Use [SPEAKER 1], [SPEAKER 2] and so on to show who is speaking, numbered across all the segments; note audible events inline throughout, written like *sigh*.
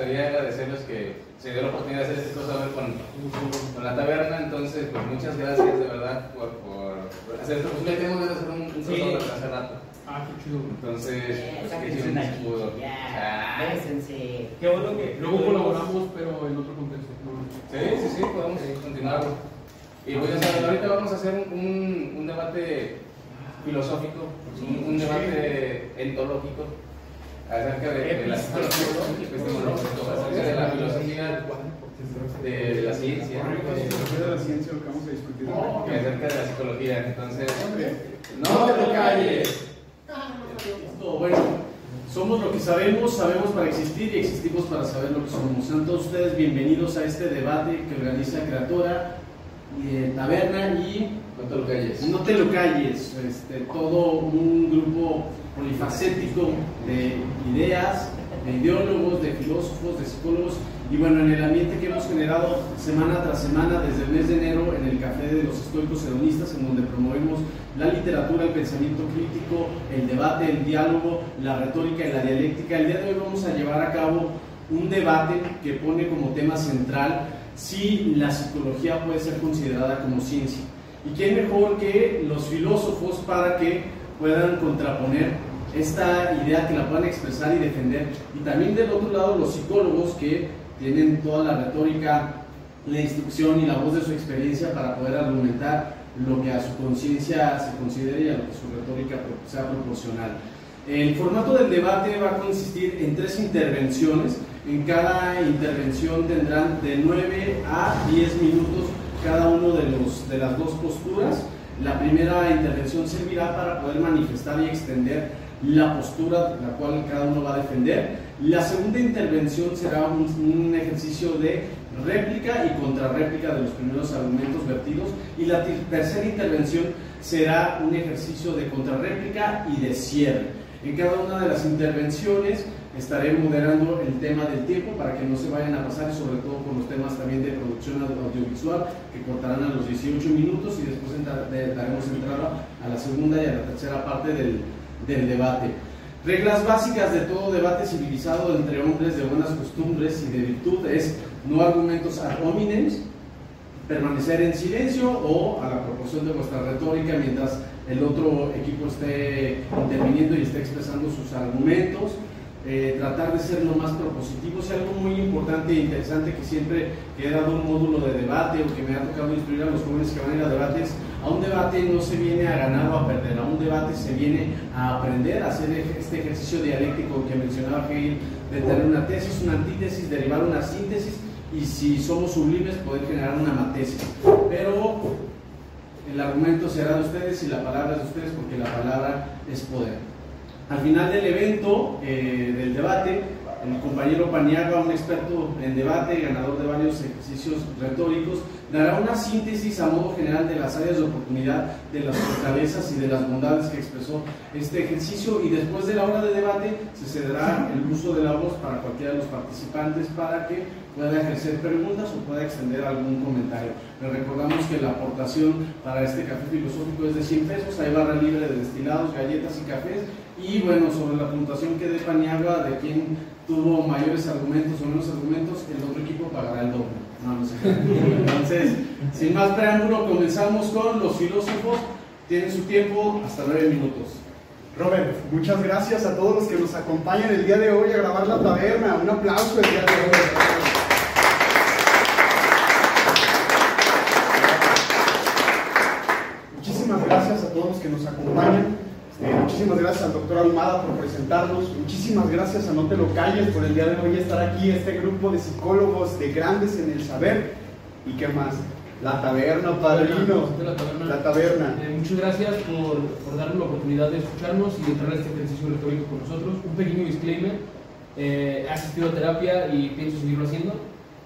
[SPEAKER 1] gustaría agradecerles que se dio la oportunidad de hacer este crossover con, con la taberna. Entonces, pues muchas gracias de verdad por, por hacer esto. Tenemos que hacer un, un crossover hace rato.
[SPEAKER 2] Ah, qué chido.
[SPEAKER 1] Entonces, pues, que sí, se pudo.
[SPEAKER 3] ya,
[SPEAKER 1] Ah.
[SPEAKER 2] Qué bueno que luego colaboramos, pero en otro contexto.
[SPEAKER 1] Sí, sí, sí, podemos continuar. Y pues, o sea, ahorita vamos a hacer un, un, un debate filosófico, un, un debate entológico acerca de, de la acerca de la filosofía de, la ciencia
[SPEAKER 4] de la ciencia lo que vamos a discutir.
[SPEAKER 1] y acerca de la psicología. Entonces, no te lo calles.
[SPEAKER 5] Bueno, somos lo que sabemos, sabemos para existir y existimos para saber lo que somos. Sean todos ustedes bienvenidos a este debate que organiza Creatora y eh, Taberna y
[SPEAKER 1] No te lo calles.
[SPEAKER 5] No te lo calles, este, todo un grupo polifacético de ideas, de ideólogos, de filósofos, de psicólogos y bueno, en el ambiente que hemos generado semana tras semana desde el mes de enero en el Café de los Estoicos Hedonistas, en donde promovemos la literatura, el pensamiento crítico, el debate, el diálogo, la retórica y la dialéctica. El día de hoy vamos a llevar a cabo un debate que pone como tema central si la psicología puede ser considerada como ciencia. ¿Y quién mejor que los filósofos para que puedan contraponer esta idea, que la puedan expresar y defender? Y también del otro lado los psicólogos que tienen toda la retórica, la instrucción y la voz de su experiencia para poder argumentar lo que a su conciencia se considere y a lo que su retórica sea proporcional. El formato del debate va a consistir en tres intervenciones. En cada intervención tendrán de 9 a 10 minutos cada uno de, los, de las dos posturas. La primera intervención servirá para poder manifestar y extender la postura la cual cada uno va a defender. La segunda intervención será un, ejercicio de réplica y contrarréplica de los primeros argumentos vertidos. Y la ter- tercera intervención será un ejercicio de contrarréplica y de cierre. En cada una de las intervenciones estaré moderando el tema del tiempo para que no se vayan a pasar sobre todo con los temas también de producción audio- audiovisual que cortarán a los 18 minutos y después daremos entrada a la segunda y a la tercera parte del, del debate. Reglas básicas de todo debate civilizado entre hombres de buenas costumbres y de virtud es no argumentos ad hominem, permanecer en silencio o a la proporción de vuestra retórica mientras el otro equipo esté interviniendo y esté expresando sus argumentos. Eh, tratar de ser lo más propositivos y algo muy importante e interesante que siempre que he dado un módulo de debate o que me ha tocado instruir a los jóvenes que van a ir a debates, a un debate no se viene a ganar o a perder, a un debate se viene a aprender a hacer este ejercicio dialéctico que mencionaba Hegel, de tener una tesis, una antítesis, derivar una síntesis y si somos sublimes poder generar una matesis. Pero el argumento será de ustedes y la palabra es de ustedes porque la palabra es poder. Al final del evento, eh, del debate, el compañero Paniagua, un experto en debate, ganador de varios ejercicios retóricos, dará una síntesis a modo general de las áreas de oportunidad, de las fortalezas y de las bondades que expresó este ejercicio y después de la hora de debate se cederá el uso de la voz para cualquiera de los participantes para que pueda ejercer preguntas o pueda extender algún comentario. Les recordamos que la aportación para este café filosófico es de 100 pesos, hay barra libre de destilados, galletas y cafés y bueno, sobre la puntuación que dé Paniagua de quién tuvo mayores argumentos o menos argumentos, el otro equipo pagará el doble. No, no sé. Entonces, sin más preámbulo, comenzamos con los filósofos. Tienen su tiempo hasta nueve minutos.
[SPEAKER 4] Robert, muchas gracias a todos los que nos acompañan el día de hoy a grabar la taberna. Un aplauso el día de hoy. Muchísimas gracias a todos los que nos acompañan. Eh, muchísimas gracias al doctor Almada por presentarnos. Muchísimas gracias a No Te Lo Calles por el día de hoy estar aquí, este grupo de psicólogos de grandes en el saber. ¿Y qué más? La taberna, padrino.
[SPEAKER 2] La taberna.
[SPEAKER 4] La taberna.
[SPEAKER 2] Eh, muchas gracias por, por darnos la oportunidad de escucharnos y de entrar a este ejercicio retórico con nosotros. Un pequeño disclaimer. Eh, he asistido a terapia y pienso seguirlo haciendo.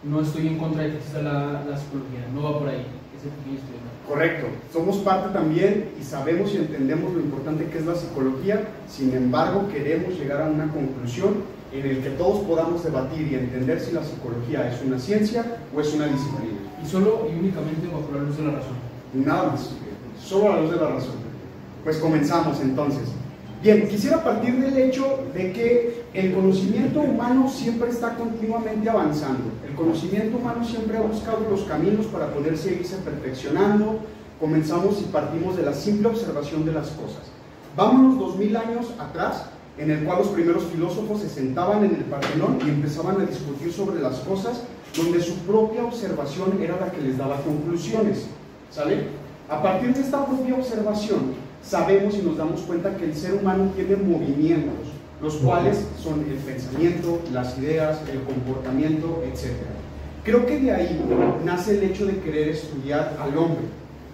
[SPEAKER 2] No estoy en contra de que exista la, la psicología. No va por ahí. Ese pequeño disclaimer.
[SPEAKER 4] Correcto, somos parte también y sabemos y entendemos lo importante que es la psicología, sin embargo queremos llegar a una conclusión en el que todos podamos debatir y entender si la psicología es una ciencia o es una disciplina.
[SPEAKER 2] Y solo y únicamente bajo la luz de la razón.
[SPEAKER 4] Nada más, solo a la luz de la razón. Pues comenzamos entonces. Bien, quisiera partir del hecho de que el conocimiento humano siempre está continuamente avanzando. El conocimiento humano siempre ha buscado los caminos para poder seguirse perfeccionando. Comenzamos y partimos de la simple observación de las cosas. Vámonos dos mil años atrás, en el cual los primeros filósofos se sentaban en el Partenón y empezaban a discutir sobre las cosas, donde su propia observación era la que les daba conclusiones. ¿Sale? A partir de esta propia observación, sabemos y nos damos cuenta que el ser humano tiene movimientos, los cuales son el pensamiento, las ideas, el comportamiento, etc. Creo que de ahí nace el hecho de querer estudiar al hombre,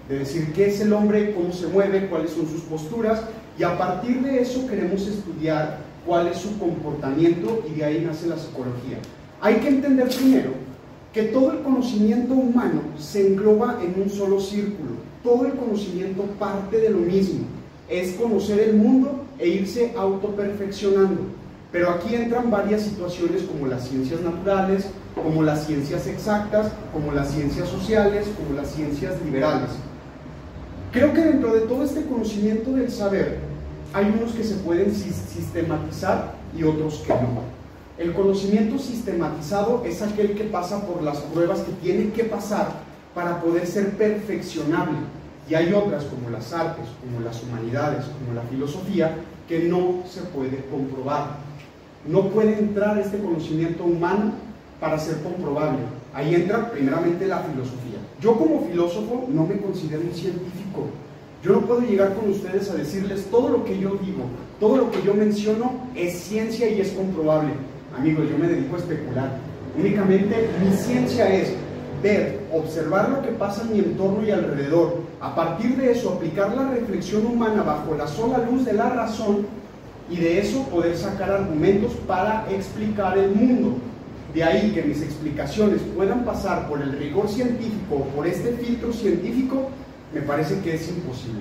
[SPEAKER 4] de decir qué es el hombre, cómo se mueve, cuáles son sus posturas, y a partir de eso queremos estudiar cuál es su comportamiento y de ahí nace la psicología. Hay que entender primero que todo el conocimiento humano se engloba en un solo círculo. Todo el conocimiento parte de lo mismo. Es conocer el mundo e irse autoperfeccionando. Pero aquí entran varias situaciones como las ciencias naturales, como las ciencias exactas, como las ciencias sociales, como las ciencias liberales. Creo que dentro de todo este conocimiento del saber hay unos que se pueden sistematizar y otros que no. El conocimiento sistematizado es aquel que pasa por las pruebas que tiene que pasar para poder ser perfeccionable. Y hay otras como las artes, como las humanidades, como la filosofía, que no se puede comprobar. No puede entrar este conocimiento humano para ser comprobable. Ahí entra primeramente la filosofía. Yo como filósofo no me considero un científico. Yo no puedo llegar con ustedes a decirles todo lo que yo digo, todo lo que yo menciono es ciencia y es comprobable. Amigos, yo me dedico a especular. Únicamente mi ciencia es ver, observar lo que pasa en mi entorno y alrededor. A partir de eso, aplicar la reflexión humana bajo la sola luz de la razón y de eso poder sacar argumentos para explicar el mundo. De ahí que mis explicaciones puedan pasar por el rigor científico o por este filtro científico, me parece que es imposible.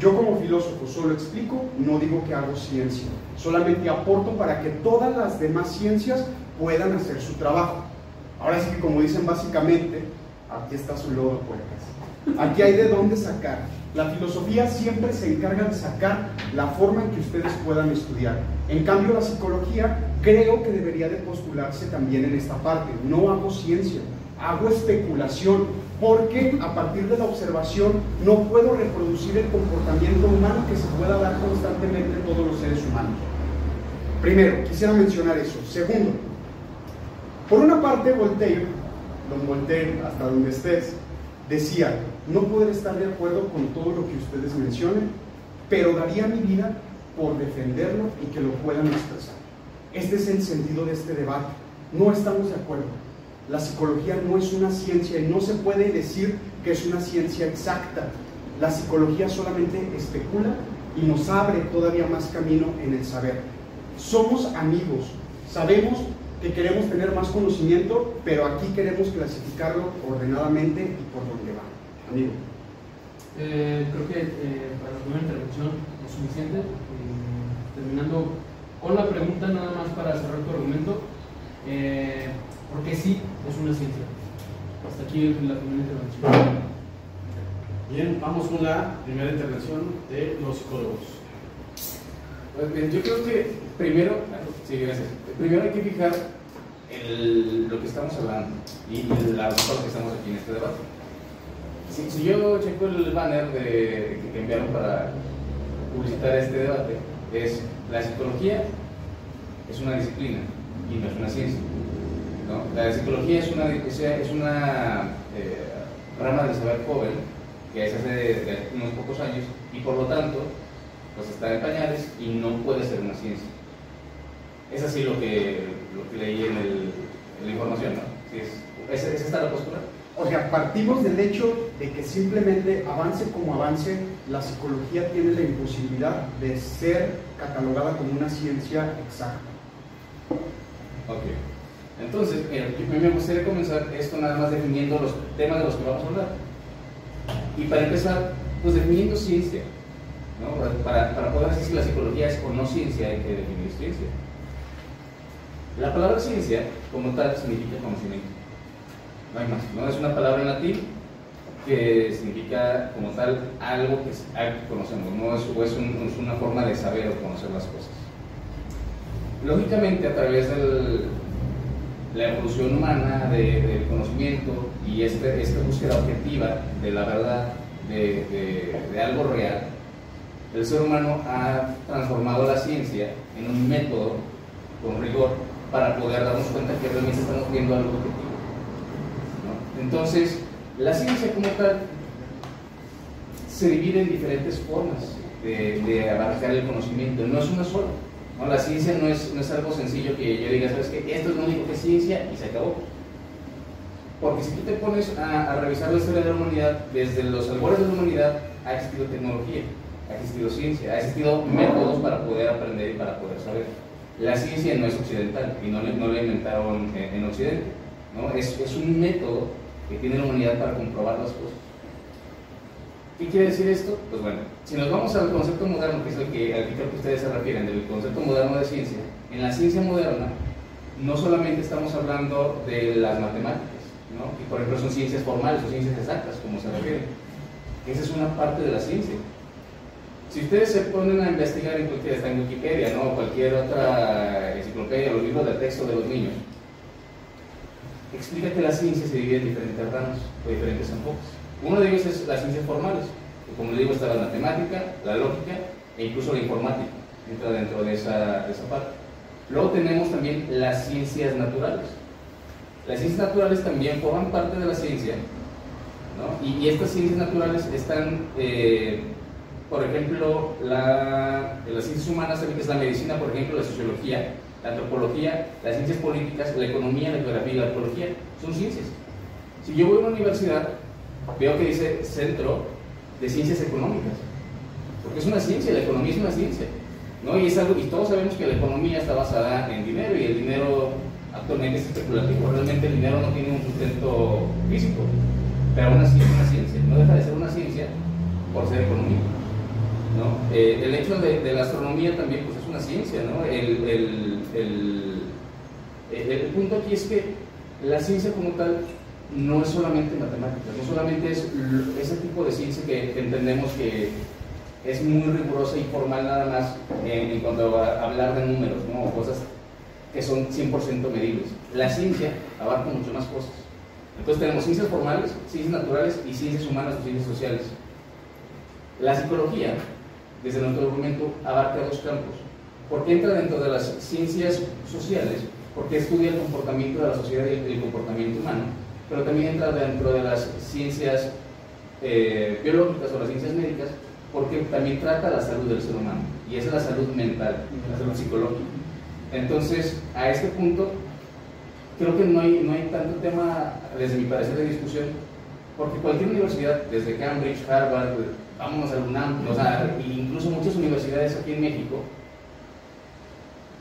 [SPEAKER 4] Yo como filósofo solo explico, no digo que hago ciencia, solamente aporto para que todas las demás ciencias puedan hacer su trabajo. Ahora sí que como dicen básicamente, aquí está su lodo puertas. Aquí hay de dónde sacar. La filosofía siempre se encarga de sacar la forma en que ustedes puedan estudiar. En cambio, la psicología creo que debería de postularse también en esta parte. No hago ciencia, hago especulación, porque a partir de la observación no puedo reproducir el comportamiento humano que se pueda dar constantemente en todos los seres humanos. Primero, quisiera mencionar eso. Segundo, por una parte Voltaire, don Voltaire, hasta donde estés, decía, no poder estar de acuerdo con todo lo que ustedes mencionen, pero daría mi vida por defenderlo y que lo puedan expresar. Este es el sentido de este debate. No estamos de acuerdo la psicología no es una ciencia y no se puede decir que es una ciencia exacta. La psicología solamente especula y nos abre todavía más camino en el saber. Somos amigos, sabemos que queremos tener más conocimiento, pero aquí queremos clasificarlo ordenadamente y por donde va. Amigo.
[SPEAKER 2] Eh, creo que eh, para la primera intervención es suficiente. Eh, terminando con la pregunta, nada más para cerrar tu argumento porque sí es una ciencia. Hasta aquí la primera intervención.
[SPEAKER 5] Bien, vamos con la primera intervención de los psicólogos.
[SPEAKER 1] Pues bien, yo creo que primero, sí, gracias. Primero hay que fijar el, lo que estamos hablando y las cosas que estamos aquí en este debate. Si, yo checo el banner de, que enviaron para publicitar este debate, es la psicología es una disciplina y no es una ciencia. La psicología es una, es una eh, rama del saber joven que se hace de, unos pocos años y por lo tanto pues está en pañales y no puede ser una ciencia. Es así lo que, lo que leí en, la información, ¿no? es, ¿Es, esta la postura?
[SPEAKER 4] O sea, partimos del hecho de que simplemente avance como avance, la psicología tiene la imposibilidad de ser catalogada como una ciencia exacta.
[SPEAKER 1] Ok. Entonces, mí me gustaría comenzar esto nada más definiendo los temas de los que vamos a hablar. Y para empezar, pues definiendo ciencia. ¿no? Para, para, poder decir si la psicología es o no ciencia, hay que definir ciencia. La palabra ciencia, como tal, significa conocimiento. No hay más. ¿no? Es una palabra en latín que significa como tal algo que, conocemos, no es, es, es una forma de saber o conocer las cosas. Lógicamente, a través de la evolución humana del conocimiento y este, esta búsqueda objetiva de la verdad, de, de algo real, el ser humano ha transformado la ciencia en un método con rigor para poder darnos cuenta que realmente estamos viendo algo. Entonces, la ciencia como tal se divide en diferentes formas de, abarcar el conocimiento, no es una sola. La ciencia no es, no es algo sencillo que yo diga, ¿sabes qué? Esto es lo único que es ciencia y se acabó. Porque si tú te pones a, revisar la historia de la humanidad, desde los albores de la humanidad ha existido tecnología ha existido ciencia, ha existido métodos para poder aprender y para poder saber. La ciencia no es occidental y no, no la inventaron en, Occidente, ¿no? Es, es, un método que tiene la humanidad para comprobar las cosas. ¿Qué quiere decir esto? Pues bueno, si nos vamos al concepto moderno, que es el que, al que creo que ustedes se refieren, del concepto moderno de ciencia, en la ciencia moderna no solamente estamos hablando de las matemáticas, ¿no? que por ejemplo son ciencias formales o ciencias exactas, como se refiere. Esa es una parte de la ciencia. Si ustedes se ponen a investigar en cualquier, está en Wikipedia, ¿no? cualquier otra enciclopedia, los libros de texto de los niños, explica que la ciencia se divide en diferentes ramas o diferentes enfoques. Uno de ellos es las ciencias formales, que como les digo está la matemática, la lógica e incluso la informática, entra dentro de esa, parte. Luego tenemos también las ciencias naturales. Las ciencias naturales también forman parte de la ciencia, ¿no? y, estas ciencias naturales están eh, por ejemplo, la, las ciencias humanas, que es la medicina, por ejemplo, la sociología, la antropología, las ciencias políticas, la economía, la geografía y la arqueología, son ciencias. Si yo voy a una universidad, veo que dice Centro de Ciencias Económicas, porque es una ciencia, la economía es una ciencia. ¿no? Y, es algo, y todos sabemos que la economía está basada en dinero y el dinero actualmente es especulativo, realmente el dinero no tiene un sustento físico, pero aún así es una ciencia, no deja de ser una ciencia por ser economía. Eh, el hecho de, la astronomía también pues, es una ciencia, ¿no? El, el, punto aquí es que la ciencia como tal no es solamente matemáticas, no solamente es ese tipo de ciencia que, entendemos que es muy rigurosa y formal nada más en, cuanto a hablar de números, ¿no? cosas que son 100% medibles. La ciencia abarca mucho más cosas. Entonces tenemos ciencias formales, ciencias naturales y ciencias humanas o ciencias sociales. La psicología desde nuestro argumento, abarca dos campos. Porque entra dentro de las ciencias sociales, porque estudia el comportamiento de la sociedad y el comportamiento humano, pero también entra dentro de las ciencias eh, biológicas o las ciencias médicas, porque también trata la salud del ser humano, y es la salud mental, la salud psicológica. Entonces, a este punto, creo que no hay, no hay tanto tema, desde mi parecer, de discusión, porque cualquier universidad, desde Cambridge, Harvard, vámonos al UNAM, o sea, incluso muchas universidades aquí en México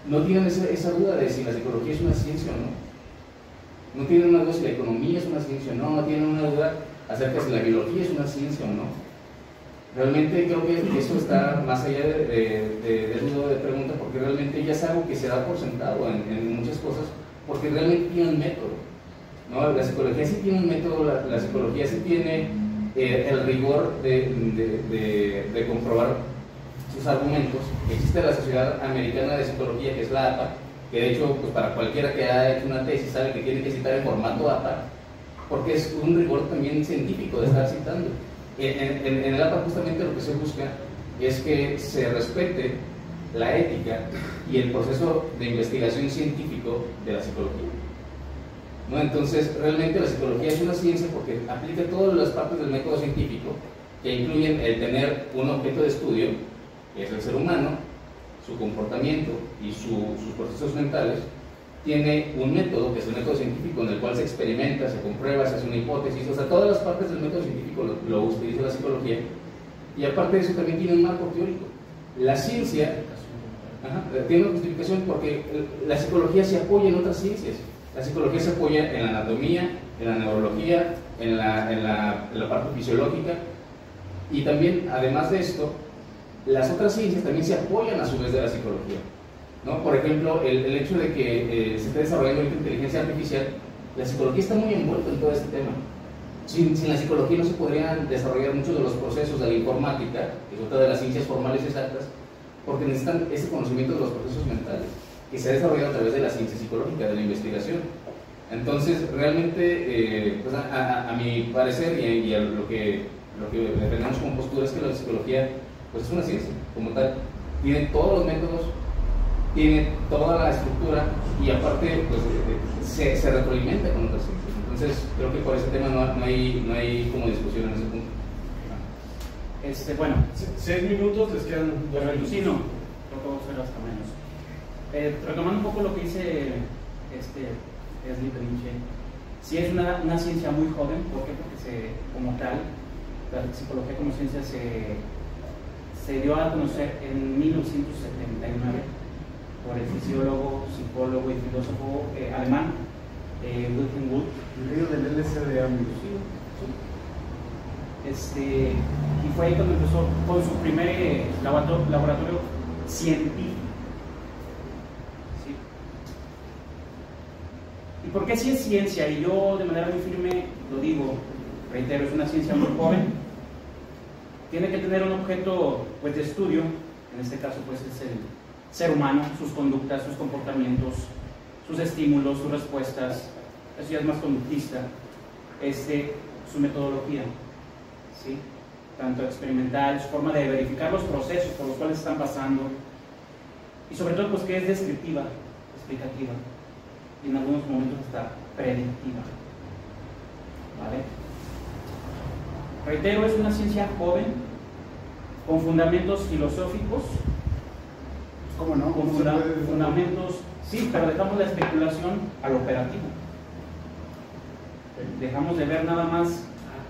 [SPEAKER 1] no tienen esa, duda de si la psicología es una ciencia o no. No tienen una duda si la economía es una ciencia o no, no tienen una duda acerca de si la biología es una ciencia o no. Realmente creo que eso está más allá de, de, de, de pregunta porque realmente ya es algo que se da por sentado en, muchas cosas porque realmente tiene un método. ¿no? La psicología sí tiene un método, la psicología sí tiene eh, el rigor de, comprobar argumentos. Existe la Sociedad Americana de Psicología, que es la APA, que de hecho, pues para cualquiera que haya hecho una tesis sabe que tiene que citar en formato APA, porque es un rigor también científico de estar citando. En, en el APA justamente lo que se busca es que se respete la ética y el proceso de investigación científico de la psicología. Entonces, realmente la psicología es una ciencia porque aplica todas las partes del método científico, que incluyen el tener un objeto de estudio, es el ser humano, su comportamiento y sus procesos mentales, tiene un método, que es el método científico, en el cual se experimenta, se comprueba, se hace una hipótesis, o sea, todas las partes del método científico lo, utiliza la psicología, y aparte de eso también tiene un marco teórico. La ciencia tiene una justificación porque la psicología se apoya en otras ciencias. La psicología se apoya en la anatomía, en la neurología, en la, en la, parte fisiológica y también, además de esto, las otras ciencias también se apoyan a su vez de la psicología. ¿no? Por ejemplo, el, el hecho de que eh, se esté desarrollando inteligencia artificial, la psicología está muy envuelta en todo este tema. Sin, sin, la psicología no se podrían desarrollar muchos de los procesos de la informática, que es otra de las ciencias formales exactas, porque necesitan ese conocimiento de los procesos mentales. que se ha desarrollado a través de la ciencia psicológica, de la investigación. Entonces, realmente, eh, pues a, mi parecer y, a lo que, lo que defendemos como postura es que la psicología pues es una ciencia, como tal, tiene todos los métodos, tiene toda la estructura y aparte pues, se, se retroalimenta con otras ciencias. Entonces, creo que por ese tema no, no, hay, no hay como discusión en ese punto.
[SPEAKER 5] Este, bueno, seis minutos, les quedan dos minutos.
[SPEAKER 3] Sí, no, creo que vamos a hacer hasta menos. Eh, retomando un poco lo que dice este, Esli Perinche, sí es una, una, ciencia muy joven, ¿por qué? Porque se, como tal, la psicología como ciencia se, se dio a conocer en 1979 por el fisiólogo, psicólogo y filósofo eh, alemán eh, Wilhelm Wood.
[SPEAKER 4] El del LSD, amigos.
[SPEAKER 3] Este, y fue ahí cuando empezó con su primer eh, laboratorio, científico. ¿Sí? ¿Y por qué si es ciencia? Y yo de manera muy firme lo digo, reitero, es una ciencia muy joven. Tiene que tener un objeto pues, de estudio, en este caso pues es el ser humano, sus conductas, sus comportamientos, sus estímulos, sus respuestas, eso ya es más conductista, este, su metodología, ¿sí? tanto experimental, su forma de verificar los procesos por los cuales están pasando, y sobre todo pues que es descriptiva, explicativa, y en algunos momentos está predictiva. ¿Vale? Reitero, es una ciencia joven, con fundamentos filosóficos,
[SPEAKER 4] ¿Cómo no?
[SPEAKER 3] con fundamentos Sí, pero dejamos la especulación al operativo. Dejamos de ver nada más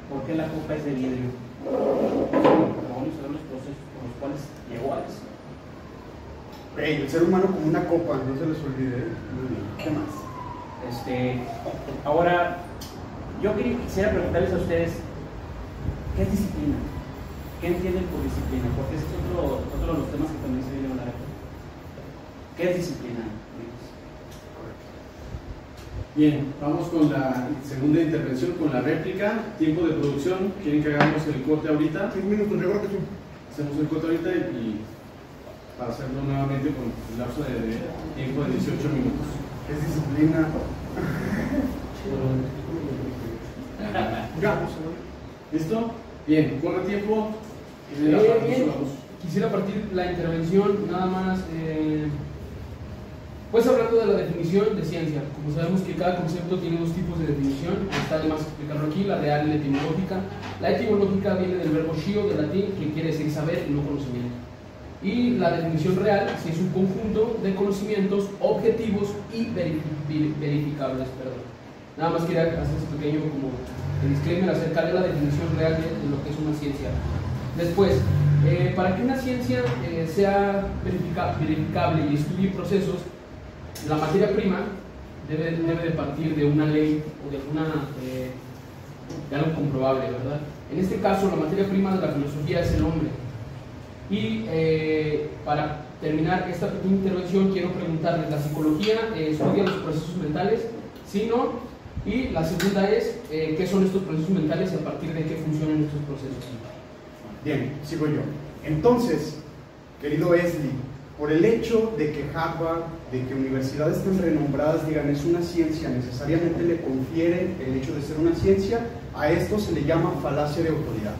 [SPEAKER 3] por qué la copa es de vidrio. Vamos a ver los procesos por los cuales llegó a eso.
[SPEAKER 4] el ser humano como una copa, no se les olvide. ¿eh? ¿Qué más?
[SPEAKER 3] Este, ahora, yo quisiera preguntarles a ustedes, ¿qué es disciplina? ¿Qué entienden por disciplina? Porque ese es otro, otro de los temas que también se viene a hablar aquí. ¿Qué es disciplina?
[SPEAKER 5] Bien, vamos con la segunda intervención, con la réplica. Tiempo de producción. ¿Quieren que hagamos el corte ahorita?
[SPEAKER 4] Cinco minutos, yo que sí.
[SPEAKER 5] Hacemos el corte ahorita y para hacerlo nuevamente con el lapso de, tiempo de 18 minutos.
[SPEAKER 4] Es disciplina. *laughs*
[SPEAKER 5] ¿Listo? Bien, corre tiempo.
[SPEAKER 2] Eh, Quisiera partir la intervención nada más. Eh, pues hablando de la definición de ciencia, como sabemos que cada concepto tiene dos tipos de definición, está además explicarlo aquí, la real y la etimológica. La etimológica viene del verbo shio de latín, que quiere decir saber y no conocimiento. Y la definición real si es un conjunto de conocimientos objetivos y verificables. Perdón. Nada más quería hacer este pequeño como disclaimer acerca de la definición real de, lo que es una ciencia. Después, eh, para que una ciencia eh, sea verificable y estudie procesos, la materia prima debe, debe de partir de una ley o de, alguna, eh, de algo comprobable, ¿verdad? En este caso, la materia prima de la filosofía es el hombre. Y eh, para terminar esta pequeña intervención, quiero preguntarles, ¿la psicología eh, estudia los procesos mentales? ¿Sí, no? Y la segunda es, ¿qué son estos procesos mentales y a partir de qué funcionan estos procesos?
[SPEAKER 4] Bien, sigo yo. Entonces, querido Esli, por el hecho de que Harvard, de que universidades tan renombradas digan es una ciencia, necesariamente le confiere el hecho de ser una ciencia, a esto se le llama falacia de autoridad.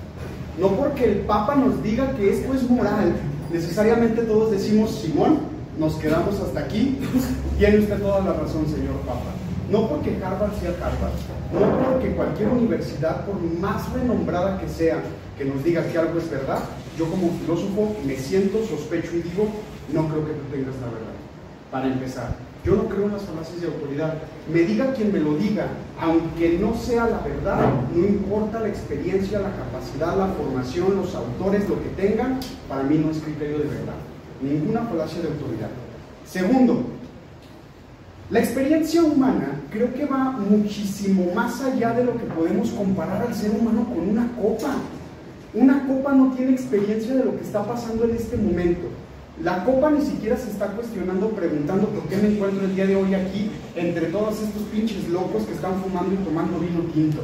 [SPEAKER 4] No porque el Papa nos diga que esto es moral, necesariamente todos decimos, Simón, nos quedamos hasta aquí, tiene usted toda la razón, señor Papa. No porque Harvard sea Harvard, no porque cualquier universidad, por más renombrada que sea, que nos diga que algo es verdad, yo como filósofo me siento, sospecho y digo, no creo que tú tengas la verdad. Para empezar, yo no creo en las falacias de autoridad. Me diga quien me lo diga, aunque no sea la verdad, no importa la experiencia, la capacidad, la formación, los autores, lo que tengan, para mí no es criterio de verdad. Ninguna falacia de autoridad. Segundo, la experiencia humana creo que va muchísimo más allá de lo que podemos comparar al ser humano con una copa. Una copa no tiene experiencia de lo que está pasando en este momento. La copa ni siquiera se está cuestionando, preguntando por qué me encuentro el día de hoy aquí entre todos estos pinches locos que están fumando y tomando vino tinto.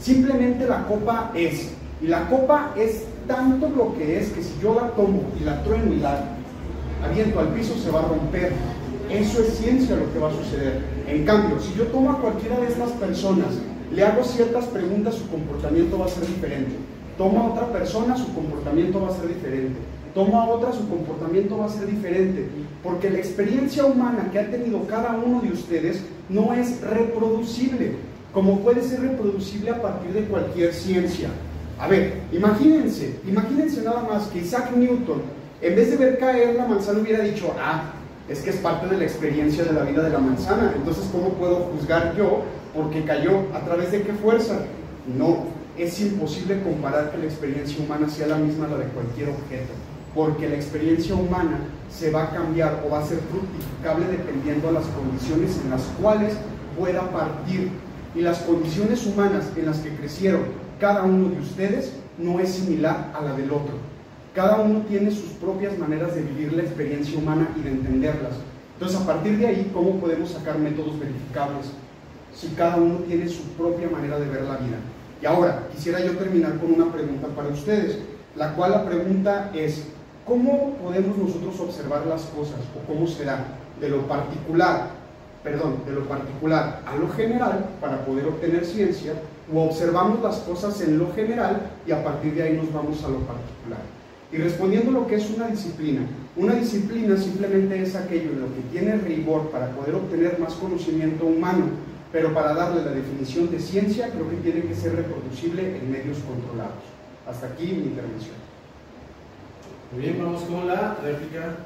[SPEAKER 4] Simplemente la copa es. Y la copa es tanto lo que es que si yo la tomo y la trueno y la aviento al piso se va a romper. Eso es ciencia lo que va a suceder. En cambio, si yo tomo a cualquiera de estas personas, le hago ciertas preguntas, su comportamiento va a ser diferente. Tomo a otra persona, su comportamiento va a ser diferente. Tomo a otra, su comportamiento va a ser diferente. Porque la experiencia humana que ha tenido cada uno de ustedes no es reproducible, como puede ser reproducible a partir de cualquier ciencia. A ver, imagínense, imagínense nada más que Isaac Newton, en vez de ver caer la manzana, hubiera dicho, ah, es que es parte de la experiencia de la vida de la manzana. Entonces, ¿cómo puedo juzgar yo porque cayó? ¿A través de qué fuerza? No, es imposible comparar que la experiencia humana sea la misma a la de cualquier objeto, porque la experiencia humana se va a cambiar o va a ser fructificable dependiendo de las condiciones en las cuales pueda partir. Y las condiciones humanas en las que crecieron cada uno de ustedes no es similar a la del otro. Cada uno tiene sus propias maneras de vivir la experiencia humana y de entenderlas. Entonces, a partir de ahí, ¿cómo podemos sacar métodos verificables? Si cada uno tiene su propia manera de ver la vida. Y ahora, quisiera yo terminar con una pregunta para ustedes, la cual la pregunta es, ¿cómo podemos nosotros observar las cosas o cómo será de lo particular, perdón, de lo particular a lo general para poder obtener ciencia o observamos las cosas en lo general y a partir de ahí nos vamos a lo particular? Y respondiendo lo que es una disciplina, una disciplina simplemente es aquello en lo que tiene rigor para poder obtener más conocimiento humano, pero para darle la definición de ciencia creo que tiene que ser reproducible en medios controlados. Hasta aquí mi intervención.
[SPEAKER 5] Muy bien, vamos con la réplica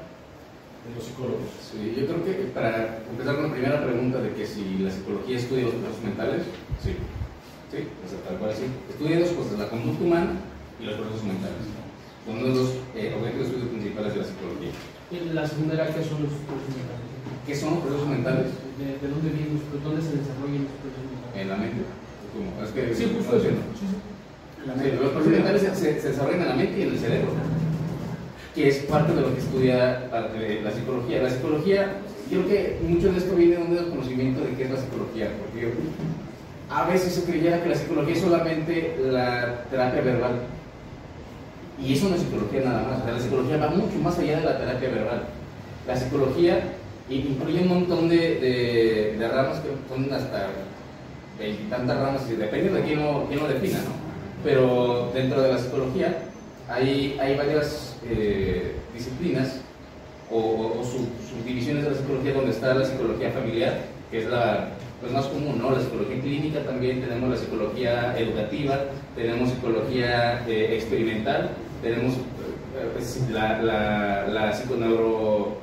[SPEAKER 5] de los psicólogos.
[SPEAKER 1] Sí, yo creo que para empezar con la primera pregunta de que si la psicología estudia los procesos mentales, sí, sí, o sea, tal cual sí. Estudia dos cosas, la conducta humana y los procesos mentales. Son uno de los eh, objetivos de estudio principales de la psicología.
[SPEAKER 2] Y la segunda era, ¿qué son los procesos mentales?
[SPEAKER 1] ¿Qué son los procesos mentales?
[SPEAKER 2] ¿De, de dónde vienen los procesos? ¿Dónde se desarrollan los procesos mentales?
[SPEAKER 1] En la mente. ¿Cómo? Es que,
[SPEAKER 2] Sí, justo
[SPEAKER 1] no
[SPEAKER 2] eso. Sí, sí.
[SPEAKER 3] La
[SPEAKER 1] Sí,
[SPEAKER 3] mente.
[SPEAKER 1] los procesos mentales se, se- se desarrollan en la mente y en el cerebro, que es parte de lo que estudia eh, la psicología. La psicología, yo creo que mucho de esto viene de un desconocimiento de qué es la psicología, porque a veces se creyera que la psicología es solamente la terapia verbal. Y eso no es psicología nada más, o sea, la psicología va mucho más allá de la terapia verbal. La psicología incluye un montón de, de- ramas que son hasta veintitantas ramas, depende de quién lo, quién lo defina, ¿no? Pero dentro de la psicología hay, hay varias eh, disciplinas o, o- o sub- subdivisiones de la psicología donde está la psicología familiar, que es la pues, más común, ¿no? La psicología clínica también, tenemos la psicología educativa, tenemos psicología eh, experimental, tenemos eh, la, la, la psiconeuro...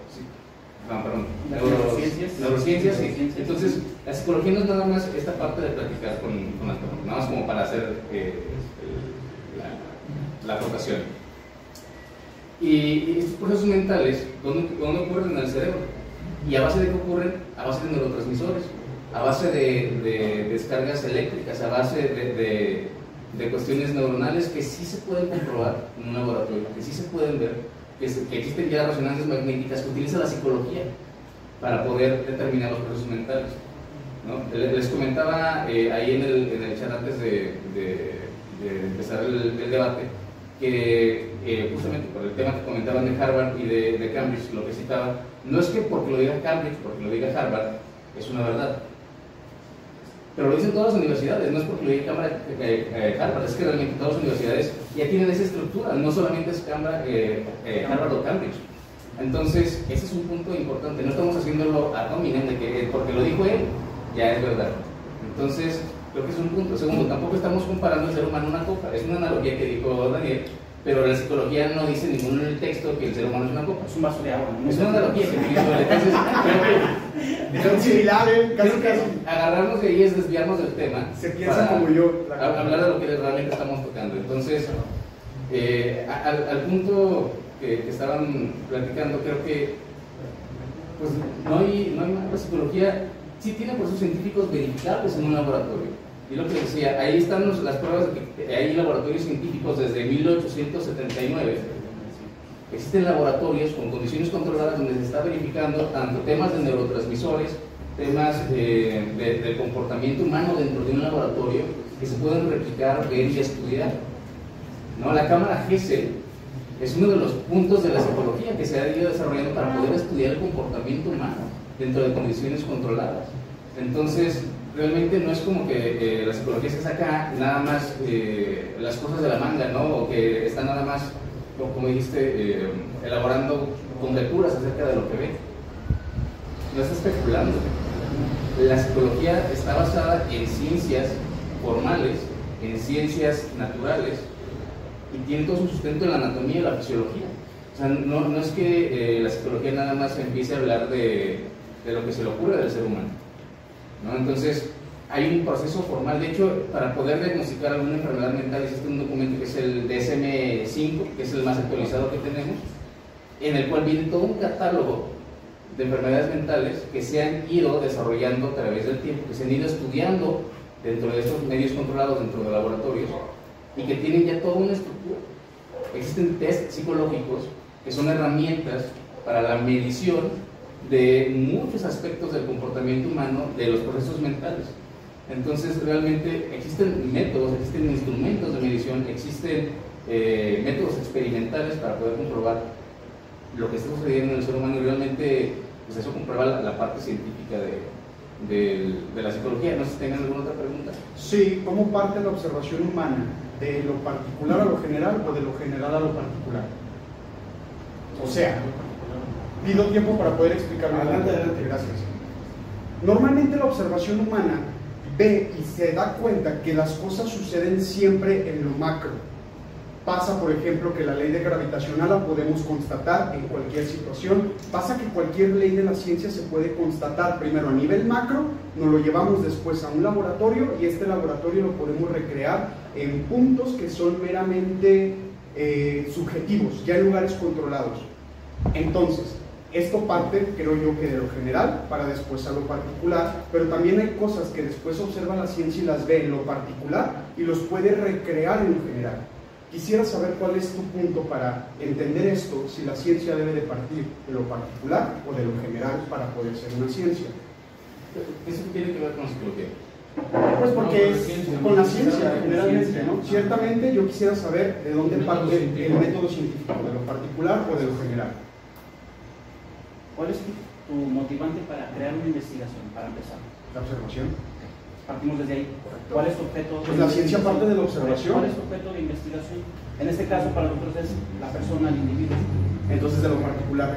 [SPEAKER 1] No, perdón,
[SPEAKER 3] neurociencias.
[SPEAKER 1] neurociencias, sí.
[SPEAKER 3] Neurociencias.
[SPEAKER 1] Entonces, la psicología no es nada más esta parte de platicar con, con las personas, nada más como para hacer eh, la, la y estos procesos mentales, ¿dónde, ¿dónde ocurren en el cerebro? ¿Y a base de qué ocurren? A base de neurotransmisores, a base de, de descargas eléctricas, a base de, cuestiones neuronales que sí se pueden comprobar en un laboratorio, que sí se pueden ver, que, existen ya resonancias magnéticas que utiliza la psicología para poder determinar los procesos mentales. ¿no? Le- Les comentaba eh, ahí en el, en el chat antes de, empezar el, el debate que eh, justamente por el tema que comentaban de Harvard y de, de Cambridge, lo que citaba, no es que porque lo diga Cambridge, porque lo diga Harvard, es una verdad. Pero lo dicen todas las universidades, no es porque lo diga Cámara, eh, eh, Harvard, es que realmente todas las universidades ya tienen esa estructura, no solamente es Cámara, eh, eh, Harvard o Cambridge. Entonces, ese es un punto importante, no estamos haciéndolo a nominem de que eh, porque lo dijo él, ya es verdad. Entonces, creo que es un punto. Segundo, tampoco estamos comparando el ser humano a una copa, es una analogía que dijo Daniel, pero la psicología no dice ningún en el texto que el ser humano es una copa.
[SPEAKER 3] Es un vaso de agua. ¿no?
[SPEAKER 1] Es una analogía. Entonces, *laughs* creo que
[SPEAKER 4] Son similares, casi
[SPEAKER 1] Creo que
[SPEAKER 4] casi.
[SPEAKER 1] agarrarnos de ahí es desviarnos del tema.
[SPEAKER 4] Se piensa como yo. la
[SPEAKER 1] a- Hablar de lo que realmente estamos tocando. Entonces, eh, al, al punto que, que estaban platicando, creo que pues, no, hay, no hay más. La psicología sí tiene procesos científicos verificables en un laboratorio. Y lo que decía, ahí están las pruebas de que hay laboratorios científicos desde 1879 Existen laboratorios con condiciones controladas donde se está verificando tanto temas de neurotransmisores, temas eh, de, del comportamiento humano dentro de un laboratorio que se pueden replicar, ver y estudiar. ¿No? La cámara GESEL es uno de los puntos de la psicología que se ha ido desarrollando para poder estudiar el comportamiento humano. dentro de condiciones controladas. Entonces, realmente no es como que eh, la psicología se saca nada más eh, las cosas de la manga, ¿no? O que está nada más, como dijiste, eh, elaborando conjeturas acerca de lo que ve. No está especulando. La psicología está basada en ciencias formales, en ciencias naturales, y tiene todo su sustento en la anatomía y la fisiología. O sea, no, no es que la psicología nada más empiece a hablar de, de lo que se le ocurre del ser humano. ¿No? Entonces, hay un proceso formal. De hecho, para poder diagnosticar alguna enfermedad mental existe un documento que es el DSM-5, que es el más actualizado que tenemos, en el cual viene todo un catálogo de enfermedades mentales que se han ido desarrollando a través del tiempo, que se han ido estudiando dentro de estos medios controlados, dentro de laboratorios, y que tienen ya toda una estructura. Existen test psicológicos que son herramientas para la medición de muchos aspectos del comportamiento humano, de los procesos mentales. Entonces, realmente existen métodos, existen instrumentos de medición, existen eh, métodos experimentales para poder comprobar lo que está sucediendo en el ser humano y realmente pues eso comprueba la, parte científica de, de, la psicología. No sé si tengan alguna otra pregunta.
[SPEAKER 4] Sí, ¿cómo parte la observación humana? ¿De lo particular a lo general o de lo general a lo particular? O sea, pido tiempo para poder explicarlo.
[SPEAKER 5] Adelante, adelante.
[SPEAKER 4] Gracias. Normalmente la observación humana ve y se da cuenta que las cosas suceden siempre en lo macro. Pasa, por ejemplo, que la ley de gravitacional la podemos constatar en cualquier situación. Pasa que cualquier ley de la ciencia se puede constatar primero a nivel macro, nos lo llevamos después a un laboratorio y este laboratorio lo podemos recrear en puntos que son meramente eh, subjetivos, ya en lugares controlados. Entonces, esto parte, creo yo, que de lo general para después a lo particular, pero también hay cosas que después observa la ciencia y las ve en lo particular y los puede recrear en lo general. Quisiera saber cuál es tu punto para entender esto, si la ciencia debe de partir de lo particular o de lo general para poder ser una ciencia.
[SPEAKER 1] ¿Eso tiene que ver con psicología?
[SPEAKER 4] Pues porque es con la ciencia generalmente, ¿no? Ciertamente yo quisiera saber de dónde parte el método científico, de lo particular o de lo general.
[SPEAKER 3] ¿Cuál es tu, motivante para crear una investigación, para empezar?
[SPEAKER 4] La observación.
[SPEAKER 3] Partimos desde ahí. ¿Cuál es tu objeto?
[SPEAKER 4] Pues la ciencia parte de la observación.
[SPEAKER 3] ¿Cuál es tu objeto de investigación? En este caso, para nosotros es la persona, el individuo.
[SPEAKER 4] Entonces, de lo particular.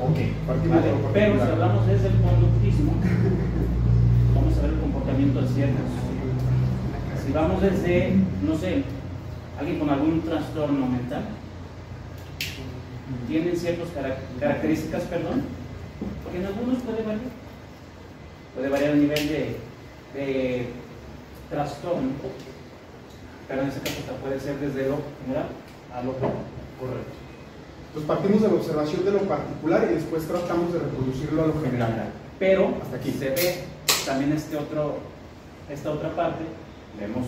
[SPEAKER 4] Ok,
[SPEAKER 3] partimos de lo particular. Pero si hablamos desde el conductismo, vamos a ver el comportamiento de ciertos. Si vamos desde, no sé, alguien con algún trastorno mental, tienen ciertas características, perdón, porque en algunos puede variar. Puede variar el nivel de, de trastorno, pero en ese caso puede ser desde lo general a lo correcto.
[SPEAKER 4] Entonces partimos de la observación de lo particular y después tratamos de reproducirlo a lo general.
[SPEAKER 3] Pero hasta aquí se ve también este otro, esta otra parte, vemos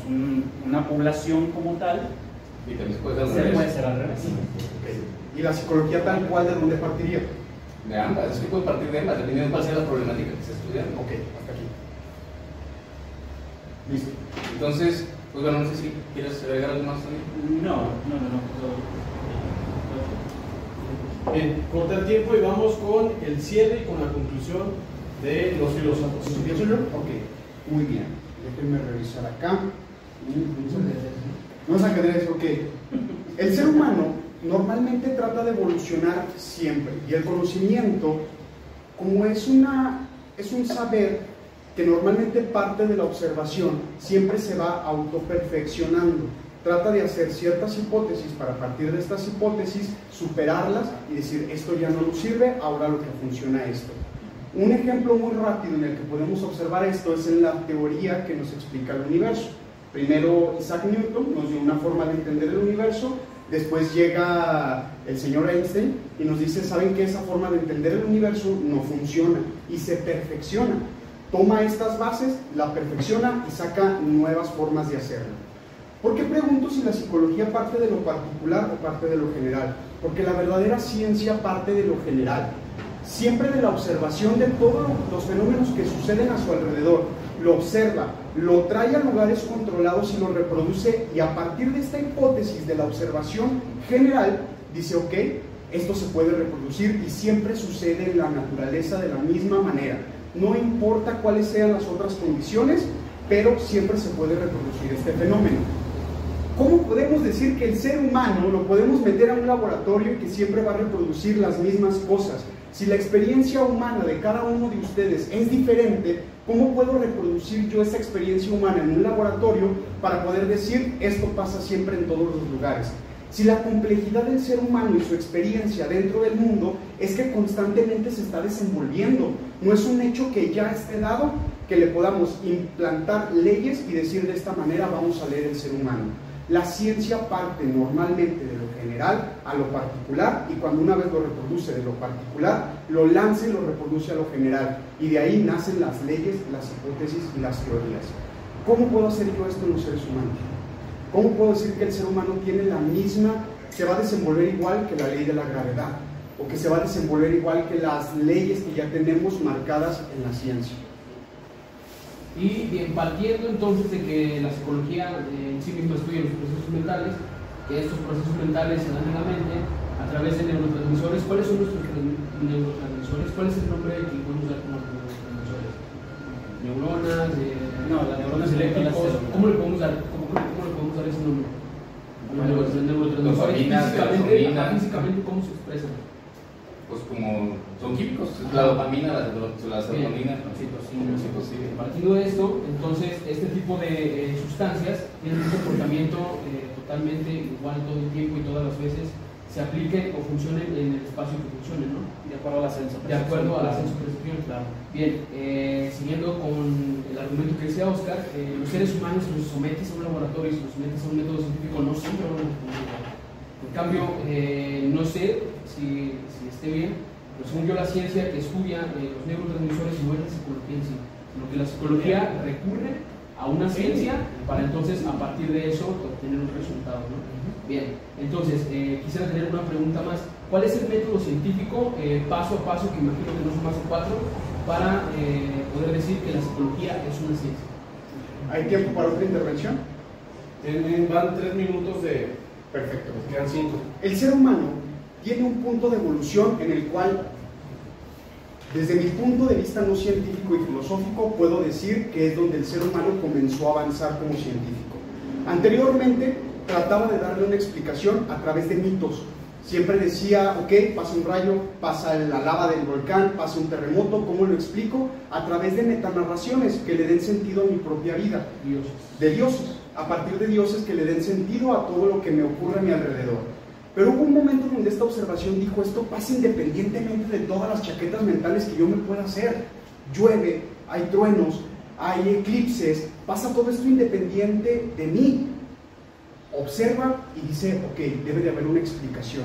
[SPEAKER 3] una población como tal,
[SPEAKER 1] y también puede
[SPEAKER 3] ser, puede ser al revés.
[SPEAKER 4] ¿Y la psicología tal cual de dónde partiría?
[SPEAKER 1] De ambas, es que puede partir de ambas, dependiendo de cuál sea la problemática que se estudia.
[SPEAKER 4] Ok, hasta aquí.
[SPEAKER 1] Listo. Entonces, pues bueno, no sé si quieres agregar algo más
[SPEAKER 3] también. No, no, no,
[SPEAKER 5] no. Bien, corta el tiempo y vamos con el cierre y con la conclusión de los filósofos.
[SPEAKER 4] ¿Empiezo yo? Ok, muy bien. Déjenme revisar acá. No es ajedrez, ok. El ser humano normalmente trata de evolucionar siempre y el conocimiento, como es, una, es un saber que normalmente parte de la observación, siempre se va autoperfeccionando. Trata de hacer ciertas hipótesis para partir de estas hipótesis superarlas y decir esto ya no nos sirve, ahora lo que funciona esto. Un ejemplo muy rápido en el que podemos observar esto es en la teoría que nos explica el universo. Primero Isaac Newton nos dio una forma de entender el universo Después llega el señor Einstein y nos dice, ¿saben que esa forma de entender el universo no funciona? Y se perfecciona. Toma estas bases, la perfecciona y saca nuevas formas de hacerlo. ¿Por qué pregunto si la psicología parte de lo particular o parte de lo general? Porque la verdadera ciencia parte de lo general. Siempre de la observación de todos los fenómenos que suceden a su alrededor lo observa, lo trae a lugares controlados y lo reproduce y a partir de esta hipótesis de la observación general dice, ok, esto se puede reproducir y siempre sucede en la naturaleza de la misma manera. No importa cuáles sean las otras condiciones, pero siempre se puede reproducir este fenómeno. ¿Cómo podemos decir que el ser humano lo podemos meter a un laboratorio y que siempre va a reproducir las mismas cosas? Si la experiencia humana de cada uno de ustedes es diferente, ¿cómo puedo reproducir yo esa experiencia humana en un laboratorio para poder decir esto pasa siempre en todos los lugares? Si la complejidad del ser humano y su experiencia dentro del mundo es que constantemente se está desenvolviendo, no es un hecho que ya esté dado que le podamos implantar leyes y decir de esta manera vamos a leer el ser humano. La ciencia parte normalmente de lo general a lo particular y cuando una vez lo reproduce de lo particular, lo lanza y lo reproduce a lo general. Y de ahí nacen las leyes, las hipótesis y las teorías. ¿Cómo puedo hacer yo esto en los seres humanos? ¿Cómo puedo decir que el ser humano tiene la misma, se va a desenvolver igual que la ley de la gravedad? O que se va a desenvolver igual que las leyes que ya tenemos marcadas en la ciencia.
[SPEAKER 2] Y bien, partiendo entonces de que la psicología eh, en sí misma estudia los procesos mentales, que estos procesos mentales se dan en la mente a través de neurotransmisores, ¿cuáles son nuestros neurotransmisores? ¿Cuál es el nombre que podemos dar como neurotransmisores? Neuronas, eh,
[SPEAKER 3] no, las neuronas
[SPEAKER 2] eléctricos, ¿cómo le podemos dar, cómo, cómo le podemos dar ese nombre? Los neurotransmisores físicamente, físicamente, ¿cómo se expresan?
[SPEAKER 1] Pues como son químicos, la dopamina, la, la serotonina,
[SPEAKER 2] Partiendo de esto, entonces este tipo de eh, sustancias tienen un comportamiento eh, totalmente igual todo el tiempo y todas las veces se apliquen o funcionen en el espacio que funcionen, ¿no?
[SPEAKER 3] De acuerdo al ascenso.
[SPEAKER 2] De acuerdo al ascenso percepción. Claro. Bien, eh, siguiendo con el argumento que decía Oscar, los seres humanos los sometes a un laboratorio y los sometes a un método científico no siempre van a en cambio, no sé si, esté bien, pero según yo la ciencia que estudia eh, los neurotransmisores no es la psicología en sí, sino que la psicología recurre a una ciencia para entonces a partir de eso obtener un resultado. ¿no? Bien, entonces eh, quisiera tener una pregunta más. ¿Cuál es el método científico eh, paso a paso, que imagino que no son más de cuatro, para poder decir que la psicología es una ciencia?
[SPEAKER 4] ¿Hay tiempo para otra intervención?
[SPEAKER 5] Van tres minutos de...
[SPEAKER 4] Perfecto.
[SPEAKER 5] quedan cinco.
[SPEAKER 4] El ser humano tiene un punto de evolución en el cual, desde mi punto de vista no científico y filosófico, puedo decir que es donde el ser humano comenzó a avanzar como científico. Anteriormente trataba de darle una explicación a través de mitos. Siempre decía, ok, pasa un rayo, pasa la lava del volcán, pasa un terremoto, ¿cómo lo explico? A través de metanarraciones que le den sentido a mi propia vida.
[SPEAKER 2] Dioses.
[SPEAKER 4] De dioses, a partir de dioses que le den sentido a todo lo que me ocurre a mi alrededor. Pero hubo un momento donde esta observación dijo, esto pasa independientemente de todas las chaquetas mentales que yo me pueda hacer. Llueve, hay truenos, hay eclipses, pasa todo esto independiente de mí. Observa y dice, ok, debe de haber una explicación.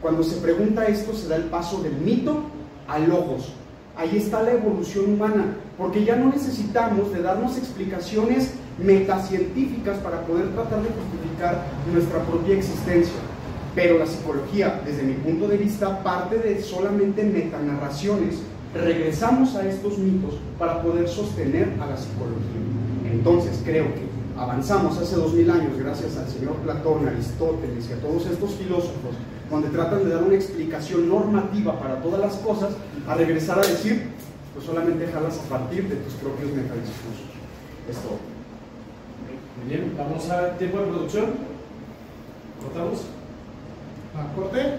[SPEAKER 4] Cuando se pregunta esto, se da el paso del mito al logos. Ahí está la evolución humana, porque ya no necesitamos de darnos explicaciones metacientíficas para poder tratar de justificar nuestra propia existencia. Pero la psicología, desde mi punto de vista, parte de solamente metanarraciones. Regresamos a estos mitos para poder sostener a la psicología. Entonces, creo que avanzamos hace dos mil años gracias al señor Platón, Aristóteles y a todos estos filósofos, donde tratan de dar una explicación normativa para todas las cosas, a regresar a decir, pues solamente jalas a partir de tus propios metadiscursos. Es todo.
[SPEAKER 5] Muy bien, vamos a tiempo de producción. ¿Cortamos?
[SPEAKER 4] Corte.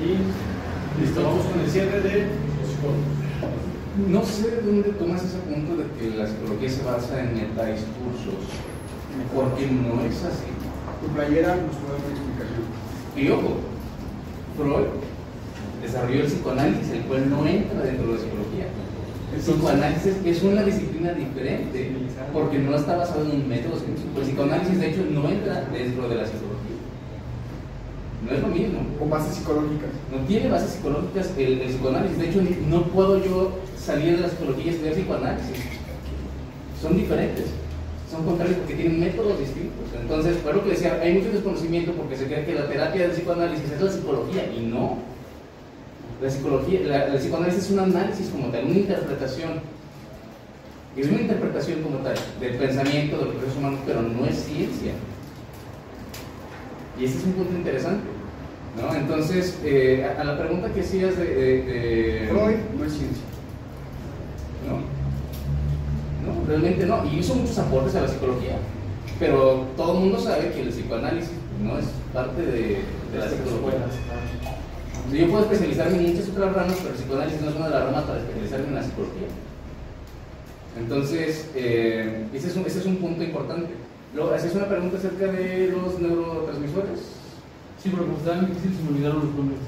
[SPEAKER 5] Y listo, vamos con el cierre de
[SPEAKER 1] No sé de dónde tomas ese punto de que la psicología se basa en metadiscursos, porque no es así.
[SPEAKER 4] Tu playera nos puede dar una explicación.
[SPEAKER 1] Y ojo, Freud desarrolló el psicoanálisis, el cual no entra dentro de la psicología. El psicoanálisis es una disciplina diferente porque no está basado en un método científico. El psicoanálisis, de hecho, no entra dentro de la psicología. No es lo mismo.
[SPEAKER 4] ¿Con bases psicológicas?
[SPEAKER 1] No tiene bases psicológicas el, psicoanálisis. De hecho, no puedo yo salir de la psicología y estudiar psicoanálisis. Son diferentes. Son contrarios porque tienen métodos distintos. Entonces, por que decía, hay mucho desconocimiento porque se cree que la terapia del psicoanálisis es la psicología y no. La psicología, la, la psicoanálisis es un análisis como tal, una interpretación es una interpretación como tal del pensamiento de los procesos humanos, pero no es ciencia. Y ese es un punto interesante. ¿no? Entonces, eh, a, a la pregunta que hacías de, de- de-
[SPEAKER 4] Freud no es ciencia.
[SPEAKER 1] ¿no? No, realmente no. Y hizo muchos aportes a la psicología. Pero todo el mundo sabe que el psicoanálisis no es parte de, de la psicología. Yo puedo especializarme en muchas otras ramas, pero el psicoanálisis no es una de las ramas para especializarme en la psicología. Entonces, eh, ese, es un, ese es un punto importante. Luego, hacías una pregunta acerca de los neurotransmisores.
[SPEAKER 2] Sí, pero como estaban difíciles se me olvidaron los nombres.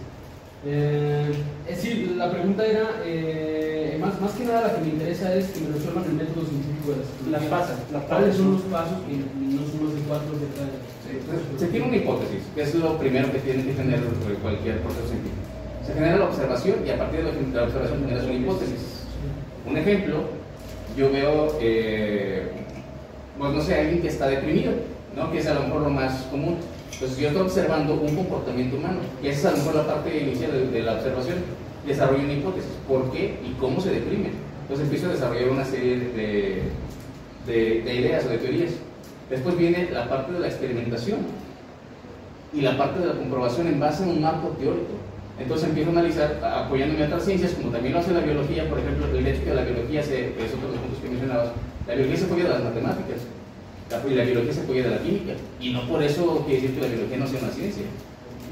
[SPEAKER 2] Eh, eh, sí, la pregunta era, eh, más, más que nada la que me interesa es que me resuelvan el método científico de la psicología.
[SPEAKER 3] Las pasas, las
[SPEAKER 2] ¿Cuáles son los pasos que no son los de cuatro de cada?
[SPEAKER 1] Entonces, se tiene una hipótesis, que es lo primero que tiene que tener cualquier proceso científico. Se genera la observación y a partir de la de la observación generas una hipótesis. Un ejemplo, yo veo, eh, pues no sé, alguien que está deprimido, ¿no? que es a lo mejor lo más común. Entonces yo estoy observando un comportamiento humano, que esa es a lo mejor la parte inicial de, de la observación. Desarrollo una hipótesis, ¿por qué y cómo se deprime? Entonces empiezo a desarrollar una serie de, de- de ideas o de teorías. Después viene la parte de la experimentación y la parte de la comprobación en base a un marco teórico. Entonces empiezo a analizar, apoyándome a otras ciencias, como también lo hace la biología, por ejemplo, el hecho que la biología, se, es otro de los puntos que mencionabas, la biología se apoya de las matemáticas, la, la biología se apoya de la química, y no por eso quiere decir que la biología no sea una ciencia.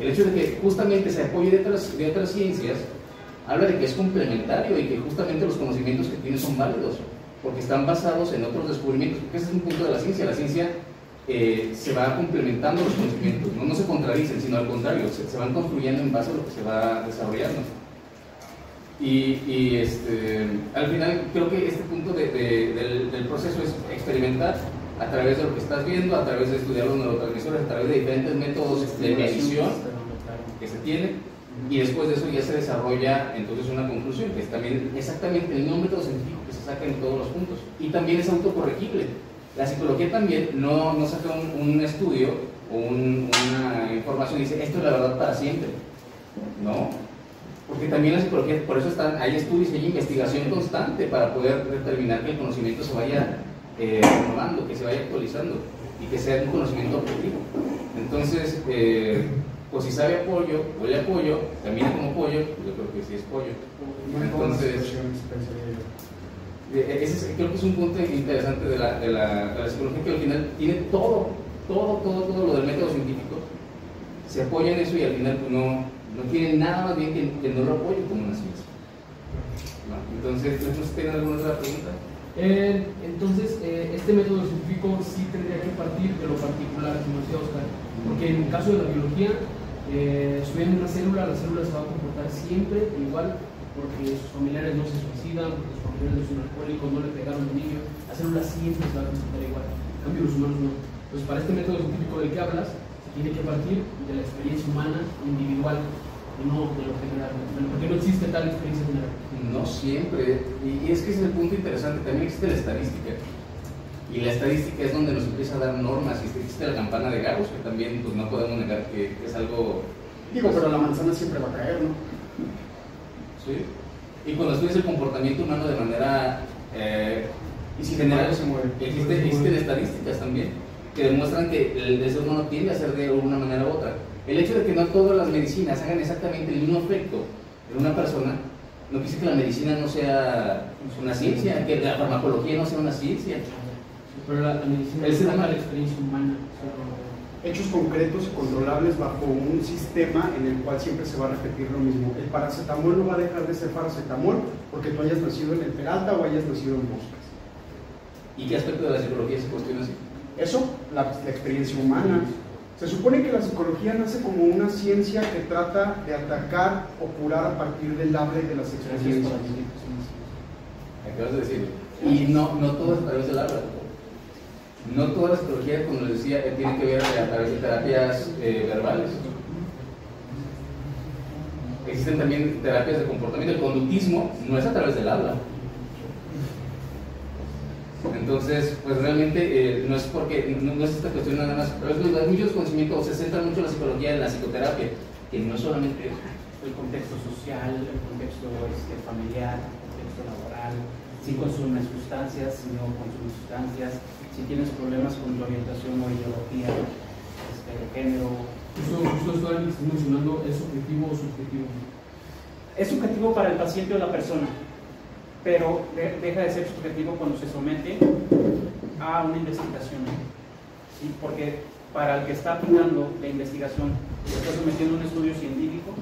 [SPEAKER 1] El hecho de que justamente se apoye de otras, de otras ciencias, habla de que es complementario y que justamente los conocimientos que tiene son válidos, porque están basados en otros descubrimientos, porque ese es un punto de la ciencia, la ciencia eh, se va complementando los conocimientos, no, no se contradicen, sino al contrario, se, se van construyendo en base a lo que se va desarrollando. Y, y, este, al final creo que este punto de- de- del, del proceso es experimentar a través de lo que estás viendo, a través de estudiar los neurotransmisores, a través de diferentes métodos de medición que se tiene y después de eso ya se desarrolla entonces una conclusión, que es también exactamente el mismo método científico que se saca en todos los puntos. Y también es autocorregible. La psicología también no, no saca un, un estudio o un- una información y dice, esto es la verdad para siempre. No, porque también la psicología, por eso están, hay estudios hay investigación constante para poder determinar que el conocimiento se vaya eh, renovando, que se vaya actualizando y que sea un conocimiento objetivo. Entonces, eh, pues si sabe a pollo, huele a pollo, camina como pollo, pues yo creo que sí es pollo. Entonces. Eh, Ese es- creo que es un punto interesante de la, de, la, de la psicología que al final tiene todo, todo, todo, todo lo del método científico. Se apoya en eso y al final pues, no, no tiene nada más bien que, que no lo apoye como una ciencia. ¿no? Entonces, ¿no sé si tienen alguna otra pregunta?
[SPEAKER 2] Eh, entonces, eh, este método científico sí tendría que partir de lo particular, como decía Oscar, porque en el caso de la biología, eh, estudiando una célula, la célula se va a comportar siempre igual, porque sus familiares no se suicidan, porque sus familiares no son alcohólicos, no le pegaron de niño, la célula siempre se va a comportar igual, en cambio los humanos no. Entonces, para este método científico del que hablas, se tiene que partir de la experiencia humana individual, no de lo general, porque no existe tal experiencia general.
[SPEAKER 1] No siempre. Y es que ese es el punto interesante. También existe la estadística. Y la estadística es donde nos empieza a dar normas. Y existe la campana de Gauss, que también pues, no podemos negar que, que es algo
[SPEAKER 4] Digo, pero la manzana siempre va a caer, ¿no?
[SPEAKER 1] ¿sí? Y cuando estudias el comportamiento humano de manera eh,
[SPEAKER 4] Y si
[SPEAKER 1] general,
[SPEAKER 4] se mueve.
[SPEAKER 1] existe- existen estadísticas también que demuestran que el deseo humano tiende a ser de una manera u otra. El hecho de que no todas las medicinas hagan exactamente el mismo efecto en una persona, no quiere decir que la medicina no sea una ciencia, que la farmacología no sea una ciencia.
[SPEAKER 2] Pero la, la medicina es la experiencia humana.
[SPEAKER 4] Hechos concretos y controlables bajo un sistema en el cual siempre se va a repetir lo mismo. El paracetamol no va a dejar de ser paracetamol porque tú hayas nacido en el Peralta o hayas nacido en Moscas.
[SPEAKER 1] ¿Y qué aspecto de la psicología se cuestiona así?
[SPEAKER 4] Eso, la, la experiencia humana. Se supone que la psicología nace como una ciencia que trata de atacar o curar a partir del hambre de las experiencias.
[SPEAKER 1] Acabas de decirlo. Y no, no todo es a través del habla. No toda la psicología, como les decía, eh, tiene que ver a través de terapias eh, verbales. Existen también terapias de comportamiento. El conductismo no es a través del habla. Entonces, pues realmente eh, no es porque, no, es esta cuestión nada más, pero es que muchos conocimientos, se centra mucho la psicología en la psicoterapia, que no solamente
[SPEAKER 3] el contexto social, el contexto este, familiar, el contexto laboral, si consumes sustancias, si no consumes sustancias, si tienes problemas con tu orientación o ideología este, de género,
[SPEAKER 2] Justo, justo esto que está mencionando, ¿es objetivo o subjetivo?
[SPEAKER 3] Es subjetivo para el paciente o la persona, pero deja de ser subjetivo cuando se somete a una investigación. ¿sí? Porque para el que está aplicando la investigación, está sometiendo a un estudio científico,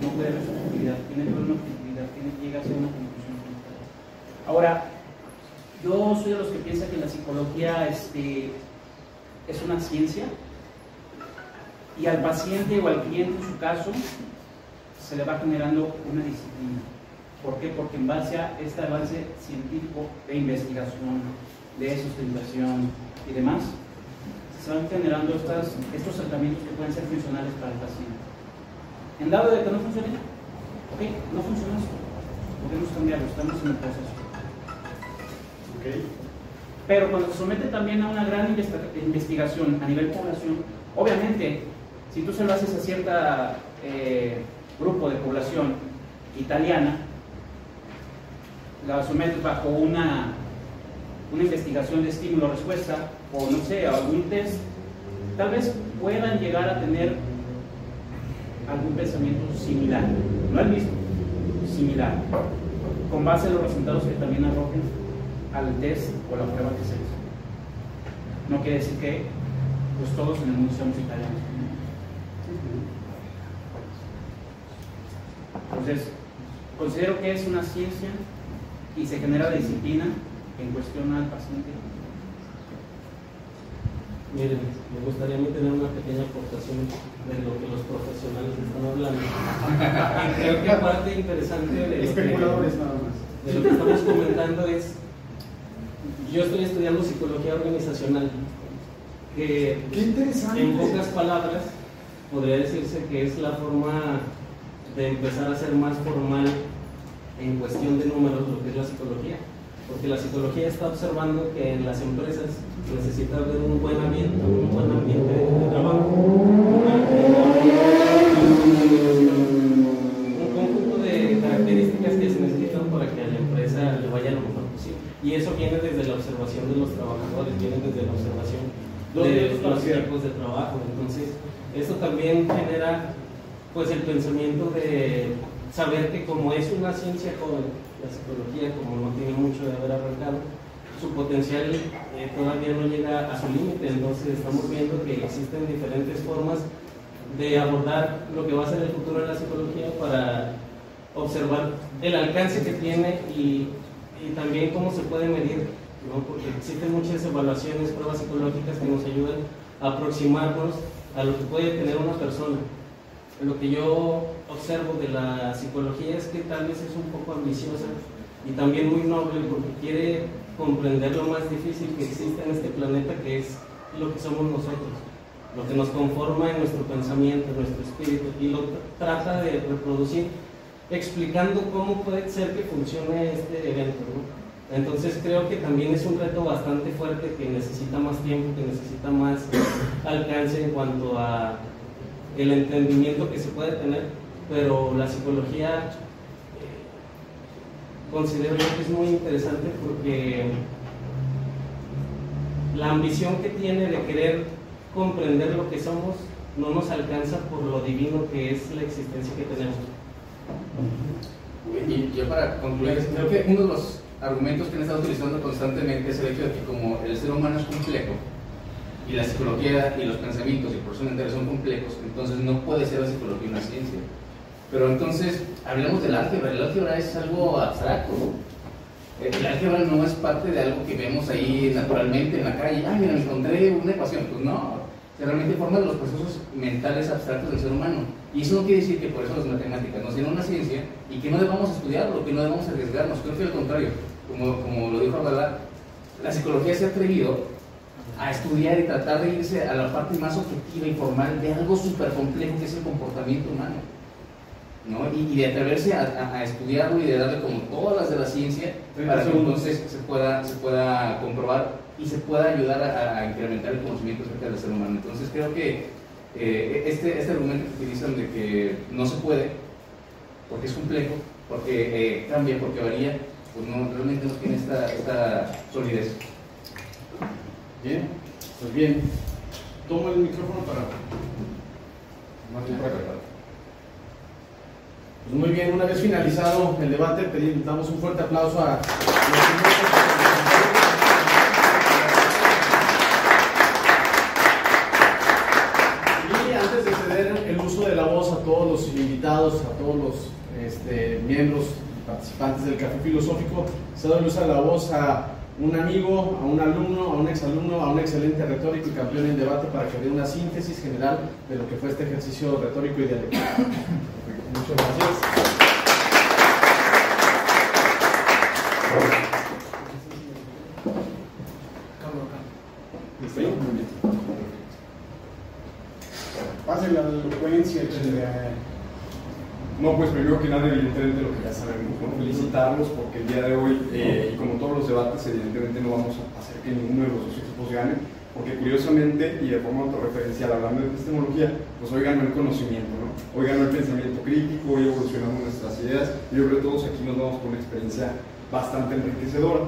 [SPEAKER 3] no puede haber subjetividad, tiene que haber una objetividad, tiene que llegar a ser una conclusión. Ahora, yo soy de los que piensan que la psicología este, es una ciencia y al paciente o al cliente en su caso se le va generando una disciplina. ¿Por qué? Porque en base a este avance científico de investigación, de sustentación y demás, se van generando estas, estos tratamientos que pueden ser funcionales para el paciente. En dado de que no funcione, ok, no funciona podemos cambiarlo, estamos en el proceso. Pero cuando se somete también a una gran investigación a nivel población, obviamente, si tú se lo haces a cierto eh, grupo de población italiana, la sometes bajo una, una investigación de estímulo-respuesta, o no sé, algún test, tal vez puedan llegar a tener algún pensamiento similar, no el mismo, similar, con base en los resultados que también arrojen al test o la prueba que se hizo. No quiere decir que pues todos en el mundo somos italianos. Entonces, considero que es una ciencia y se genera disciplina en cuestión al paciente.
[SPEAKER 6] Miren, me gustaría a mí tener una pequeña aportación de lo que los profesionales están hablando. *laughs* creo que aparte interesante de lo, que, de lo que estamos comentando es yo estoy estudiando psicología organizacional, que en pocas palabras podría decirse que es la forma de empezar a ser más formal en cuestión de números lo que es la psicología. Porque la psicología está observando que en las empresas necesita haber un buen ambiente, un buen ambiente de trabajo, y eso viene desde la observación de los trabajadores, viene desde la observación de los equipos de trabajo. Entonces, eso también genera pues el pensamiento de saber que como es una ciencia joven, la psicología, como no tiene mucho de haber arrancado, su potencial eh, todavía no llega a su límite, entonces estamos viendo que existen diferentes formas de abordar lo que va a ser el futuro de la psicología para observar el alcance que tiene y y también cómo se puede medir, ¿no? porque existen muchas evaluaciones, pruebas psicológicas que nos ayudan a aproximarnos a lo que puede tener una persona. Lo que yo observo de la psicología es que tal vez es un poco ambiciosa y también muy noble porque quiere comprender lo más difícil que existe en este planeta, que es lo que somos nosotros, lo que nos conforma en nuestro pensamiento, en nuestro espíritu, y lo trata de reproducir explicando cómo puede ser que funcione este evento. Entonces creo que también es un reto bastante fuerte que necesita más tiempo, que necesita más alcance en cuanto a el entendimiento que se puede tener, pero la psicología eh, considero que es muy interesante porque la ambición que tiene de querer comprender lo que somos no nos alcanza por lo divino que es la existencia que tenemos.
[SPEAKER 1] Y yo para concluir, creo que uno de los argumentos que han estado utilizando constantemente es el hecho de que como el ser humano es complejo, y la psicología y los pensamientos y por su mente son complejos, entonces no puede ser la psicología una ciencia. Pero entonces, hablamos del álgebra, el álgebra es algo abstracto. El álgebra no es parte de algo que vemos ahí naturalmente en la calle. Ah, mira, encontré una ecuación. Pues no, realmente forma los procesos mentales abstractos del ser humano. Y eso no quiere decir que por eso las matemáticas no sean una ciencia y que no debamos estudiarlo, que no debamos arriesgarnos. Creo que al contrario, como, como lo dijo Abdalá, la psicología se ha atrevido a estudiar y tratar de irse a la parte más objetiva y formal de algo súper complejo que es el comportamiento humano. ¿no? Y, de atreverse a, a, estudiarlo y de darle como todas las de la ciencia para que entonces se pueda, se pueda comprobar y se pueda ayudar a, incrementar el conocimiento acerca del ser humano. Entonces creo que eh, este, este argumento que utilizan de que no se puede, porque es complejo, porque eh, cambia, porque varía, pues no, realmente no tiene esta, esta solidez.
[SPEAKER 5] Bien, pues bien. Toma el micrófono para... Pues muy bien, una vez finalizado el debate, pedimos, damos un fuerte aplauso a Y antes de ceder el uso de la voz a todos los a todos los este, miembros participantes del Café Filosófico, cedo el uso de la voz a un amigo, a un alumno, a un exalumno, a un excelente retórico y campeón en debate para que dé una síntesis general de lo que fue este ejercicio retórico y dialéctico. Muchas gracias.
[SPEAKER 4] Pase la elocuencia, chinga.
[SPEAKER 7] No, pues primero que nada, evidentemente lo que ya sabemos, felicitarlos porque el día de hoy, eh, y como todos los debates, evidentemente no vamos a hacer que ninguno de los dos equipos gane, porque curiosamente y de forma autorreferencial, hablando de epistemología, pues hoy ganó el conocimiento, ¿no? hoy ganó el pensamiento crítico, hoy evolucionamos nuestras ideas, y yo creo todos aquí nos vamos con una experiencia bastante enriquecedora.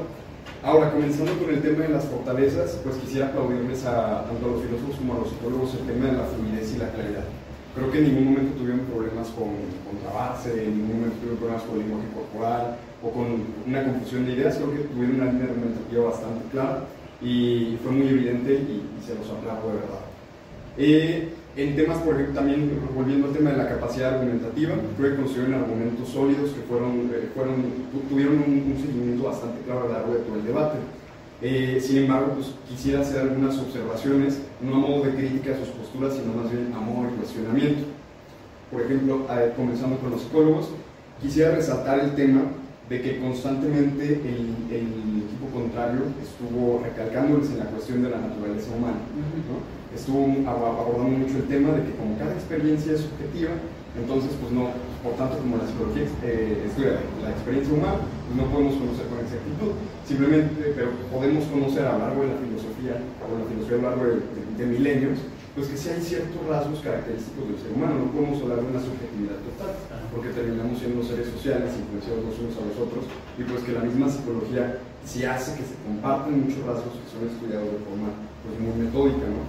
[SPEAKER 7] Ahora, comenzando con el tema de las fortalezas, pues quisiera aplaudirles a tanto a los filósofos como a los psicólogos el tema de la fluidez y la claridad creo que en ningún momento tuvieron problemas con, con trabarse, en ningún momento tuvieron problemas con lenguaje corporal o con una confusión de ideas, creo que tuvieron una línea argumentativa bastante clara y fue muy evidente y, y se los aplaudo de verdad. Eh, en temas, por ejemplo, también volviendo al tema de la capacidad argumentativa, creo que construyeron argumentos sólidos que fueron, eh, fueron, tuvieron un, un seguimiento bastante claro a lo largo de todo el debate. Eh, sin embargo, pues, quisiera hacer algunas observaciones, no a modo de crítica a sus posturas, sino más bien a modo de cuestionamiento. Por ejemplo, eh, comenzando con los psicólogos, quisiera resaltar el tema de que constantemente el, el equipo contrario estuvo recalcándoles en la cuestión de la naturaleza humana. ¿no? Estuvo abordando mucho el tema de que como cada experiencia es subjetiva, entonces, pues no, por tanto, como la psicología eh, estudia la experiencia humana, pues no podemos conocer con exactitud. Simplemente, pero podemos conocer a lo largo de la filosofía, o la filosofía a lo largo de, de, de milenios, pues que sí hay ciertos rasgos característicos del ser humano. No podemos hablar de una subjetividad total, porque terminamos siendo seres sociales, influenciados los unos a los otros, y pues que la misma psicología sí hace que se comparten muchos rasgos que son estudiados de forma pues, muy metódica. ¿no?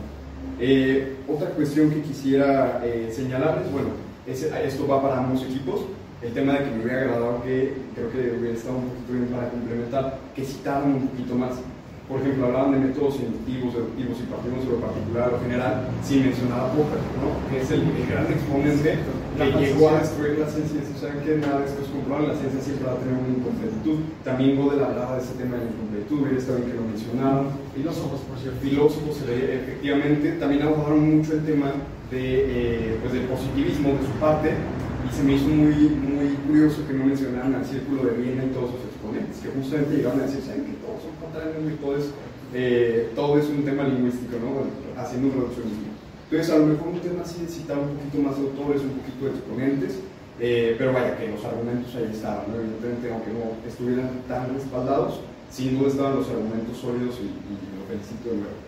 [SPEAKER 7] Eh, otra cuestión que quisiera eh, señalarles, bueno, esto va para ambos equipos. El tema de que me hubiera agradado que creo que hubiera estado un poquito bien para complementar, que citaran un poquito más. Por ejemplo, hablaban de métodos científicos, deductivos y partimos de lo particular o general, sin mencionar a Popper, ¿no? que es el, el gran exponente que llegó a destruir la ciencia. Y saben que nada de esto es comprobable, la ciencia siempre va a tener una incompletitud. También Godel hablaba de ese tema de la incompletitud, hubiera estado bien que lo mencionaron.
[SPEAKER 4] Filósofos, por cierto.
[SPEAKER 7] Filósofos, efectivamente. También abordaron mucho el tema de, eh, pues del positivismo de su parte y se me hizo muy, muy curioso que no mencionaran al círculo de Viena y todos sus exponentes, que justamente llegaron a decir, ¿saben que todos son contrarios y todo es, eh, todo es un tema lingüístico, ¿no? haciendo un reduccionismo. Entonces, a lo mejor un tema así de citar un poquito más de autores, un poquito de exponentes, eh, pero vaya, que los argumentos ahí estaban, ¿no? evidentemente, aunque no estuvieran tan respaldados, sin duda estaban los argumentos sólidos y, y lo felicito de nuevo.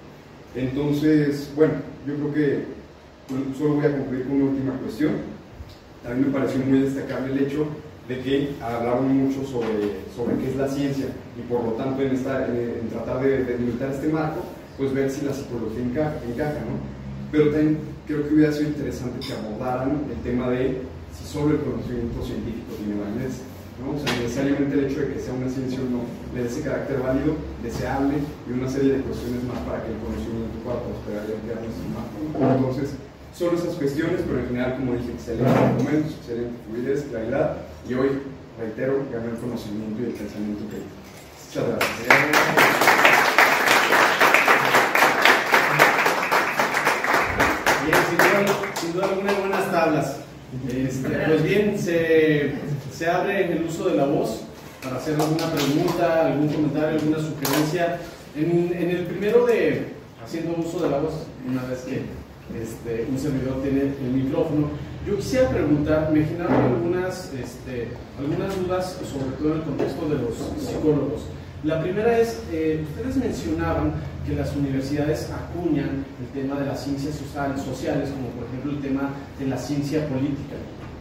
[SPEAKER 7] Entonces, bueno, yo creo que solo voy a concluir con una última cuestión. También me pareció muy destacable el hecho de que hablaron mucho sobre, sobre qué es la ciencia y por lo tanto en, esta, en, en tratar de, de, delimitar este marco, pues ver si la psicología encaja, encaja, ¿no? Pero también creo que hubiera sido interesante que abordaran el tema de si solo el conocimiento científico tiene validez. ¿no? O sea, necesariamente el hecho de que sea una ciencia o no le dé ese carácter válido, deseable y una serie de cuestiones más para que el conocimiento pueda prosperar y ampliar nuestro marco. Entonces, Solo esas cuestiones, pero en general, como dije, excelentes argumentos, excelente fluidez, claridad, y hoy, reitero, ganó el conocimiento y el pensamiento crítico. Muchas gracias.
[SPEAKER 5] Bien, sin duda alguna, buenas tablas. Este, pues bien, se, se abre el uso de la voz para hacer alguna pregunta, algún comentario, alguna sugerencia. En, en el primero de haciendo uso de la voz, una vez que este, un servidor tiene el micrófono. Yo quisiera preguntar, me generaron algunas, este, algunas dudas, sobre todo en el contexto de los psicólogos. La primera es, eh, ustedes mencionaban que las universidades acuñan el tema de las ciencias social, sociales, como por ejemplo el tema de la ciencia política.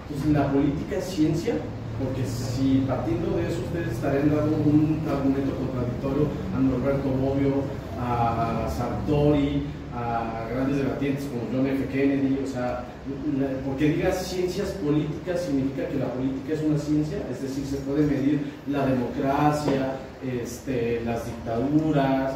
[SPEAKER 5] Entonces, ¿la política es ciencia? Porque si partiendo de eso ustedes estarían dando un argumento contradictorio a Norberto Bobbio, a Sartori, a grandes debatientes como John F. Kennedy, o sea, porque digas ciencias políticas significa que la política es una ciencia, es decir, se puede medir la democracia, este, las dictaduras,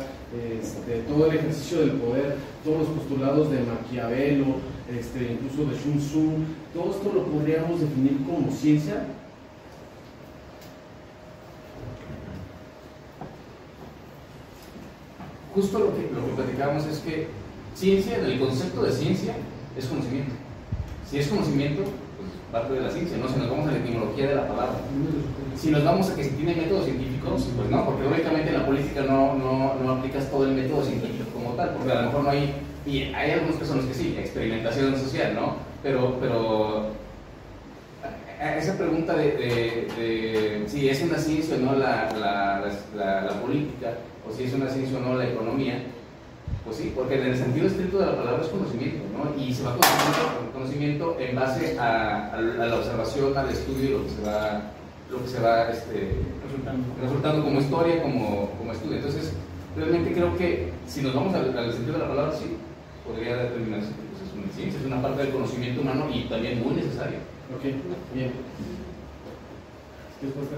[SPEAKER 5] este, todo el ejercicio del poder, todos los postulados de Maquiavelo, este, incluso de Sun Tzu, todo esto lo podríamos definir como ciencia.
[SPEAKER 1] Justo lo que, lo que platicábamos es que ciencia, el concepto de ciencia es conocimiento. Si es conocimiento, pues parte de la ciencia, ¿no? Si nos vamos a la etimología de la palabra. Si nos vamos a que si tiene métodos científicos, pues no, porque obviamente en la política no, no, no aplicas todo el método científico como tal, porque a lo mejor no hay, y hay algunas personas que sí, experimentación social, ¿no? Pero, pero esa pregunta de, si es una ciencia o no la, la, la, política, o si es una ciencia o no la economía, pues sí, porque en el sentido estricto de la palabra es conocimiento, ¿no? Y se va conocimiento, conocimiento en base a, a, la observación, al estudio y lo que se va, lo que se va este, resultando. resultando como historia, como, como estudio. Entonces, realmente creo que si nos vamos al, al sentido de la palabra, sí, podría determinarse que pues, es una ciencia, es una parte del conocimiento humano y también muy necesaria.
[SPEAKER 5] Ok, bien. Después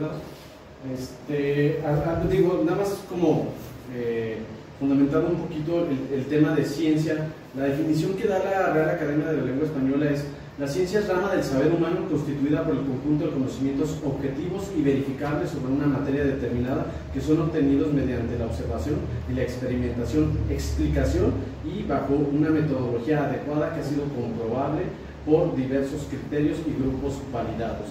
[SPEAKER 5] Este, digo, nada más como eh, fundamentando un poquito el, tema de ciencia, la definición que da la Real Academia de la Lengua Española es la ciencia es rama del saber humano constituida por el conjunto de conocimientos objetivos y verificables sobre una materia determinada que son obtenidos mediante la observación y la experimentación, explicación y bajo una metodología adecuada que ha sido comprobable por diversos criterios y grupos validados.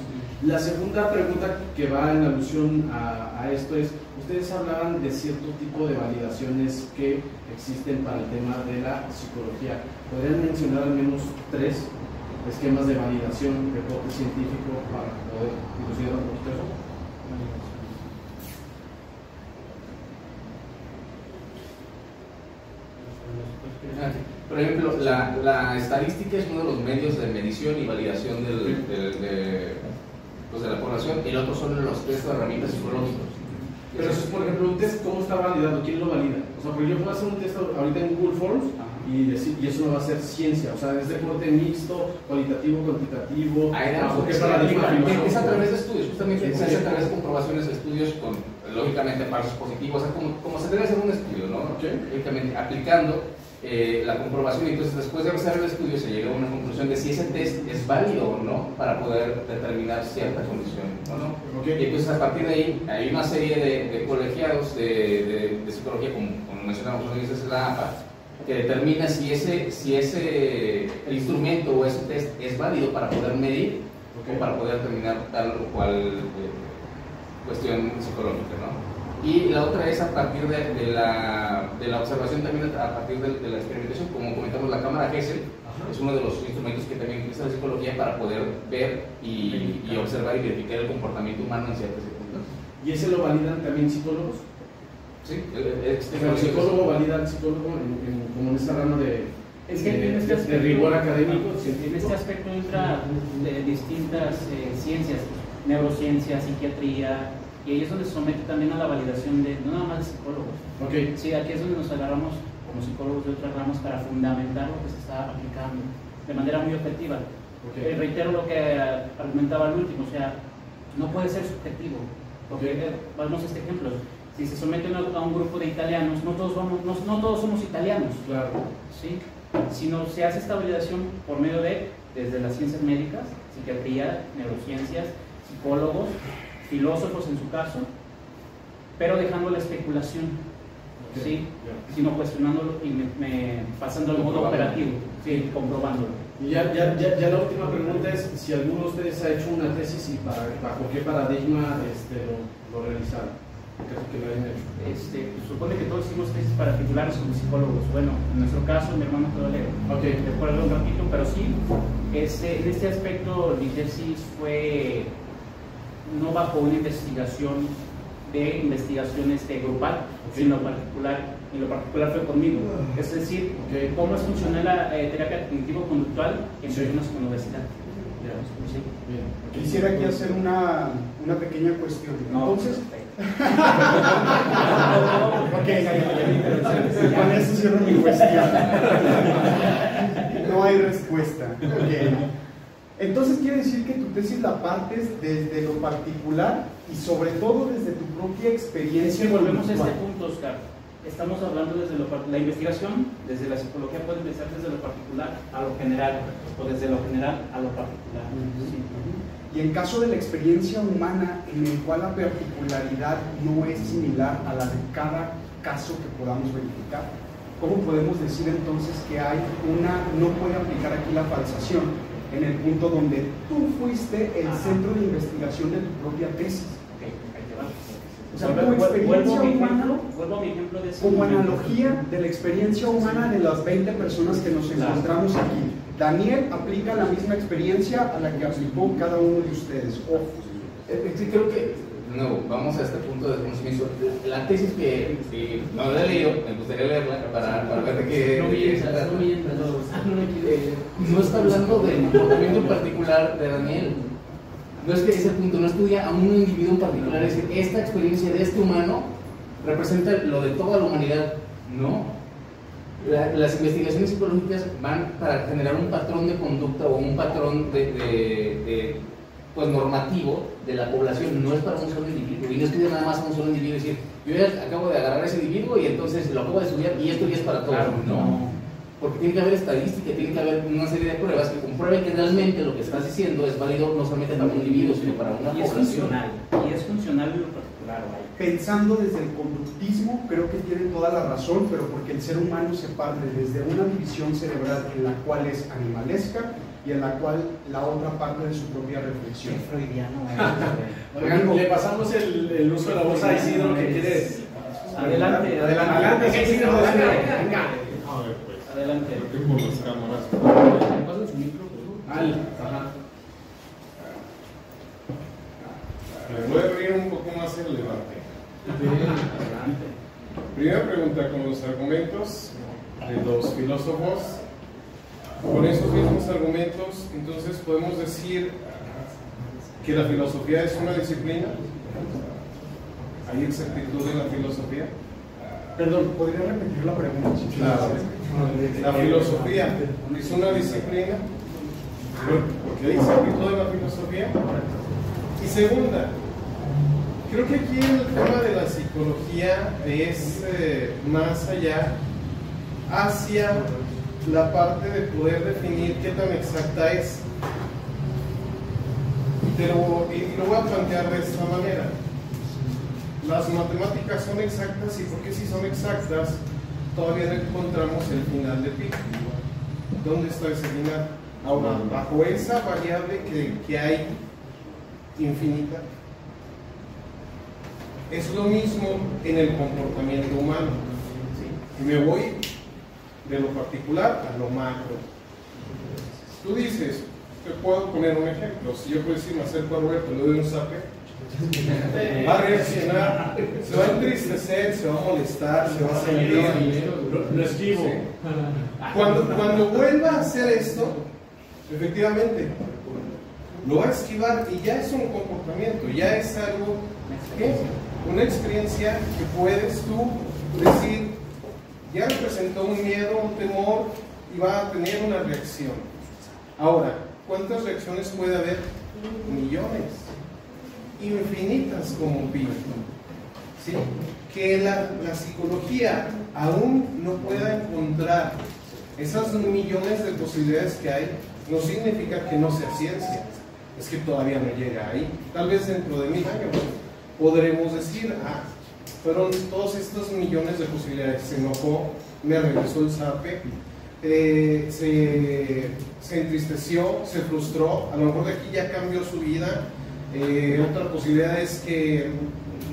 [SPEAKER 5] La segunda pregunta que va en alusión a, esto es, ustedes hablaban de cierto tipo de validaciones que existen para el tema de la psicología. ¿Podrían mencionar al menos tres esquemas de validación, reporte científico para poder dilucidar poquito eso.
[SPEAKER 1] Por ejemplo, la, la, estadística es uno de los medios de medición y validación del, de, pues de la población, y el otro son los test de herramientas psicológicas.
[SPEAKER 5] Pero eso es, por ejemplo, un test, ¿cómo está validado? ¿Quién lo valida? O sea, porque yo puedo hacer un test ahorita en Google Forms y, y eso no va a ser ciencia, o sea, es deporte mixto, cualitativo, cuantitativo,
[SPEAKER 1] ah, ¿qué paradigma Es a través de estudios, justamente es a través de comprobaciones de estudios con, lógicamente, falsos positivos, o sea, como, como se debe hacer un estudio, ¿no? Lógicamente, aplicando eh, la comprobación y entonces después de hacer el estudio se llega a una conclusión de si ese test es válido o no para poder determinar cierta condición o no. Y entonces a partir de ahí hay una serie de, colegiados de, de, psicología, como, como mencionamos, es la APA, que determina si ese, si ese el instrumento o ese test es válido para poder medir o para poder determinar tal o cual eh, cuestión psicológica. ¿no? Y la otra es a partir de, de, la, de la, observación también a partir de, de, la experimentación, como comentamos la cámara Gesell, es uno de los instrumentos que también utiliza la psicología para poder ver y, y observar y verificar el comportamiento humano en ciertas circunstancias.
[SPEAKER 5] ¿Y ese lo validan también psicólogos?
[SPEAKER 1] Sí,
[SPEAKER 5] este, el psicólogo valida al psicólogo en, como en esta rama de, es que en este aspecto, de rigor académico,
[SPEAKER 3] En este aspecto entra de distintas eh, ciencias, neurociencia, psiquiatría, y ahí es donde se somete también a la validación de, no nada más de psicólogos.
[SPEAKER 5] Okay.
[SPEAKER 3] Sí, aquí es donde nos agarramos como psicólogos de otras ramas para fundamentar lo que se está aplicando de manera muy objetiva. Okay. Eh, reitero lo que argumentaba al último, o sea, no puede ser subjetivo. Porque, okay. vamos a este ejemplo, si se someten a, un grupo de italianos, no todos, vamos, no, no todos somos italianos.
[SPEAKER 5] Claro.
[SPEAKER 3] ¿sí? Sino se hace esta validación por medio de, desde las ciencias médicas, psiquiatría, neurociencias, psicólogos, filósofos en su caso, pero dejando la especulación, ¿sí? sino cuestionándolo y me, pasando al modo operativo, ¿sí? comprobándolo.
[SPEAKER 5] Y ya, ya, ya, ya, la última pregunta es si alguno de ustedes ha hecho una tesis y para, bajo qué paradigma este, lo, lo realizaron. Que lo hecho.
[SPEAKER 3] Este, supone que todos hicimos tesis para titularnos como psicólogos. Bueno, en nuestro caso, mi hermano quedó leo.
[SPEAKER 5] Ok.
[SPEAKER 3] Recuerdo un ratito, pero sí, este, en este aspecto mi tesis fue no bajo una investigación de investigaciones de grupal, sino particular, y lo particular fue conmigo. Es decir, cómo es funciona la eh, terapia cognitivo-conductual en personas con obesidad.
[SPEAKER 4] Quisiera aquí hacer una, una pequeña cuestión. Entonces, ok, con eso cierro mi cuestión. No hay respuesta. Ok. Entonces quiere decir que tu tesis la partes desde lo particular y sobre todo desde tu propia experiencia.
[SPEAKER 3] Volvemos a este punto, Oscar. Estamos hablando desde lo, la investigación, desde la psicología puede empezar desde lo particular a lo general, o desde lo general a lo particular.
[SPEAKER 4] Y en caso de la experiencia humana en el cual la particularidad no es similar a la de cada caso que podamos verificar, ¿cómo podemos decir entonces que hay una, no puede aplicar aquí la falsación en el punto donde tú fuiste el centro de investigación de tu propia tesis? O sea, como experiencia humana, como analogía de la experiencia humana de las 20 personas que nos encontramos aquí. Daniel aplica la misma experiencia a la que aplicó cada uno de ustedes. Ojo.
[SPEAKER 1] Sí, creo que, no, vamos a este punto de conocimiento. La tesis que, no la he leído, me gustaría leerla para, para ver de qué. No, no está hablando del comportamiento particular de Daniel no es que ese punto no estudia a un individuo en particular, es decir, esta experiencia de este humano representa lo de toda la humanidad, no. las investigaciones psicológicas van para generar un patrón de conducta o un patrón de, pues normativo de la población, no es para un solo individuo, y no estudia nada más a un solo individuo, es decir, yo ya acabo de agarrar a ese individuo y entonces lo acabo de estudiar y esto ya es para todos, no porque tiene que haber estadística, tiene que haber una serie de pruebas que comprueben que realmente lo que estás diciendo es válido no solamente para un individuo, sino para una
[SPEAKER 3] y
[SPEAKER 1] población.
[SPEAKER 3] Es funcional, y es funcional en lo particular.
[SPEAKER 4] Pensando desde el conductismo, creo que tienen toda la razón, pero porque el ser humano se parte desde una división cerebral en la cual es animalesca y en la cual la otra parte de su propia reflexión.
[SPEAKER 3] Qué freudiano. *laughs*
[SPEAKER 5] Oigan, le pasamos el, el, uso de la voz a Isidro, ¿qué quieres?
[SPEAKER 3] Adelante,
[SPEAKER 5] adelante. Adelante, Isidro,
[SPEAKER 3] venga. Adelante. Creo por las cámaras.
[SPEAKER 2] ¿Pasan su micro,
[SPEAKER 5] Al. Ajá.
[SPEAKER 8] voy a abrir un poco más el debate.
[SPEAKER 3] Adelante.
[SPEAKER 8] Primera pregunta, con los argumentos de los filósofos, con esos mismos argumentos, entonces podemos decir que la filosofía es una disciplina. ¿Hay exactitud en la filosofía?
[SPEAKER 4] Perdón, ¿podría repetir la pregunta?
[SPEAKER 8] Claro. La filosofía es una disciplina, porque hay exactitud en la filosofía. Y segunda, creo que aquí el tema de la psicología es eh, más allá hacia la parte de poder definir qué tan exacta es. Pero, y lo voy a plantear de esta manera las matemáticas son exactas y porque si son exactas todavía no encontramos el final de pi. ¿Dónde está ese final? Ahora, bajo esa variable que, que hay infinita, es lo mismo en el comportamiento humano. Y me voy de lo particular a lo macro. Tú dices, te puedo poner un ejemplo. Si yo puedo decir, me acerco a Roberto, le doy un zape, Va a reaccionar, se va a entristecer, se va a molestar, se va a sentir.
[SPEAKER 5] Lo, esquivo.
[SPEAKER 8] Cuando, cuando vuelva a hacer esto, efectivamente, lo va a esquivar y ya es un comportamiento, ya es algo, ¿qué? Una experiencia que puedes tú decir, ya representó un miedo, un temor y va a tener una reacción. Ahora, ¿cuántas reacciones puede haber? Millones infinitas como pi. ¿sí? Que la, psicología aún no pueda encontrar esas millones de posibilidades que hay, no significa que no sea ciencia, es que todavía no llega ahí. Tal vez dentro de mil años podremos decir, ah, fueron todos estos millones de posibilidades, se enojó, me regresó el zape, eh, se, se entristeció, se frustró, a lo mejor de aquí ya cambió su vida, eh, otra posibilidad es que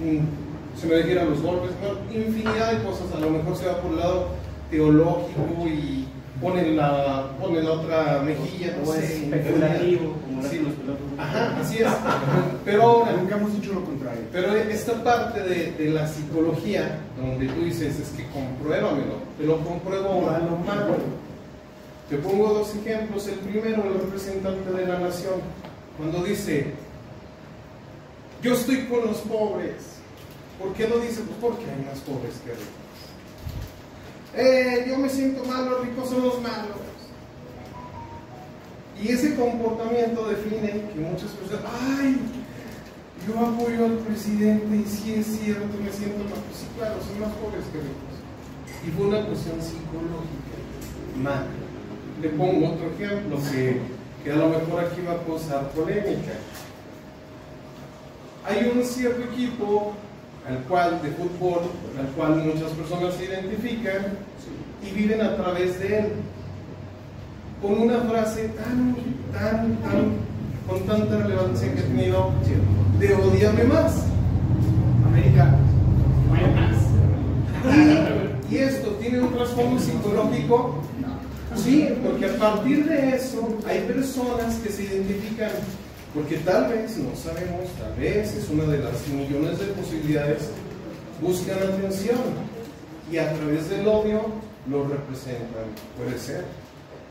[SPEAKER 8] mm, se me dijeran los golpes, infinidad de cosas. A lo mejor se va por el lado teológico y pone la, pone la otra mejilla,
[SPEAKER 3] no sé, especulativo,
[SPEAKER 8] sí. Ajá, así es. Pero ahora,
[SPEAKER 4] nunca hemos dicho lo contrario.
[SPEAKER 8] Pero esta parte de, de, la psicología, donde tú dices, es que compruébamelo, te lo compruebo ahora lo malo. Te pongo dos ejemplos. El primero, el representante de la nación, cuando dice, yo estoy con los pobres. ¿Por qué lo dice? Pues porque hay más pobres que ricos. Eh, yo me siento mal, los ricos son los malos. Y ese comportamiento define que muchas personas, ay, yo apoyo al presidente y si es cierto, me siento mal. Pues sí, claro, son más pobres que ricos. Y fue una cuestión psicológica. Mal. Le pongo otro ejemplo que, que a lo mejor aquí va a causar polémica. Hay un cierto equipo al cual de fútbol, al cual muchas personas se identifican y viven a través de él. Con una frase tan, tan, tan, con tanta relevancia que ha tenido, de odiame más.
[SPEAKER 4] América.
[SPEAKER 8] Y, y esto tiene un trasfondo psicológico, sí, porque a partir de eso hay personas que se identifican, porque tal vez, no sabemos, tal vez es una de las millones de posibilidades, buscan atención y a través del odio lo representan, puede ser.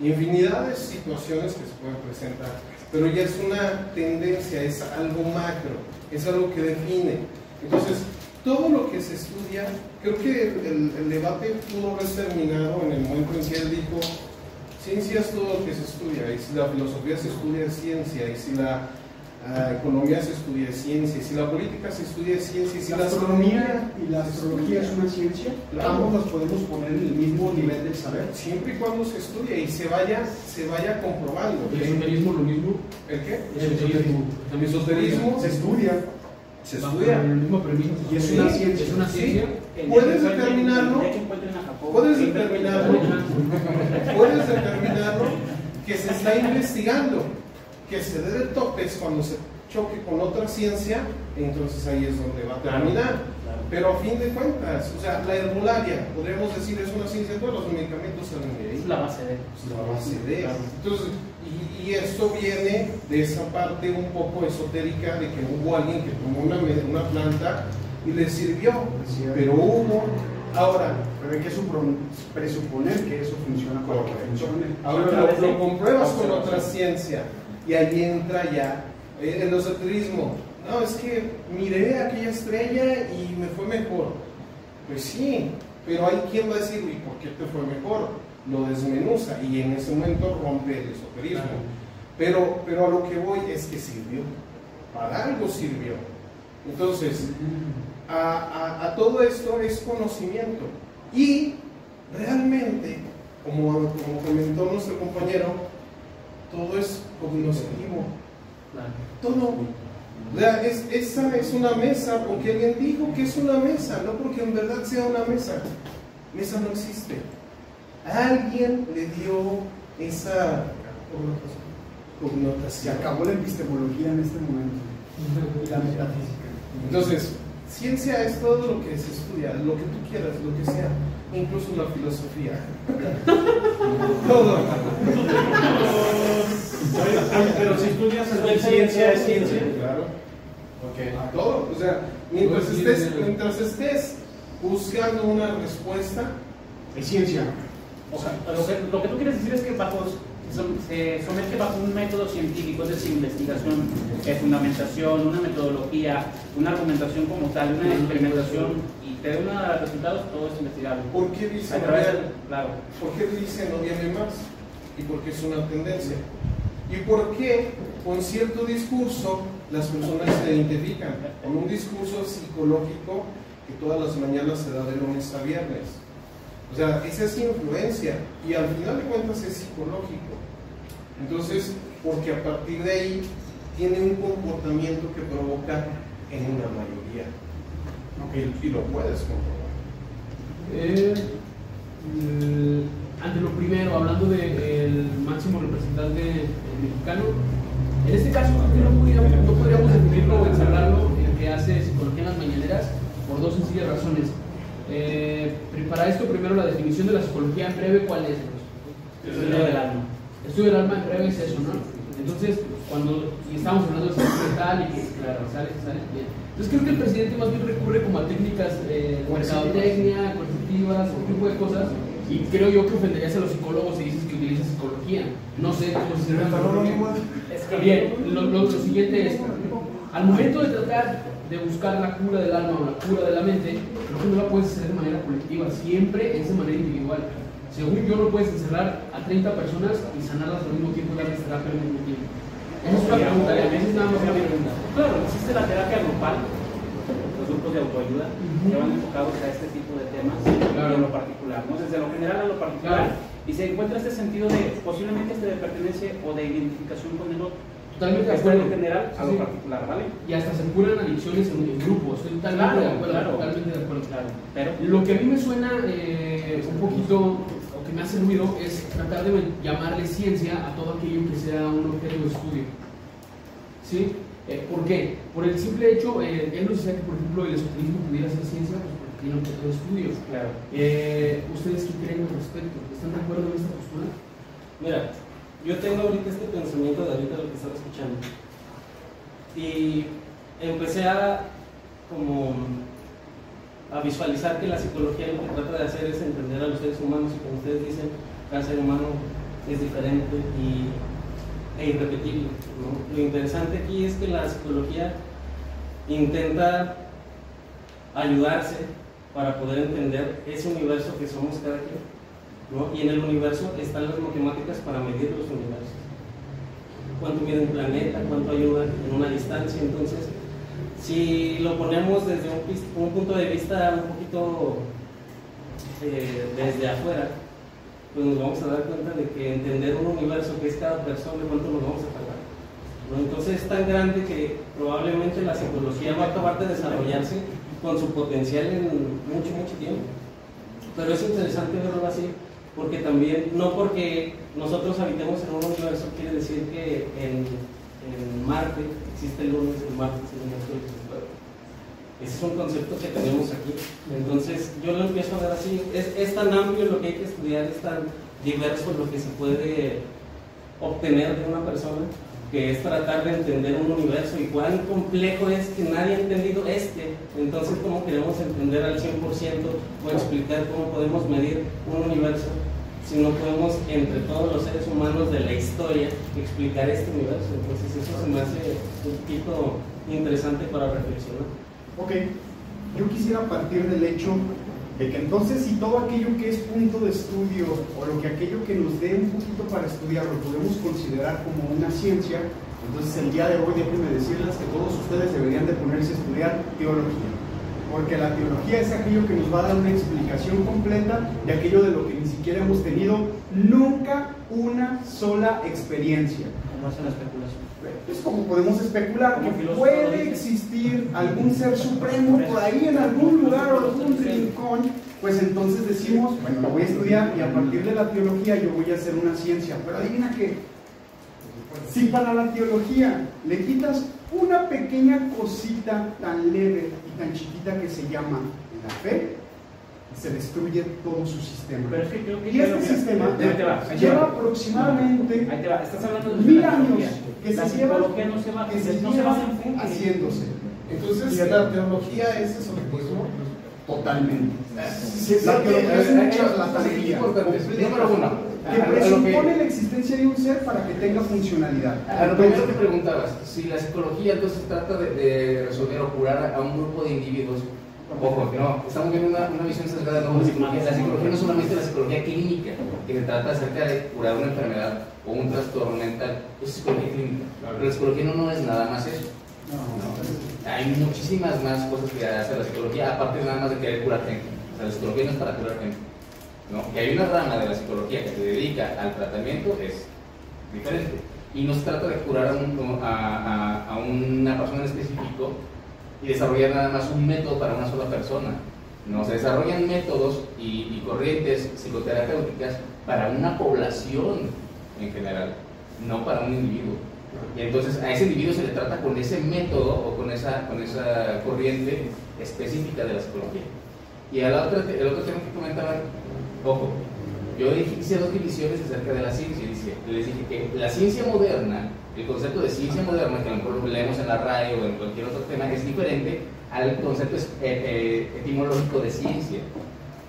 [SPEAKER 8] Infinidad de situaciones que se pueden presentar, pero ya es una tendencia, es algo macro, es algo que define. Entonces, todo lo que se estudia, creo que el, el debate pudo haber terminado en el momento en que él dijo, ciencia es todo lo que se estudia, y si la filosofía se estudia es ciencia, y si la ah, economía se estudia es ciencia, y si la política se estudia es ciencia, si
[SPEAKER 4] La
[SPEAKER 8] la
[SPEAKER 4] astronomía y la astrología es una ciencia.
[SPEAKER 8] Claro.
[SPEAKER 4] Ambos las podemos poner en el mismo nivel del saber.
[SPEAKER 8] siempre y cuando se estudia y se vaya, se vaya comprobando.
[SPEAKER 2] El esoterismo lo mismo.
[SPEAKER 8] ¿El qué?
[SPEAKER 2] El esoterismo.
[SPEAKER 8] El esoterismo
[SPEAKER 4] Se estudia.
[SPEAKER 8] se estudia.
[SPEAKER 2] el mismo.
[SPEAKER 4] Y es
[SPEAKER 2] Sí,
[SPEAKER 4] una ciencia.
[SPEAKER 2] Es una ciencia.
[SPEAKER 8] ¿Puedes determinarlo? ¿Puedes determinarlo? *laughs* Puedes determinarlo que se está investigando, que se dé de topes cuando se choque con otra ciencia, entonces ahí es donde va a terminar.
[SPEAKER 3] Claro.
[SPEAKER 8] Pero a fin de cuentas, o sea, la herbolaria, podríamos decir, es una ciencia, todos los medicamentos salen de ahí.
[SPEAKER 3] Es la base de
[SPEAKER 8] Es la base de
[SPEAKER 3] Claro.
[SPEAKER 8] Entonces, y, y esto viene de esa parte un poco esotérica de que hubo alguien que tomó una, una planta y le sirvió, pero hubo, ahora,
[SPEAKER 4] Pero hay que presuponer que eso funciona que funcione.
[SPEAKER 8] ahora lo, lo compruebas con otra ciencia y ahí entra ya eh, el esoterismo. No, es que miré aquella estrella y me fue mejor. Pues sí, pero hay quien va a decir, ¿y por qué te fue mejor? Lo desmenuza y en ese momento rompe el esoterismo. Pero, pero a lo que voy es que sirvió. Para algo sirvió. Entonces, a, a- a todo esto es conocimiento. Y realmente, como, como comentó nuestro compañero, todo es.
[SPEAKER 3] Claro.
[SPEAKER 8] Todo. O sea, es, esa es una mesa porque alguien dijo que es una mesa, no porque en verdad sea una mesa. Mesa no existe. Alguien le dio esa
[SPEAKER 4] Se
[SPEAKER 8] connotación.
[SPEAKER 4] acabó la epistemología en este momento. Y la metafísica.
[SPEAKER 8] Entonces, ciencia es todo lo que se estudia, lo que tú quieras, lo que sea, incluso la filosofía. *laughs* todo.
[SPEAKER 5] Pero si estudias en ciencia, es ciencia.
[SPEAKER 8] Claro.
[SPEAKER 5] Ok.
[SPEAKER 8] Todo. O sea, mientras estés, mientras estés buscando una respuesta,
[SPEAKER 4] Es ciencia.
[SPEAKER 3] O sea, lo que, lo que tú quieres decir es que bajo, se somete bajo un método científico, es decir, investigación, eh, fundamentación, una metodología, una argumentación como tal, una experimentación te da unos resultados, todo es investigable.
[SPEAKER 8] ¿por qué dicen
[SPEAKER 3] claro,
[SPEAKER 8] ¿Por qué dicen odiame más? Y porque es una tendencia. ¿Y por qué con cierto discurso las personas se identifican? Con un discurso psicológico que todas las mañanas se da de lunes a viernes. O sea, esa es influencia y al final de cuentas es psicológico. Entonces, porque a partir de ahí tiene un comportamiento que provoca en una mayoría. Y, y lo puedes comprobar.
[SPEAKER 2] Eh, eh, ante lo primero, hablando del máximo representante eh, mexicano, en este caso no podríamos, no podríamos definirlo o encerrarlo en el que hace psicología en las mañaneras por dos sencillas razones. Eh, para esto, primero la definición de la psicología en breve, ¿cuál es?
[SPEAKER 3] el estudio del alma.
[SPEAKER 2] Estudio del alma en breve es eso, ¿no? Entonces, cuando y estamos hablando de salud mental y que claro, sale, sale bien. Entonces creo que el presidente más bien recurre como a técnicas eh, mercadotecnia, coercitivas, ese tipo de cosas. Y creo yo que ofenderías a los psicólogos si dices que utilizas psicología. No sé cómo se.
[SPEAKER 3] Es que
[SPEAKER 2] Bien, lo, lo- lo siguiente es, al momento de tratar de buscar la cura del alma o la cura de la mente, creo que no la puedes hacer de manera colectiva, siempre es de manera individual. Según yo, no puedes encerrar a 30 personas y sanarlas al mismo tiempo y darles terapia al mismo tiempo. Esa es una pregunta, a veces nada más una pregunta.
[SPEAKER 3] Claro, existe la terapia grupal, los grupos de autoayuda, que van enfocados a este tipo de temas
[SPEAKER 2] Claro.
[SPEAKER 3] y en lo particular, ¿no? desde lo general a lo particular. Y se encuentra este sentido de posiblemente este de pertenencia o de identificación con el otro.
[SPEAKER 2] Totalmente de acuerdo.
[SPEAKER 3] lo general a
[SPEAKER 2] Sí,
[SPEAKER 3] lo particular, ¿vale?
[SPEAKER 2] Y hasta se curan adicciones en, en grupo, estoy totalmente
[SPEAKER 3] Claro,
[SPEAKER 2] de acuerdo.
[SPEAKER 3] claro.
[SPEAKER 2] Totalmente de acuerdo.
[SPEAKER 3] Claro, pero
[SPEAKER 2] Lo que a mí me suena eh, un poquito, me hace ruido, es tratar de llamarle ciencia a todo aquello que sea un objeto de estudio. ¿Sí? Eh, ¿Por qué? Por el simple hecho, eh, él nos decía que, por ejemplo, el esoterismo pudiera ser ciencia, pues porque tiene objeto de estudio.
[SPEAKER 3] claro.
[SPEAKER 2] Eh, ¿Ustedes qué creen al respecto? ¿Están de acuerdo en esta postura?
[SPEAKER 6] Mira, yo tengo ahorita este pensamiento de ahorita lo que estaba escuchando. Y empecé a como a visualizar que la psicología lo que trata de hacer es entender a los seres humanos y como ustedes dicen, cada ser humano es diferente y, e irrepetible. Lo interesante aquí es que la psicología intenta ayudarse para poder entender ese universo que somos cada quien. ¿no? Y en el universo están las matemáticas para medir los universos. Cuánto mide un planeta, cuánto ayuda en una distancia. Entonces, si lo ponemos desde un, punto de vista un poquito eh, desde afuera, pues nos vamos a dar cuenta de que entender un universo que es cada persona, cuánto nos vamos a tardar. ¿no? Entonces es tan grande que probablemente la psicología va a acabar de desarrollarse con su potencial en mucho, mucho tiempo. Pero es interesante verlo así, porque también, no porque nosotros habitemos en un universo, quiere decir que en, en Marte existe el lunes, miércoles, el jueves. Ese es un concepto que tenemos aquí. Entonces, yo lo empiezo a ver así. Es, tan amplio lo que hay que estudiar, es tan diverso lo que se puede obtener de una persona, que es tratar de entender un universo y cuán complejo es que nadie ha entendido este. Entonces, ¿cómo queremos entender al 100% o explicar cómo podemos medir un universo si no podemos, entre todos los seres humanos de la historia, explicar este universo? Entonces, eso se me hace un poquito interesante para reflexionar.
[SPEAKER 4] Ok, yo quisiera partir del hecho de que entonces si todo aquello que es punto de estudio o lo que aquello que nos dé un poquito para estudiar lo podemos considerar como una ciencia, entonces el día de hoy déjenme decirles que todos ustedes deberían de ponerse a estudiar teología. Porque la teología es aquello que nos va a dar una explicación completa de aquello de lo que ni siquiera hemos tenido nunca una sola experiencia.
[SPEAKER 3] Como hacen la especulación.
[SPEAKER 4] Es como podemos especular que puede existir algún ser supremo por ahí en algún lugar o algún rincón, pues entonces decimos, bueno, lo voy a estudiar y a partir de la teología yo voy a hacer una ciencia. Pero adivina qué, si para la teología le quitas una pequeña cosita tan leve y tan chiquita que se llama la fe, se destruye todo su sistema.
[SPEAKER 3] Pero es que creo que
[SPEAKER 4] Y este sistema
[SPEAKER 3] ahí te va, ahí te
[SPEAKER 4] lleva
[SPEAKER 3] va.
[SPEAKER 4] aproximadamente
[SPEAKER 3] Ahí te va, estás hablando de
[SPEAKER 4] mil
[SPEAKER 3] la
[SPEAKER 4] años que
[SPEAKER 3] la
[SPEAKER 4] se llevan
[SPEAKER 3] psicología no se va,
[SPEAKER 4] que se
[SPEAKER 3] no se fe.
[SPEAKER 4] haciéndose
[SPEAKER 8] Entonces, la teología es esoterismo.
[SPEAKER 4] totalmente.
[SPEAKER 1] Sí,
[SPEAKER 4] La teología es
[SPEAKER 1] importante.
[SPEAKER 4] completa,
[SPEAKER 1] Número uno,
[SPEAKER 4] que presupone
[SPEAKER 1] que-
[SPEAKER 4] la existencia de un ser para que tenga funcionalidad.
[SPEAKER 1] A lo primero que preguntabas, si la psicología entonces trata de, de resolver o curar a un grupo de individuos, ojo, que no, estamos viendo una, una visión sesgada de la psicología. La psicología no es solamente la psicología clínica, que se trata acerca de curar una enfermedad o un trastorno mental, eso es psicología clínica. Pero la psicología no, no es nada más eso. No, Hay muchísimas más cosas que hace la psicología, aparte nada más de querer curar gente. O sea, la psicología no es para curar gente. ¿no? Que hay una rama de la psicología que se dedica al tratamiento es diferente. Y no se trata de curar a, un- a- a- a una persona en específico y desarrollar nada más un método para una sola persona. No, se desarrollan métodos y, y corrientes psicoterapéuticas para una población en general, no para un individuo. Y entonces a ese individuo se le trata con ese método o con esa, con esa corriente específica de la psicología. Y el otro, el otro tema que comentaban, ojo, yo hice dos divisiones acerca de la ciencia. Les dije que la ciencia moderna, el concepto de ciencia moderna, que a lo mejor leemos en la radio o en cualquier otro tema, es diferente al concepto eh, eh, etimológico de ciencia.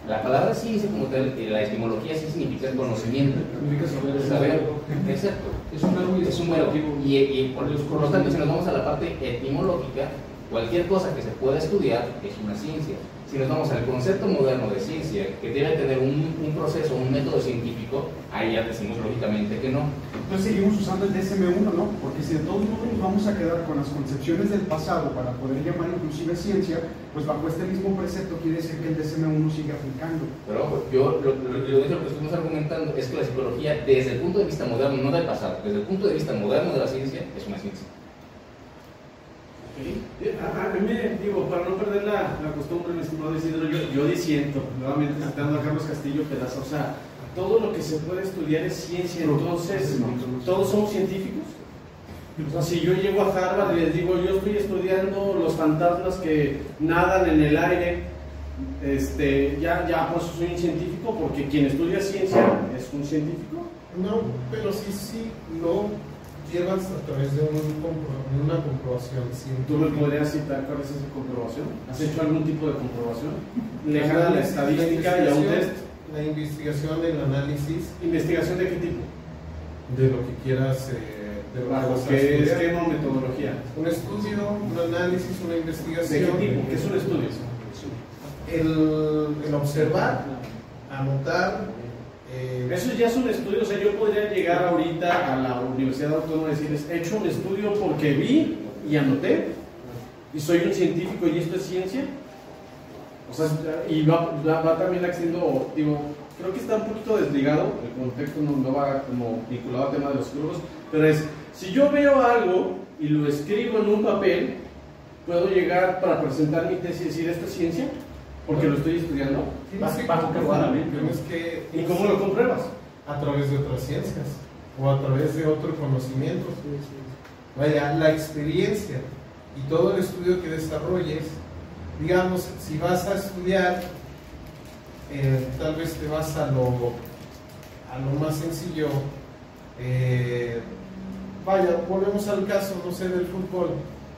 [SPEAKER 1] La palabra ciencia, como tal, eh, la etimología sí significa conocimiento.
[SPEAKER 2] Significa saber,
[SPEAKER 1] Saber, exacto.
[SPEAKER 2] Es un verbo
[SPEAKER 1] Es un verbo. Y, y por, por lo tanto, si nos vamos a la parte etimológica, Cualquier cosa que se pueda estudiar es una ciencia. Si nos vamos al concepto moderno de ciencia, que debe tener un, un proceso, un método científico, ahí ya decimos lógicamente que no.
[SPEAKER 4] Entonces seguimos usando el DSM-1, ¿no? Porque si de todos modos nos vamos a quedar con las concepciones del pasado para poder llamar inclusive ciencia, pues bajo este mismo precepto quiere decir que el DSM-1 sigue aplicando.
[SPEAKER 1] Pero yo lo, lo, lo, lo que estuvimos argumentando es que la psicología, desde el punto de vista moderno, no del pasado, desde el punto de vista moderno de la ciencia, es una ciencia.
[SPEAKER 5] A, mí me, digo, para no perder la, la costumbre, mi estimado Isidro, yo, yo disiento, nuevamente citando a Carlos Castillo Pedazo, o sea, todo lo que se puede estudiar es ciencia, entonces, ¿todos somos científicos? O sea, si yo llego a Harvard y les digo, yo estoy estudiando los fantasmas que nadan en el aire, este, ya, ya pues soy un científico, porque quien estudia ciencia es un científico.
[SPEAKER 8] No, pero sí, sí, no llevas a través de un compro- una comprobación.
[SPEAKER 5] ¿Tú me
[SPEAKER 8] científica.
[SPEAKER 5] podrías citar cuál es esa comprobación? ¿Has hecho algún tipo de comprobación? Lejana a la estadística y a un test.
[SPEAKER 8] La investigación, el análisis
[SPEAKER 5] ¿Investigación de qué tipo?
[SPEAKER 8] de lo que quieras, eh, de
[SPEAKER 5] ¿Bajo qué esquema o metodología?
[SPEAKER 8] Un estudio, un análisis, una
[SPEAKER 5] ¿De qué
[SPEAKER 8] investigación.
[SPEAKER 5] tipo? ¿Qué es un estudio?
[SPEAKER 8] El, el observar, anotar. Eh,
[SPEAKER 5] Eso ya es un estudio, o sea, yo podría llegar ahorita a la Universidad Autónoma y decirles, he hecho un estudio porque vi y anoté, y soy un científico y esto es ciencia. O sea, y va, también haciendo, digo, creo que está un poquito desligado, el contexto no, no va como vinculado al tema de los grupos, pero es, si yo veo algo y lo escribo en un papel, puedo llegar para presentar mi tesis y decir, ¿esto es ciencia? Porque lo estoy estudiando.
[SPEAKER 8] tienes que
[SPEAKER 3] bajo fundamento?
[SPEAKER 8] tienes que-
[SPEAKER 5] ¿Y cómo lo compruebas?
[SPEAKER 8] a través de otras ciencias o a través de otro conocimiento. Vaya, la experiencia y todo el estudio que desarrolles, digamos, si vas a estudiar, eh, tal vez te vas a lo, a lo más sencillo. eh, vaya, volvemos al caso, no sé, del fútbol,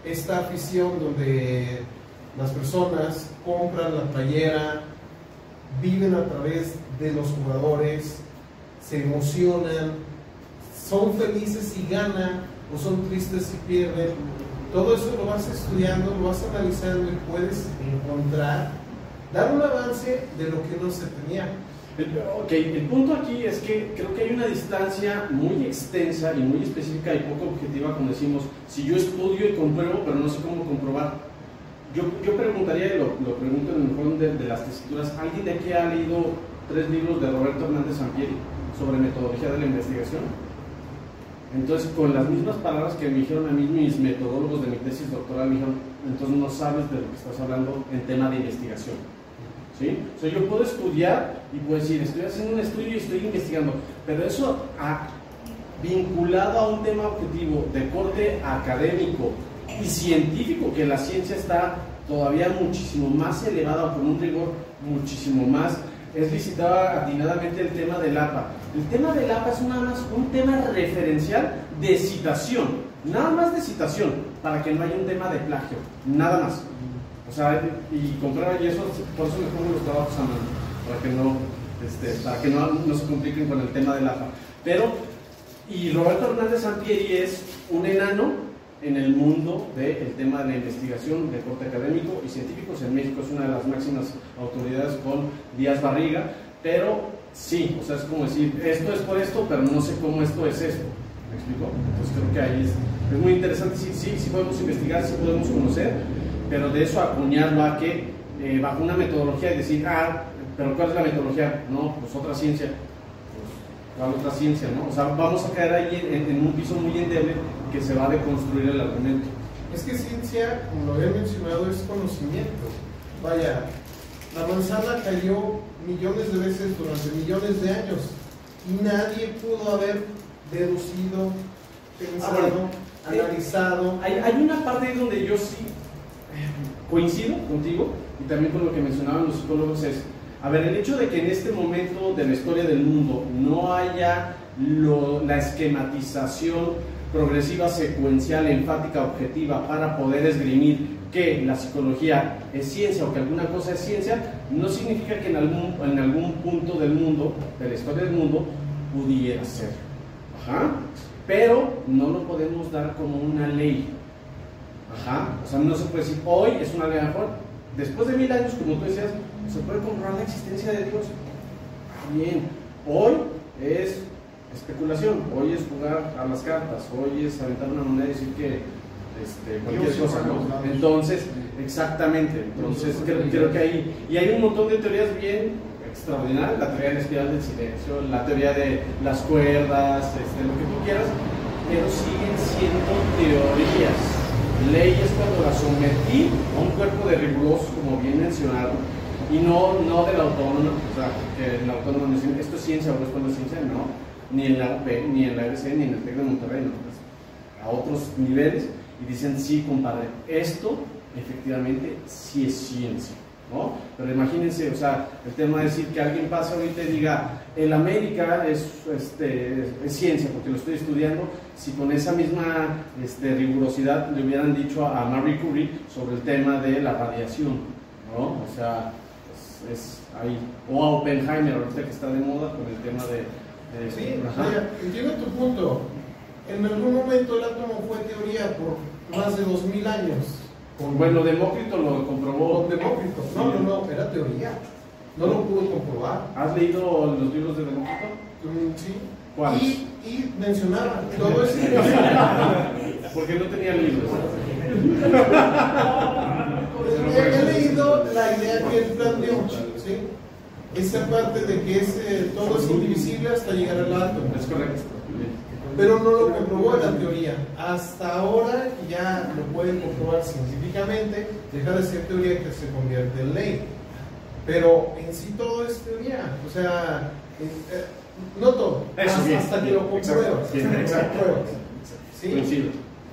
[SPEAKER 8] esta afición donde las personas compran la playera, viven a través de los jugadores, se emocionan, son felices si ganan o son tristes si pierden. Todo eso lo vas estudiando, lo vas analizando y puedes encontrar, dar un avance de lo que no se tenía.
[SPEAKER 5] Ok, el punto aquí es que creo que hay una distancia muy extensa y muy específica y poco objetiva cuando decimos, si yo estudio y compruebo, pero no sé cómo comprobar. Yo, yo preguntaría, y lo, lo pregunto en el fondo de, de las tesituras, ¿alguien de aquí ha leído tres libros de Roberto Hernández Sampieri sobre metodología de la investigación? Entonces, con las mismas palabras que me dijeron a mí mis metodólogos de mi tesis doctoral, me dijeron, entonces no sabes de lo que estás hablando en tema de investigación. ¿Sí? O sea, yo puedo estudiar y puedo decir, estoy haciendo un estudio y estoy investigando, pero eso vinculado a un tema objetivo de corte académico y científico, que la ciencia está todavía muchísimo más elevada, con un rigor muchísimo más, es visitaba atinadamente el tema del APA. El tema del APA es nada más un tema referencial de citación, nada más de citación, para que no haya un tema de plagio, nada más. O sea, y comprar y eso, por eso me pongo los trabajos a mano, para que no, este, para que no, no se compliquen con el tema del APA. Pero, y Roberto Hernández Sampieri es un enano en el mundo del tema de la investigación de corte académico y científicos. En México es una de las máximas autoridades con Díaz Barriga, pero sí, o sea, es como decir, esto es por esto, pero no sé cómo esto es esto. ¿Me explico? Entonces creo que ahí es, es muy interesante, sí, sí, sí podemos investigar, sí podemos conocer, pero de eso acuñarlo a que eh, bajo una metodología y decir, ah, pero ¿cuál es la metodología? No, pues otra ciencia. Pues, ¿Cuál otra ciencia? ¿no? O sea, vamos a caer ahí en, en un piso muy endeble que se va a deconstruir el argumento.
[SPEAKER 8] Es que ciencia, como lo había mencionado, es conocimiento. Vaya, la manzana cayó millones de veces durante millones de años y nadie pudo haber deducido, pensado,
[SPEAKER 5] Ah, bueno.
[SPEAKER 8] analizado.
[SPEAKER 5] Hay, hay una parte donde yo sí eh, coincido contigo y también con lo que mencionaban los psicólogos es, a ver, el hecho de que en este momento de la historia del mundo no haya lo- la esquematización progresiva, secuencial, enfática, objetiva para poder esgrimir que la psicología es ciencia o que alguna cosa es ciencia, no significa que en algún, en algún punto del mundo, de la historia del mundo, pudiera ser. Ajá. Pero no lo podemos dar como una ley. Ajá, o sea, no se puede decir hoy es una ley mejor. Después de mil años, como tú decías, se puede comprobar la existencia de Dios. Bien, hoy es especulación, hoy es jugar a las cartas, hoy es aventar una moneda y decir que este, cualquier
[SPEAKER 4] Dios
[SPEAKER 5] cosa. ¿no? Entonces, exactamente, entonces creo, creo que ahí, y hay un montón de teorías bien extraordinarias, la teoría de la espiral del silencio, la teoría de las cuerdas, este, lo que tú quieras, pero siguen siendo teorías. Leyes cuando las sometí a un cuerpo de rigurosos, como bien mencionado, y no, no de la autónoma, o sea, que la autónoma me dicen, esto es ciencia o no es ciencia, no, ni en la UP, ni en la RC, ni en el TEC de Monterrey, pues, a otros niveles, y dicen, sí, compadre, esto efectivamente sí es ciencia, ¿no? Pero imagínense, o sea, el tema de decir que alguien pase ahorita y diga, el América es, este, es, ciencia, porque lo estoy estudiando, si con esa misma este, rigurosidad le hubieran dicho a, Marie Curie sobre el tema de la radiación, ¿no? O sea, es ahí. O a Oppenheimer, ahorita que está de moda con el tema de... de-
[SPEAKER 8] Sí, entiendo tu punto. En algún momento el átomo fue teoría por más de 2000 años. Con,
[SPEAKER 5] Bueno, Demócrito lo comprobó.
[SPEAKER 8] con Demócrito. No, no, no, era teoría. No lo pudo comprobar.
[SPEAKER 5] ¿Has leído los libros de Demócrito?
[SPEAKER 8] Mm, Sí.
[SPEAKER 5] ¿Cuáles?
[SPEAKER 8] Y, y mencionaba, todo es *laughs*
[SPEAKER 5] Porque no tenía libros. *laughs*
[SPEAKER 8] he, leído la idea que él planteó. Esa parte de que es, eh, todo es indivisible hasta llegar al átomo.
[SPEAKER 5] Es correcto.
[SPEAKER 8] pero no lo comprobó la teoría. Hasta ahora ya lo pueden comprobar científicamente, deja de ser teoría que se convierte en ley. Pero en sí todo es teoría. O sea, eh, no todo,
[SPEAKER 5] Eso,
[SPEAKER 8] hasta,
[SPEAKER 5] bien,
[SPEAKER 8] hasta que lo compruebas.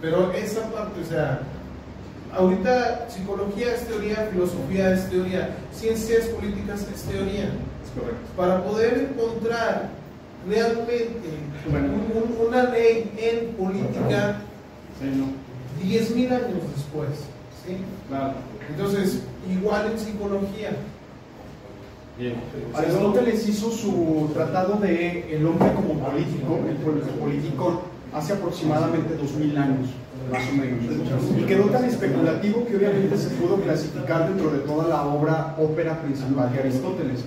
[SPEAKER 8] Pero esa parte, o sea, ahorita psicología es teoría, filosofía es teoría, ciencias políticas es teoría
[SPEAKER 5] Es correcto.
[SPEAKER 8] para poder encontrar realmente
[SPEAKER 5] Bueno.
[SPEAKER 8] un- un- una ley en política
[SPEAKER 5] Sí, no.
[SPEAKER 8] 10.000 años después. ¿sí?
[SPEAKER 5] Claro.
[SPEAKER 8] Entonces, igual en psicología.
[SPEAKER 5] Bien.
[SPEAKER 4] Aristóteles hizo su tratado de el hombre como político, el pol- político, hace aproximadamente 2000 años, más o menos. Y quedó tan especulativo que obviamente se pudo clasificar dentro de toda la obra ópera principal de Aristóteles.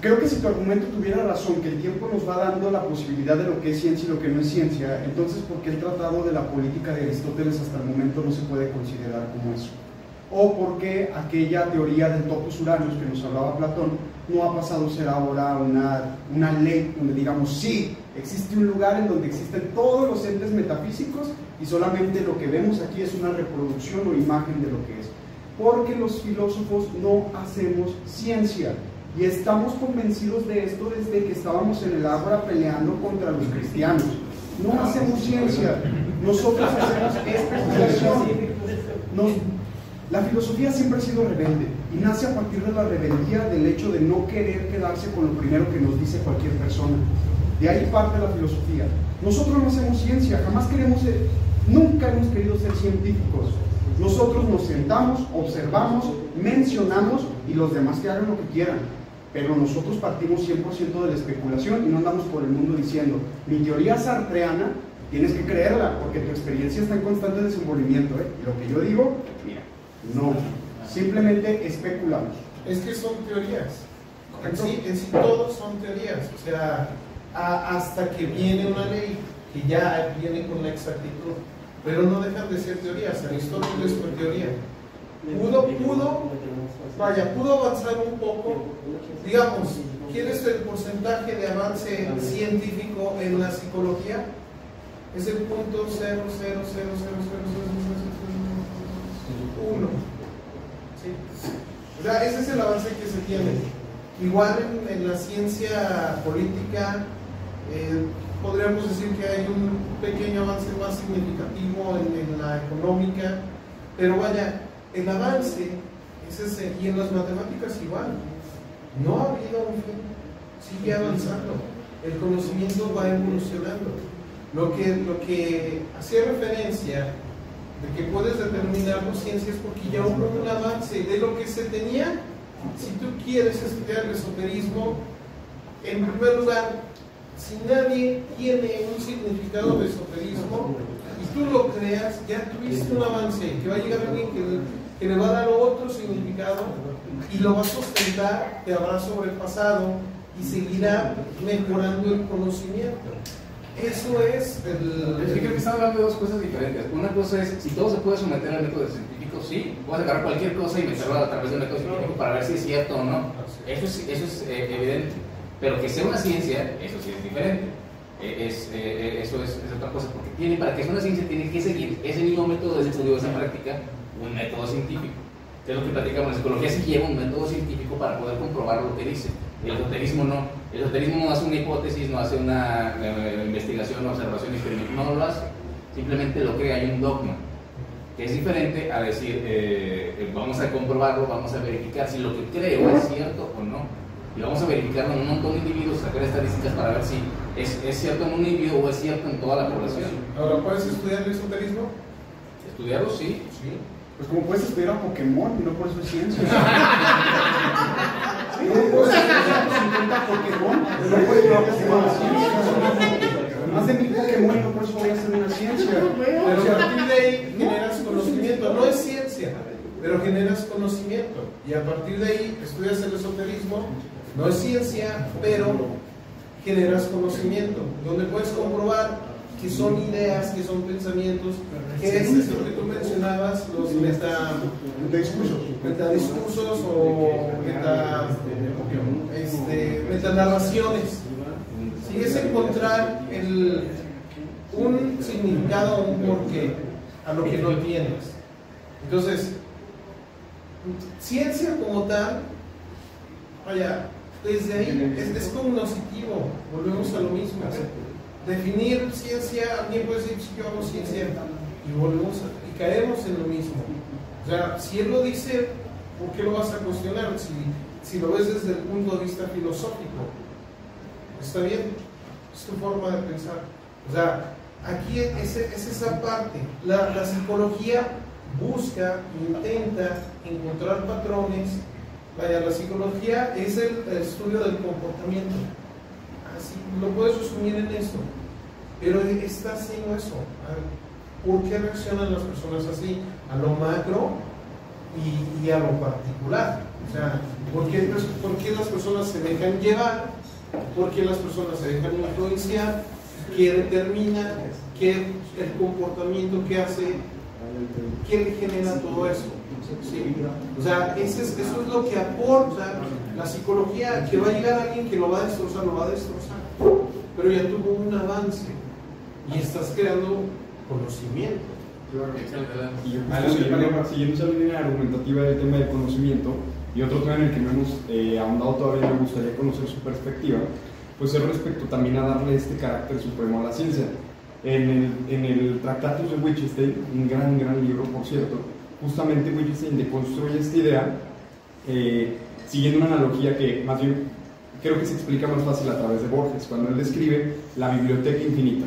[SPEAKER 4] Creo que si tu argumento tuviera razón, que el tiempo nos va dando la posibilidad de lo que es ciencia y lo que no es ciencia, entonces ¿por qué el tratado de la política de Aristóteles hasta el momento no se puede considerar como eso? o porque aquella teoría del topos uranus que nos hablaba Platón no ha pasado a ser ahora una, una ley donde digamos, sí, existe un lugar en donde existen todos los entes metafísicos y solamente lo que vemos aquí es una reproducción o imagen de lo que es. Porque los filósofos no hacemos ciencia y estamos convencidos de esto desde que estábamos en el ágora peleando contra los cristianos. No hacemos ciencia, nosotros hacemos *laughs* especulación. Nos- la filosofía siempre ha sido rebelde y nace a partir de la rebeldía del hecho de no querer quedarse con lo primero que nos dice cualquier persona. De ahí parte la filosofía. Nosotros no hacemos ciencia, jamás queremos ser, nunca hemos querido ser científicos. Nosotros nos sentamos, observamos, mencionamos y los demás que hagan lo que quieran. Pero nosotros partimos 100% de la especulación y no andamos por el mundo diciendo, mi teoría sartreana, tienes que creerla porque tu experiencia está en constante desenvolvimiento. ¿eh? Y lo que yo digo, mira, no, simplemente especulamos.
[SPEAKER 8] Es que son teorías. En sí, en sí todos son teorías. O sea, hasta que viene una ley que ya viene con la exactitud. Pero no dejan de ser teorías, Aristóteles fue teoría. Pudo, pudo, vaya, pudo avanzar un poco, digamos, ¿quién es el porcentaje de avance científico en la psicología? Es el punto 0,0000001. ¿Sí? O sea, ese es el avance que se tiene. Igual en la ciencia política, eh, podríamos decir que hay un pequeño avance más significativo en, en la económica, pero vaya, el avance es ese, y en las matemáticas igual. No ha habido un fin, sigue avanzando, el conocimiento va evolucionando. Lo que, lo que hacía referencia de que puedes determinar tu ciencia es porque ya hubo un avance de lo que se tenía. Si tú quieres estudiar el esoterismo, en primer lugar, si nadie tiene un significado de esoterismo y tú lo creas, ya tuviste un avance, que va a llegar alguien que, que le va a dar otro significado y lo va a sustentar, te habrá sobrepasado y seguirá mejorando el conocimiento. Eso es el...
[SPEAKER 1] Es que creo que están hablando de dos cosas diferentes. Una cosa es, si todo se puede someter al método científico, sí, puedes agarrar cualquier cosa y meterlo a través de un método científico para ver si es cierto o no. Eso es, eso es eh, evidente. Pero que sea una ciencia, eso sí es diferente. Es, eh, eh, eso es, otra cosa, porque para que sea una ciencia tiene que seguir ese mismo método de estudio, esa práctica, un método científico. Es lo que platicamos, la psicología sí lleva un método científico para poder comprobar lo que dice. El esoterismo no. El esoterismo no hace una hipótesis, no hace una eh, investigación, observación, experimento, no lo hace. Simplemente lo crea, hay un dogma. Que es diferente a decir, eh, eh, vamos a comprobarlo, vamos a verificar si lo que creo es cierto o no. Y vamos a verificarlo en un montón de individuos, sacar estadísticas para ver si es, es cierto en un individuo o es cierto en toda la población.
[SPEAKER 8] Ahora, ¿puedes estudiar el esoterismo?
[SPEAKER 1] Estudiarlo sí,
[SPEAKER 8] Sí.
[SPEAKER 4] Pues como puedes estudiar a Pokémon no por es ciencia. *laughs* Sí,
[SPEAKER 8] pues,
[SPEAKER 4] No
[SPEAKER 8] es ciencia, pero generas conocimiento. Donde puedes comprobar que son ideas, que son pensamientos, que es esto que tú mencionabas, los meta,
[SPEAKER 4] Metadiscursos.
[SPEAKER 8] metadiscursos o meta, este, metanarraciones. Sí, es encontrar el, un significado, un porqué a lo que no tienes. Entonces, ciencia como tal, vaya, desde ahí es, es cognoscitivo, volvemos a lo mismo. Definir ciencia, alguien puede decir, "Sí, yo hago ciencia, y volvemos a- y caemos en lo mismo. O sea, si él lo dice, ¿por qué lo vas a cuestionar? Si, si lo ves desde el punto de vista filosófico, está bien, es tu forma de pensar. O sea, aquí es, es esa parte. La, la psicología busca, intenta encontrar patrones. Vaya, la psicología es el, estudio del comportamiento. Así lo puedes resumir en esto. Pero está haciendo eso. ¿Por qué reaccionan las personas así? A lo macro y, a lo particular. O sea, ¿por qué, por qué las personas se dejan llevar? ¿Por qué las personas se dejan influenciar? ¿Qué determina? ¿Qué el comportamiento que hace? ¿Qué le genera todo eso? ¿Sí? O sea, ese es- eso es lo que aporta la psicología, que va a llegar alguien que lo va a destrozar, lo va a destrozar. Pero ya tuvo un avance y estás creando conocimiento.
[SPEAKER 4] Vale.
[SPEAKER 7] siguiendo esa línea argumentativa del tema del conocimiento, y otro tema en el que no hemos eh, ahondado todavía, me gustaría conocer su perspectiva, pues es respecto también a darle este carácter supremo a la ciencia. En el, en el Tractatus de Wittgenstein, un gran, gran libro, por cierto, justamente Wittgenstein deconstruye esta idea eh, siguiendo una analogía que más bien creo que se explica más fácil a través de Borges, cuando él describe la biblioteca infinita.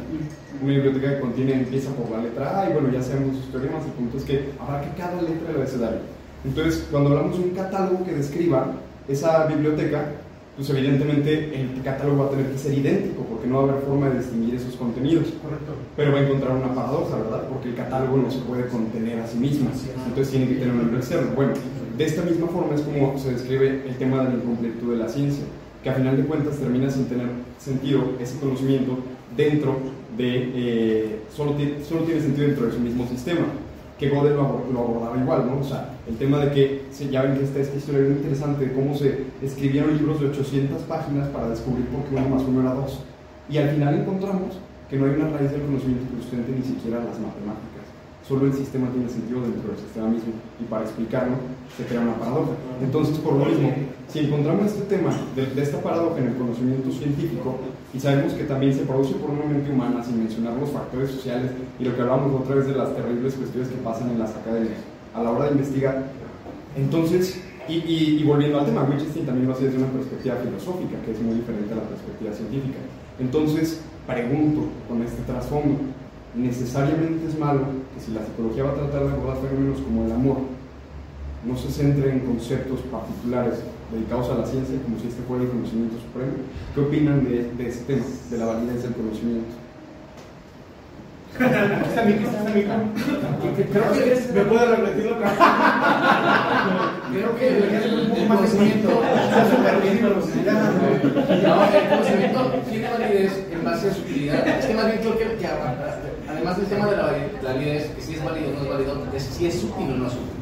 [SPEAKER 7] Una biblioteca que contiene, empieza por la letra A y bueno, ya sabemos sus teoremas, el punto es que que cada letra del abecedario. Entonces, cuando hablamos de un catálogo que describa esa biblioteca, pues evidentemente el catálogo va a tener que ser idéntico, porque no va a haber forma de distinguir esos contenidos.
[SPEAKER 8] Correcto.
[SPEAKER 7] Pero va a encontrar una paradoja, ¿verdad? Porque el catálogo no se puede contener a sí mismo. Entonces tiene que tener un libro externo. Bueno, de esta misma forma es como se describe el tema de la incompletud de la ciencia, que a final de cuentas termina sin tener sentido ese conocimiento dentro de, eh, solo, tiene, solo tiene sentido dentro de su mismo sistema. Que Gödel lo, abor- lo abordaba igual, ¿no? O sea, el tema de que, ya ven que esta historia muy interesante de cómo se escribieron libros de 800 páginas para descubrir por qué uno más uno era dos. Y al final encontramos que no hay una raíz del conocimiento que ni siquiera las matemáticas. Solo el sistema tiene sentido dentro del sistema mismo. Y para explicarlo se crea una paradoja. Entonces, por lo mismo, si encontramos este tema de, esta paradoja en el conocimiento científico, y sabemos que también se produce por una mente humana, sin mencionar los factores sociales y lo que hablábamos otra vez de las terribles cuestiones que pasan en las academias a la hora de investigar, entonces, y, volviendo al tema, Wittgenstein también lo hace desde una perspectiva filosófica, que es muy diferente a la perspectiva científica. Entonces, pregunto con este trasfondo, ¿necesariamente es malo que si la psicología va a tratar de abordar fenómenos como el amor, no se centre en conceptos particulares dedicados a la ciencia, como si este fuera el conocimiento supremo? ¿Qué opinan de, de este tema, de la validez del conocimiento?
[SPEAKER 4] Está mi, está mi.
[SPEAKER 1] Creo que
[SPEAKER 4] ¿Me puede repetirlo?
[SPEAKER 1] Creo que el, el- el conocimiento. No, el conocimiento tiene validez en base a su utilidad. Es que más bien creo que, que además del tema de la la validez, que si es válido o no es válido, es si es útil o no es útil.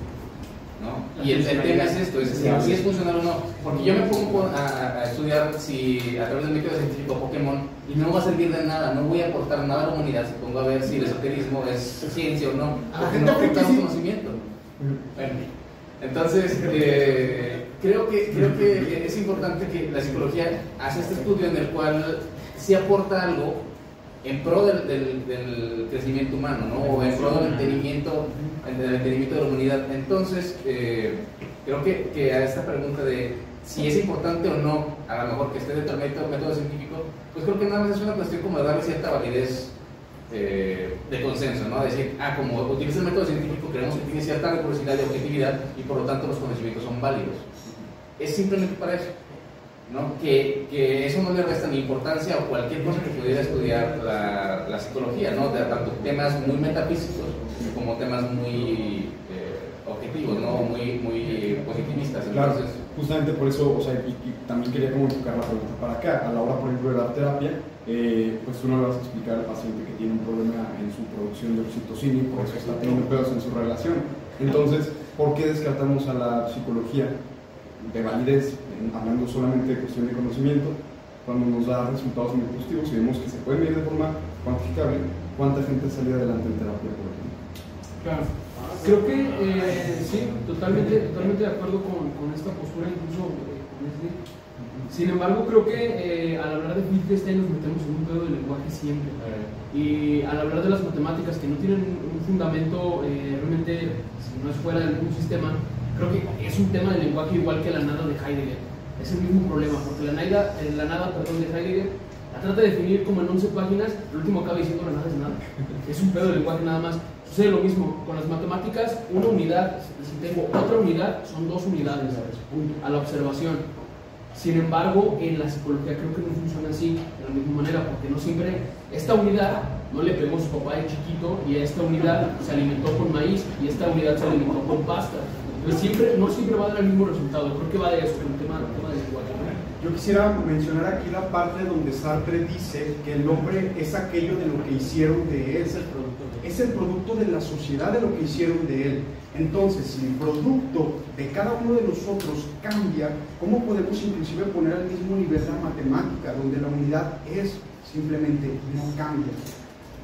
[SPEAKER 1] ¿no? Y el, el tema es esto, es si, si es funcional o no. Porque yo me pongo a, a estudiar si a través del método científico Pokémon y no va a servir de nada, no voy a aportar nada a la humanidad si pongo a ver si el esoterismo es ciencia o no, porque no aportamos conocimiento. Bueno, entonces, eh, creo, que, creo que es importante que la psicología hace este estudio en el cual sí aporta algo en pro del, del- del crecimiento humano, ¿no? O en pro del entendimiento, del entendimiento de la humanidad. Entonces, eh, creo que, que a esta pregunta de si es importante o no, a lo mejor que esté dentro del método, método científico, pues creo que nada más es una cuestión como de darle cierta validez eh, de consenso, ¿no? Decir, ah, como utiliza el método científico, creemos que tiene cierta rigurosidad y objetividad y por lo tanto los conocimientos son válidos. Es simplemente para eso, ¿no? Que, que eso no le resta ni importancia a cualquier cosa que pudiera estudiar la, la psicología, ¿no? De tanto temas muy metafísicos como temas muy eh, objetivos, ¿no? Muy, muy positivistas.
[SPEAKER 7] Claro,
[SPEAKER 1] Entonces,
[SPEAKER 7] justamente por eso, o sea, y, y también quería como enfocar la pregunta para acá. A la hora, por ejemplo, de dar terapia, eh, pues tú no le vas a explicar al paciente que tiene un problema en su producción de oxitocina y por eso está teniendo pedos en su relación. Entonces, ¿por qué descartamos a la psicología de validez, hablando solamente de cuestión de conocimiento, cuando nos da resultados muy positivos y vemos que se puede medir de forma cuantificable cuánta gente salió adelante en terapia, por ejemplo?
[SPEAKER 2] Claro. Creo que eh, sí, totalmente, totalmente de acuerdo con, con esta postura, incluso eh, con este. Sin embargo, creo que eh, al hablar de Wittgenstein nos metemos en un pedo del lenguaje siempre. Y al hablar de las matemáticas que no tienen un fundamento eh, realmente, si no es fuera del mismo sistema, creo que es un tema del lenguaje igual que la nada de Heidegger. Es el mismo problema, porque la nada, eh, la nada perdón, de Heidegger la trata de definir como en 11 páginas, el último acaba diciendo la nada es nada. *laughs* Es un pedo del lenguaje nada más. Sucede lo mismo con las matemáticas, una unidad, si tengo otra unidad, son dos unidades a la observación. Sin embargo, en la psicología creo que no funciona así, de la misma manera, porque no siempre esta unidad no le pegó a su papá de chiquito y a esta unidad se alimentó con maíz y esta unidad se alimentó con pasta. Siempre, no siempre va a dar el mismo resultado. Creo que va de eso, el tema, el tema del lenguaje.
[SPEAKER 4] Yo quisiera mencionar aquí la parte donde Sartre dice que el hombre es aquello de lo que hicieron de él.
[SPEAKER 6] Es el producto
[SPEAKER 4] Es el producto de la sociedad de lo que hicieron de él. Entonces, si el producto de cada uno de nosotros cambia, ¿cómo podemos inclusive poner al mismo nivel la matemática, donde la unidad es simplemente no cambia?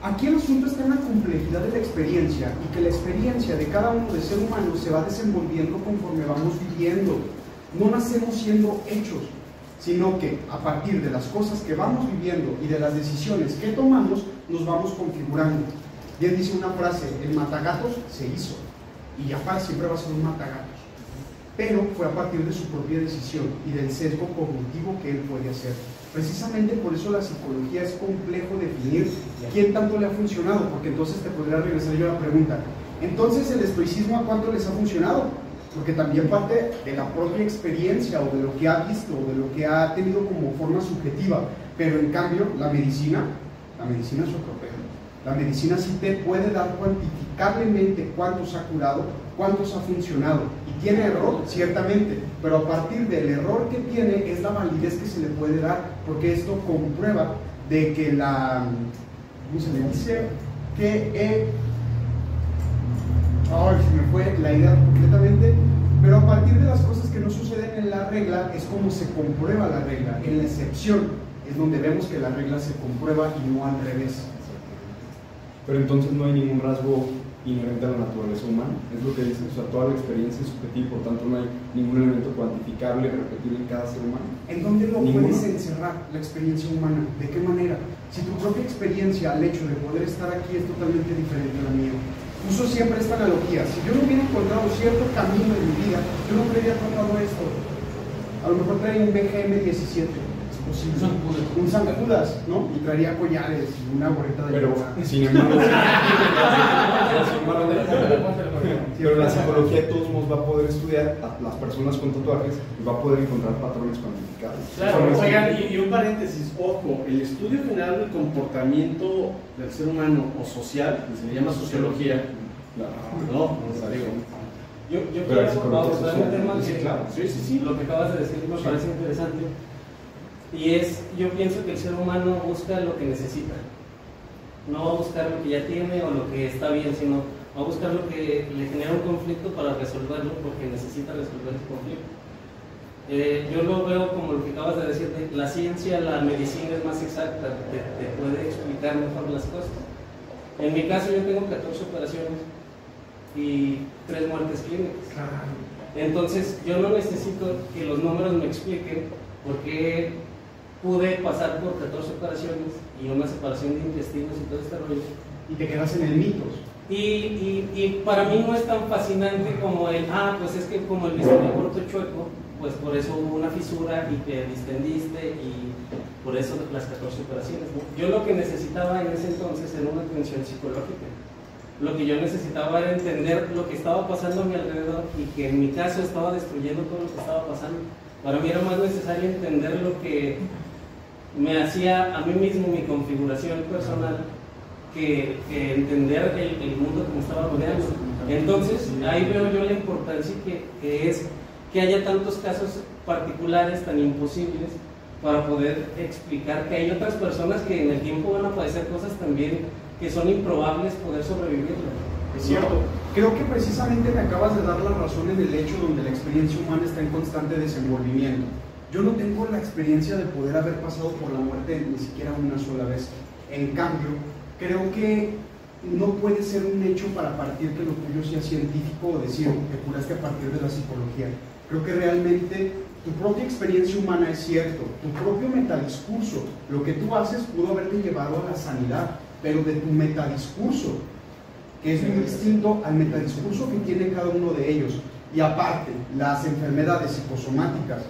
[SPEAKER 4] Aquí el asunto está en la complejidad de la experiencia y que la experiencia de cada uno de ser humano se va desenvolviendo conforme vamos viviendo. No nacemos siendo hechos, sino que a partir de las cosas que vamos viviendo y de las decisiones que tomamos, nos vamos configurando. Bien dice una frase, el matagatos se hizo, y Jafar siempre va a ser un matagatos, pero fue a partir de su propia decisión y del sesgo cognitivo que él puede hacer. Precisamente por eso la psicología es complejo definir quién tanto le ha funcionado, porque entonces te podría regresar yo a la pregunta, entonces el estoicismo a cuánto les ha funcionado? porque también parte de la propia experiencia o de lo que ha visto o de lo que ha tenido como forma subjetiva, pero en cambio la medicina, la medicina es otro pedo. La medicina sí te puede dar cuantificablemente cuántos ha curado, cuántos ha funcionado. Y tiene error, ciertamente, pero a partir del error que tiene es la validez que se le puede dar, porque esto comprueba de que la, ¿cómo se le dice? Que eh, Ay, se me fue la idea completamente. Pero a partir de las cosas que no suceden en la regla es como se comprueba la regla. En la excepción es donde vemos que la regla se comprueba y no al revés.
[SPEAKER 7] Pero entonces no hay ningún rasgo inherente a la naturaleza humana, es lo que dice, o sea, toda la experiencia es subjetiva, por tanto no hay ningún elemento cuantificable, repetible en cada ser humano.
[SPEAKER 4] ¿En dónde lo
[SPEAKER 7] Ninguno.
[SPEAKER 4] puedes encerrar la experiencia humana? ¿De qué manera? Si tu propia experiencia al hecho de poder estar aquí es totalmente diferente a la mía. Uso siempre esta analogía. Si yo no hubiera encontrado cierto camino en mi vida, yo no hubiera tratado esto. A lo mejor traía un BGM 17.
[SPEAKER 2] San Judas.
[SPEAKER 4] Un San Judas, ¿no? Y traería collares y una gorrita de
[SPEAKER 7] Pero, sin embargo, *laughs* pero la psicología de todos modos va a poder estudiar a las personas con tatuajes y va a poder encontrar patrones cuantificables.
[SPEAKER 5] Claro,
[SPEAKER 7] no
[SPEAKER 5] oigan, y, y un paréntesis, ojo, el estudio general del comportamiento del ser humano o social, que se le llama sociología, no, o sea, digo,
[SPEAKER 6] Yo, yo quiero abordar un tema
[SPEAKER 7] sí,
[SPEAKER 6] que,
[SPEAKER 7] claro.
[SPEAKER 5] sí, sí, sí.
[SPEAKER 6] lo que acabas de decir me parece interesante. Y es, yo pienso que el ser humano busca lo que necesita. No va a buscar lo que ya tiene o lo que está bien, sino va a buscar lo que le genera un conflicto para resolverlo porque necesita resolver ese conflicto. Eh, yo lo veo como lo que acabas de decir, de la ciencia, la medicina es más exacta, te, te puede explicar mejor las cosas. En mi caso yo tengo 14 operaciones y 3 muertes clínicas. Entonces, yo no necesito que los números me expliquen por qué pude pasar por 14 operaciones y una separación de intestinos y todo este rollo.
[SPEAKER 4] Y te quedas en el mitos.
[SPEAKER 6] Y, y, y para mí no es tan fascinante como el, ah, pues es que como el bisturí corto chueco, pues por eso hubo una fisura y te distendiste y por eso las 14 operaciones. ¿no? Yo lo que necesitaba en ese entonces era una atención psicológica. Lo que yo necesitaba era entender lo que estaba pasando a mi alrededor y que en mi caso estaba destruyendo todo lo que estaba pasando. Para mí era más necesario entender lo que me hacía a mí mismo mi configuración personal que, que entender el, mundo me estaba rodeando. Entonces, ahí veo yo la importancia que, es que haya tantos casos particulares tan imposibles para poder explicar que hay otras personas que en el tiempo van a padecer cosas también que son improbables poder sobrevivir.
[SPEAKER 4] Es cierto. Creo que precisamente me acabas de dar la razón en el hecho donde la experiencia humana está en constante desenvolvimiento. Yo no tengo la experiencia de poder haber pasado por la muerte ni siquiera una sola vez. En cambio, creo que no puede ser un hecho para partir que lo tuyo sea científico o decir que curaste a partir de la psicología. Creo que realmente tu propia experiencia humana es cierto, tu propio metadiscurso, lo que tú haces pudo haberte llevado a la sanidad, pero de tu metadiscurso, que es muy distinto al metadiscurso que tiene cada uno de ellos. Y aparte, las enfermedades psicosomáticas,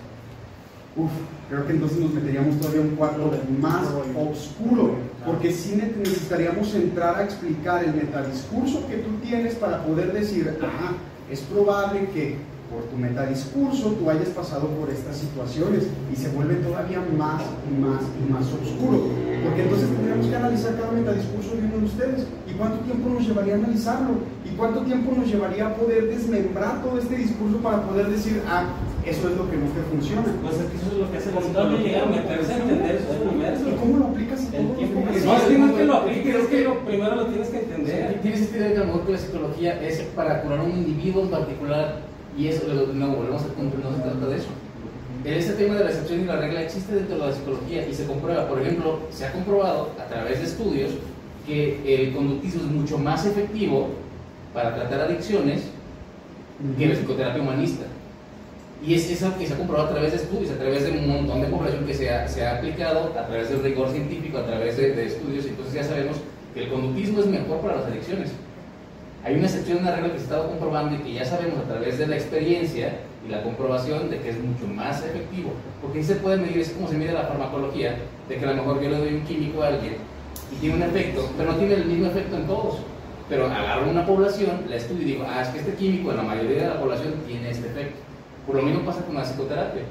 [SPEAKER 4] Uf, creo que entonces nos meteríamos todavía un cuadro más oscuro, porque sí ne- necesitaríamos entrar a explicar el metadiscurso que tú tienes para poder decir, ajá, es probable que por tu metadiscurso tú hayas pasado por estas situaciones y se vuelve todavía más y más y más oscuro, porque entonces tendríamos que analizar cada metadiscurso de uno de ustedes y cuánto tiempo nos llevaría a analizarlo y cuánto tiempo nos llevaría a poder desmembrar todo este discurso para poder decir, ah, eso es lo que no te funciona.
[SPEAKER 6] Pues es que eso es lo que hace la psicología, llegar a meterse a entender esos universos.
[SPEAKER 4] ¿Y cómo lo aplicas a
[SPEAKER 6] que
[SPEAKER 4] problemas?
[SPEAKER 6] no, es que no es que lo apliques, es que lo, primero lo tienes que entender.
[SPEAKER 1] Tienes idea de que a lo mejor que la psicología es para curar a un individuo en particular y eso, lo- no, volvemos al punto, no se trata de eso. Ese tema de la excepción y la regla existe dentro de la psicología y se comprueba, por ejemplo, se ha comprobado a través de estudios que el conductismo es mucho más efectivo para tratar adicciones que la psicoterapia humanista. Y es eso que se ha comprobado a través de estudios, a través de un montón de población que se ha, se ha aplicado, a través del rigor científico, a través de, de estudios, entonces ya sabemos que el conductismo es mejor para las adicciones. Hay una excepción, una regla que se ha estado comprobando y que ya sabemos a través de la experiencia y la comprobación de que es mucho más efectivo. Porque ahí se puede medir, es como se mide la farmacología, de que a lo mejor yo le doy un químico a alguien y tiene un efecto, pero no tiene el mismo efecto en todos. Pero agarro una población, la estudio y digo, ah, es que este químico en la mayoría de la población tiene este efecto. Por lo mismo pasa con la psicoterapia,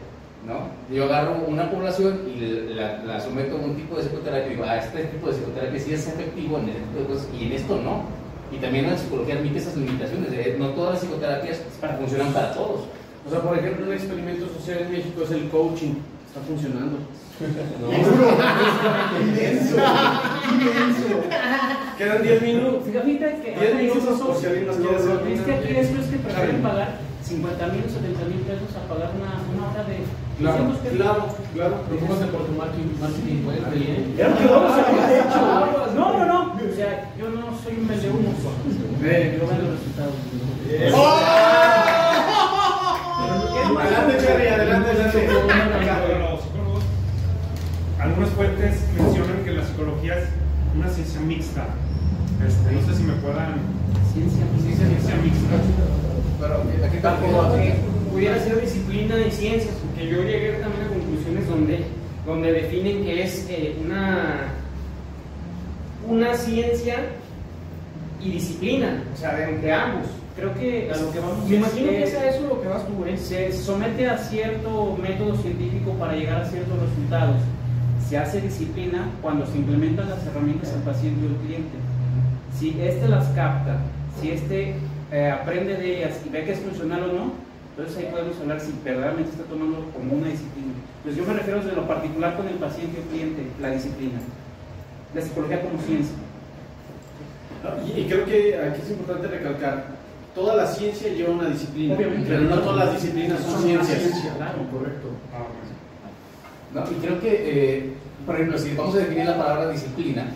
[SPEAKER 1] ¿no? Yo agarro una población y la, la someto a un tipo de psicoterapia y digo, ah, este tipo de psicoterapia sí es efectivo en este tipo de cosas y en esto no. Y también la psicología admite esas limitaciones, de, no todas las psicoterapias funcionan para todos.
[SPEAKER 5] O sea, por ejemplo, un experimento social en México es el coaching. Está funcionando. *laughs*
[SPEAKER 4] Inmenso, inmenso.
[SPEAKER 5] Quedan 10 minutos.
[SPEAKER 3] Fíjate que
[SPEAKER 5] 10 minutos por si alguien nos quiere hacer
[SPEAKER 3] es que aquí esto es que prefieren pagar 50 mil o 70 mil pesos a pagar una, una hora de
[SPEAKER 5] Claro,
[SPEAKER 3] 200 pesos.
[SPEAKER 5] claro, claro.
[SPEAKER 2] Preocúpate por tu marketing, marketing web, bien.
[SPEAKER 3] Era lo que vamos a haber hecho. No, no, no. O sea, yo no soy un vendehumos.
[SPEAKER 5] Ve.
[SPEAKER 3] Yo vendo resultados.
[SPEAKER 5] Adelante, Cherry, adelante,
[SPEAKER 9] algunas fuentes mencionan que la psicología es una ciencia mixta. Este, no sé si me puedan.
[SPEAKER 3] Ciencia,
[SPEAKER 9] Ciencia mixta.
[SPEAKER 1] Pero aquí tampoco.
[SPEAKER 3] pudiera ser disciplina y ciencias, porque yo llegué también a conclusiones donde donde definen que es eh, una, una ciencia y disciplina, o sea, de entre ambos. Creo que a lo que vamos
[SPEAKER 2] Me
[SPEAKER 3] es,
[SPEAKER 2] imagino que es a eso lo que vas tú, ¿eh?
[SPEAKER 3] se somete a cierto método científico para llegar a ciertos resultados. Se hace disciplina cuando se implementan las herramientas al paciente o al cliente. Si éste las capta, si éste eh, aprende de ellas y ve que es funcional o no, entonces ahí podemos hablar si verdaderamente está tomando como una disciplina. Pues yo me refiero desde lo particular con el paciente o cliente, la disciplina. La psicología como ciencia.
[SPEAKER 5] Y, y creo que aquí es importante recalcar, toda la ciencia lleva una disciplina,
[SPEAKER 3] Obviamente.
[SPEAKER 5] pero no todas las disciplinas son ciencias.
[SPEAKER 3] Claro.
[SPEAKER 4] correcto.
[SPEAKER 1] No, y creo que, eh, por ejemplo, si vamos a definir la palabra disciplina,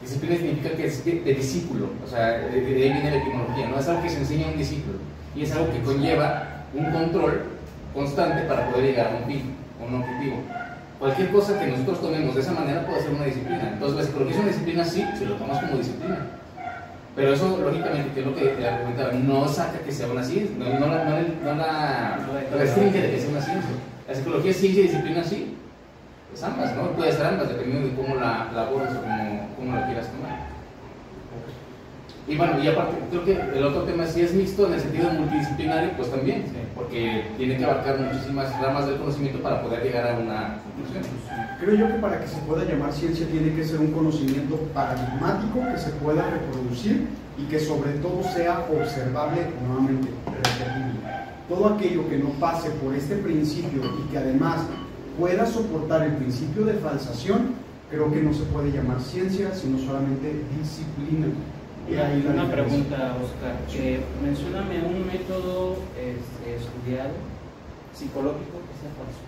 [SPEAKER 1] disciplina significa que es de, de discípulo, o sea, de, de ahí viene la etimología, no es algo que se enseña a un discípulo, y es algo que conlleva un control constante para poder llegar a un fin, a un objetivo. Cualquier cosa que nosotros tomemos de esa manera puede ser una disciplina. Entonces, la psicología es una disciplina, sí, si lo tomas como disciplina. Pero eso, lógicamente, que es lo que te argumentaba, no saca que sea una ciencia, no, la, no, restringe de que sea una ciencia. La psicología es ciencia y disciplina, sí. Pues ambas, ¿no? Puede ser ambas, dependiendo de cómo la, la o cómo, cómo la quieras tomar. Y bueno, y aparte, creo que el otro tema sí es mixto en el sentido multidisciplinario, pues también, porque tiene que abarcar muchísimas ramas del conocimiento para poder llegar a una conclusión.
[SPEAKER 4] Creo yo que para que se pueda llamar ciencia tiene que ser un conocimiento paradigmático que se pueda reproducir y que sobre todo sea observable, nuevamente, repetible. Todo aquello que no pase por este principio y que además pueda soportar el principio de falsación, creo que no se puede llamar ciencia, sino solamente disciplina.
[SPEAKER 3] Una pregunta, Oscar. Eh, mencióname un método estudiado psicológico que sea falso.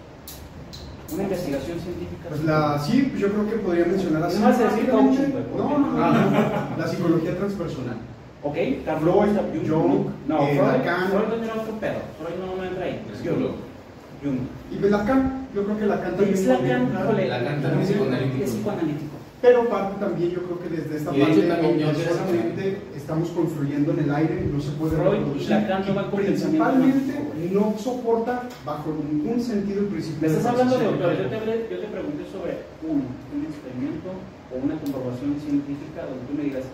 [SPEAKER 3] Una investigación científica.
[SPEAKER 4] Pues la, sí, pues yo creo que podría mencionar así.
[SPEAKER 3] No vas a decir
[SPEAKER 4] rápidamente.
[SPEAKER 3] coaching, güey,
[SPEAKER 4] No, no, no, no. La psicología transpersonal.
[SPEAKER 3] Ok, Carl
[SPEAKER 4] Freud,
[SPEAKER 3] Jung,
[SPEAKER 4] Jung,
[SPEAKER 3] no,
[SPEAKER 4] eh,
[SPEAKER 3] Freud,
[SPEAKER 4] Lacan.
[SPEAKER 3] Freud era otro pedo. Freud no, no entra ahí. Jung.
[SPEAKER 4] Y pues Lacan, yo creo que Lacan también.
[SPEAKER 3] Es Lacan, híjole,
[SPEAKER 1] Lacan también es psicoanalítico.
[SPEAKER 3] Es psicoanalítico.
[SPEAKER 4] Pero parte también, yo creo que desde esta
[SPEAKER 1] Y
[SPEAKER 4] parte
[SPEAKER 1] también que-
[SPEAKER 4] solamente estamos construyendo en el aire, no se puede reproducir.
[SPEAKER 3] Lacan no
[SPEAKER 4] Principalmente no soporta bajo ningún sentido el principio
[SPEAKER 3] estás hablando de autores. Yo te, hablé- yo te pregunté sobre uno, un experimento o una comprobación científica donde tú me digas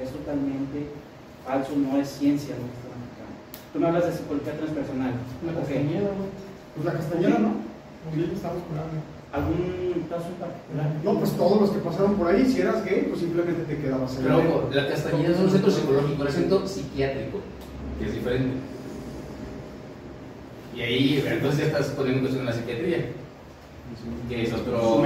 [SPEAKER 3] es totalmente falso, no es ciencia lo que están aplicando. Tú me hablas de psicología transpersonal.
[SPEAKER 2] La
[SPEAKER 3] Ok.
[SPEAKER 2] castañeda, ¿no?
[SPEAKER 4] Pues la castañeda, ¿no?
[SPEAKER 2] Sí, estamos curando.
[SPEAKER 3] ¿Algún caso en particular?
[SPEAKER 4] No, pues todos los que pasaron por ahí, si eras gay, pues simplemente te quedabas en
[SPEAKER 1] Pero ojo, la Castañeda es un centro psicológico, es un centro psiquiátrico, que es diferente. Y ahí, entonces ya estás poniendo cuestión en la psiquiatría, que es otro.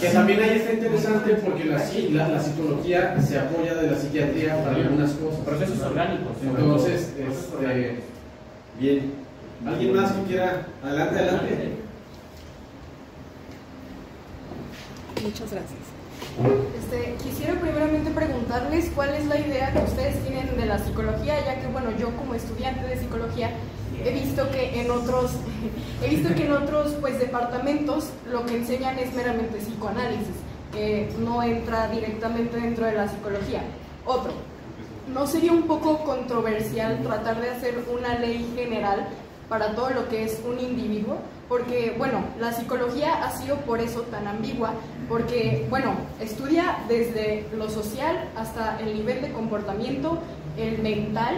[SPEAKER 5] Que también ahí está interesante porque la, la, la psicología se apoya de la psiquiatría para algunas cosas.
[SPEAKER 3] Procesos orgánicos.
[SPEAKER 5] Entonces, este, bien. ¿Alguien más que quiera? Adelante, adelante.
[SPEAKER 10] Muchas gracias. Este, quisiera primeramente preguntarles cuál es la idea que ustedes tienen de la psicología, ya que bueno, yo como estudiante de psicología he visto que en otros, *laughs* he visto que en otros pues departamentos lo que enseñan es meramente psicoanálisis, que no entra directamente dentro de la psicología. Otro, ¿no sería un poco controversial tratar de hacer una ley general para todo lo que es un individuo? Porque, bueno, la psicología ha sido por eso tan ambigua, porque, bueno, estudia desde lo social hasta el nivel de comportamiento, el mental,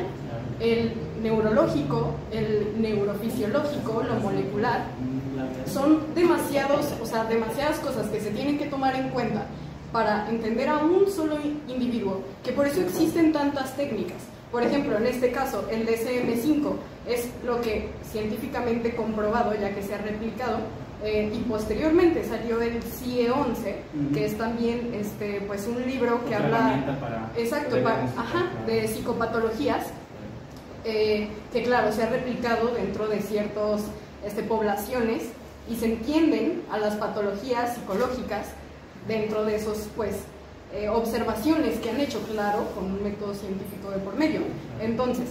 [SPEAKER 10] el neurológico, el neurofisiológico, lo molecular. Son demasiados, o sea, demasiadas cosas que se tienen que tomar en cuenta para entender a un solo individuo, que por eso existen tantas técnicas. Por ejemplo, en este caso, el DSM-5 es lo que científicamente comprobado, ya que se ha replicado, eh, y posteriormente salió el CIE-11, que es también este, pues un libro que
[SPEAKER 3] Otra
[SPEAKER 10] habla
[SPEAKER 3] para
[SPEAKER 10] exacto, ajá, de psicopatologías, eh, que claro, se ha replicado dentro de ciertas este, poblaciones y se entienden a las patologías psicológicas dentro de esos pues eh, observaciones que han hecho, claro, con un método científico de por medio. Entonces,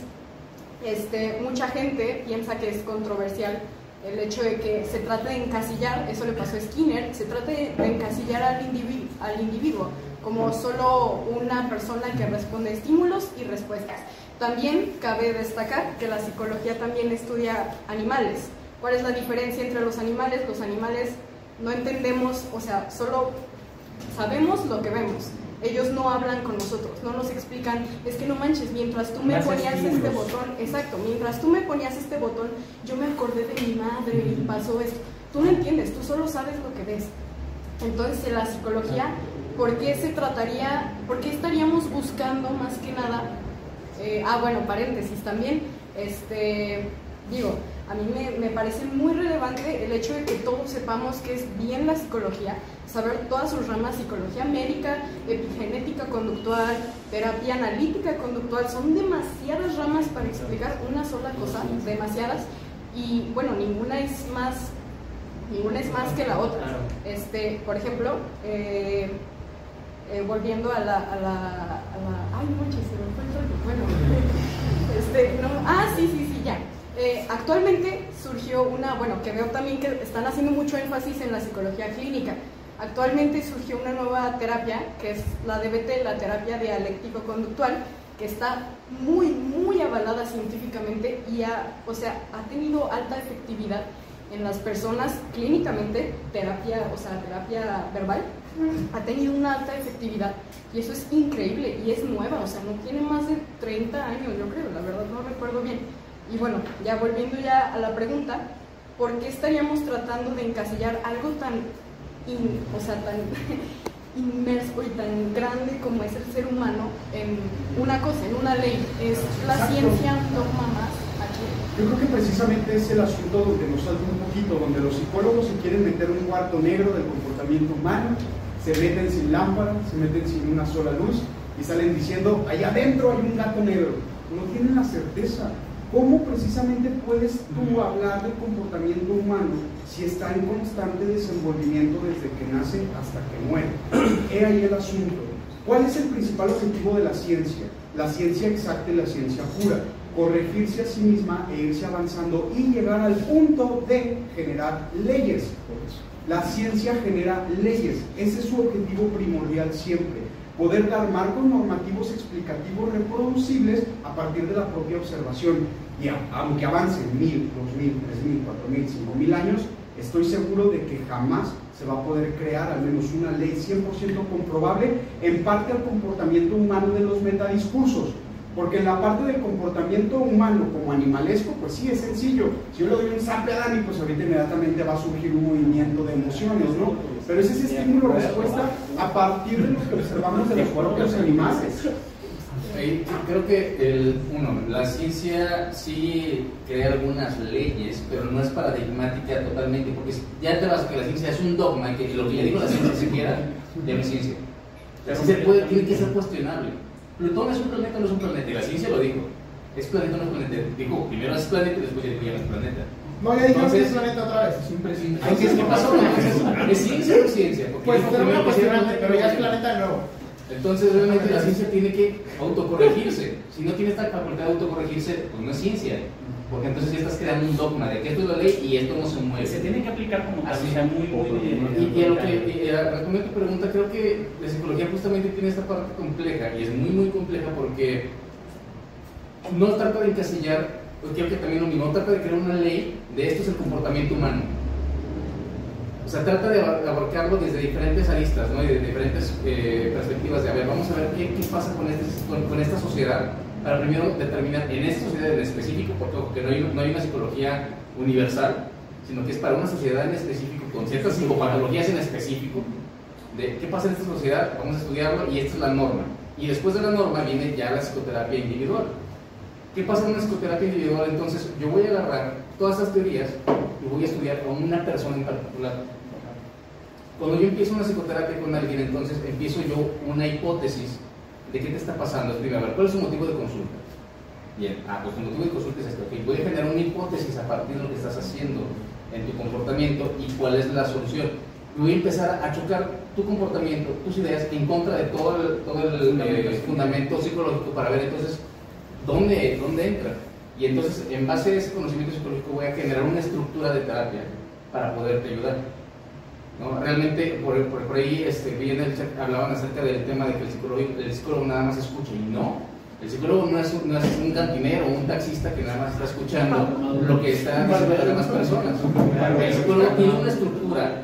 [SPEAKER 10] este, mucha gente piensa que es controversial el hecho de que se trate de encasillar, eso le pasó a Skinner, se trate de encasillar al, al individuo como solo una persona que responde a estímulos y respuestas. También cabe destacar que la psicología también estudia animales. ¿Cuál es la diferencia entre los animales? Los animales no entendemos, o sea, solo sabemos lo que vemos. Ellos no hablan con nosotros, no nos explican, es que no manches, mientras tú me
[SPEAKER 3] Más
[SPEAKER 10] ponías este botón, exacto, mientras tú me ponías este botón, yo me acordé de mi madre y pasó esto. Tú no entiendes, tú solo sabes lo que ves. Entonces, en la psicología, ¿por qué se trataría, por qué estaríamos buscando más que nada? eh, ah, bueno, paréntesis también, este, digo, a mí me, me parece muy relevante el hecho de que todos sepamos qué es bien la psicología, saber todas sus ramas, psicología médica, epigenética conductual, terapia analítica conductual, son demasiadas ramas para explicar una sola cosa, demasiadas, y bueno, ninguna es más, ninguna es más que la otra. Este, por ejemplo, eh, eh, volviendo a la, a la, a la- ay manches, se me fue el rollo. bueno, *laughs* este, no, ah, sí, sí, sí, ya. Eh, actualmente surgió una, bueno, que veo también que están haciendo mucho énfasis en la psicología clínica. Actualmente surgió una nueva terapia, que es la DBT, la terapia dialéctico-conductual, que está muy, muy avalada científicamente y ha, o sea, ha tenido alta efectividad en las personas clínicamente, terapia, o sea, terapia verbal, ha tenido una alta efectividad y eso es increíble y es nueva, o sea, no tiene más de 30 años, yo creo, la verdad no recuerdo bien. Y bueno, ya volviendo ya a la pregunta, ¿por qué estaríamos tratando de encasillar algo tan, in- o sea, tan *laughs* inmerso y tan grande como es el ser humano en una cosa, en una ley? Es la
[SPEAKER 4] Exacto.
[SPEAKER 10] ciencia dogma más aquí.
[SPEAKER 4] Yo creo que precisamente es el asunto donde nos salta un poquito, donde los psicólogos se quieren meter un cuarto negro del comportamiento humano, se meten sin lámpara, se meten sin una sola luz y salen diciendo, allá adentro hay un gato negro. No tienen la certeza. ¿Cómo precisamente puedes tú hablar del comportamiento humano si está en constante desenvolvimiento desde que nace hasta que muere? *clears throat* He ahí el asunto. ¿Cuál es el principal objetivo de la ciencia? La ciencia exacta y la ciencia pura. Corregirse a sí misma e irse avanzando y llegar al punto de generar leyes. La ciencia genera leyes. Ese es su objetivo primordial siempre. Poder dar marcos normativos explicativos reproducibles a partir de la propia observación. Y aunque avancen mil, dos mil, tres mil, cuatro mil, cinco mil años, estoy seguro de que jamás se va a poder crear al menos una ley 100% comprobable en parte al comportamiento humano de los metadiscursos. Porque en la parte del comportamiento humano como animalesco, pues sí, es sencillo. Si yo le doy un zape a Dani, pues ahorita inmediatamente va a surgir un movimiento de emociones, ¿no? Pero es ese estímulo-respuesta a partir de lo que observamos de los propios animales.
[SPEAKER 1] Ahí creo que el uno, la ciencia sí crea algunas leyes, pero no es paradigmática totalmente, porque ya te vas a que la ciencia es un dogma, que lo que ya digo la ciencia siquiera, ya no es ciencia. La ciencia puede, tiene que ser cuestionable. Plutón es un planeta o no es un planeta, y la ciencia lo dijo. Es planeta o no es planeta. Dijo, primero es planeta y después ya no es planeta.
[SPEAKER 8] No, ya dijimos que es planeta otra vez.
[SPEAKER 2] Es imprescindible.
[SPEAKER 1] Entonces, ¿qué pasó? ¿Es ciencia o no es ciencia? Porque
[SPEAKER 8] Pues una cuestionante, pero ya es
[SPEAKER 1] planeta.
[SPEAKER 8] planeta nuevo.
[SPEAKER 1] Entonces realmente la ciencia tiene que autocorregirse. Si no tiene esta facultad de autocorregirse, pues no es ciencia. Porque entonces ya estás creando un dogma de que esto es la ley y esto no se mueve.
[SPEAKER 3] Se tiene que aplicar como tal,
[SPEAKER 1] Así.
[SPEAKER 3] o sea, muy, muy...
[SPEAKER 1] Y, y a lo que, y a- respondiendo a tu pregunta, creo que la psicología justamente tiene esta parte compleja y es muy, muy compleja porque no trata de encasillar, pues creo que también lo mismo, no trata de crear una ley de esto es el comportamiento humano. O sea, trata de abar- abarcarlo desde diferentes aristas, ¿no? Y de diferentes eh, perspectivas de, a ver, vamos a ver qué, qué pasa con, este, con, esta sociedad para primero determinar en esta sociedad en específico, porque no hay, no hay una psicología universal, sino que es para una sociedad en específico, con ciertas psicopatologías en específico, de qué pasa en esta sociedad, vamos a estudiarlo y esta es la norma. Y después de la norma viene ya la psicoterapia individual. ¿Qué pasa en una psicoterapia individual? Entonces, yo voy a agarrar todas esas teorías y voy a estudiar con una persona en particular. Cuando yo empiezo una psicoterapia con alguien, entonces empiezo yo una hipótesis de qué te está pasando. Es primero, a ver, ¿cuál es su motivo de consulta? Bien, ah, pues tu motivo de consulta es esto. ok, Voy a generar una hipótesis a partir de lo que estás haciendo en tu comportamiento y cuál es la solución. Voy a empezar a chocar tu comportamiento, tus ideas en contra de todo el, todo el eh, fundamento psicológico para ver entonces dónde, dónde entra. Y entonces, en base a ese conocimiento psicológico, voy a generar una estructura de terapia para poderte ayudar. ¿no? Realmente, por, por, por ahí este, vi en el chat, hablaban acerca del tema de que el psicólogo, el psicólogo nada más escucha. Y no, el psicólogo no es, no un cantinero o un taxista que nada más está escuchando lo que están diciendo las demás personas. El psicólogo tiene una estructura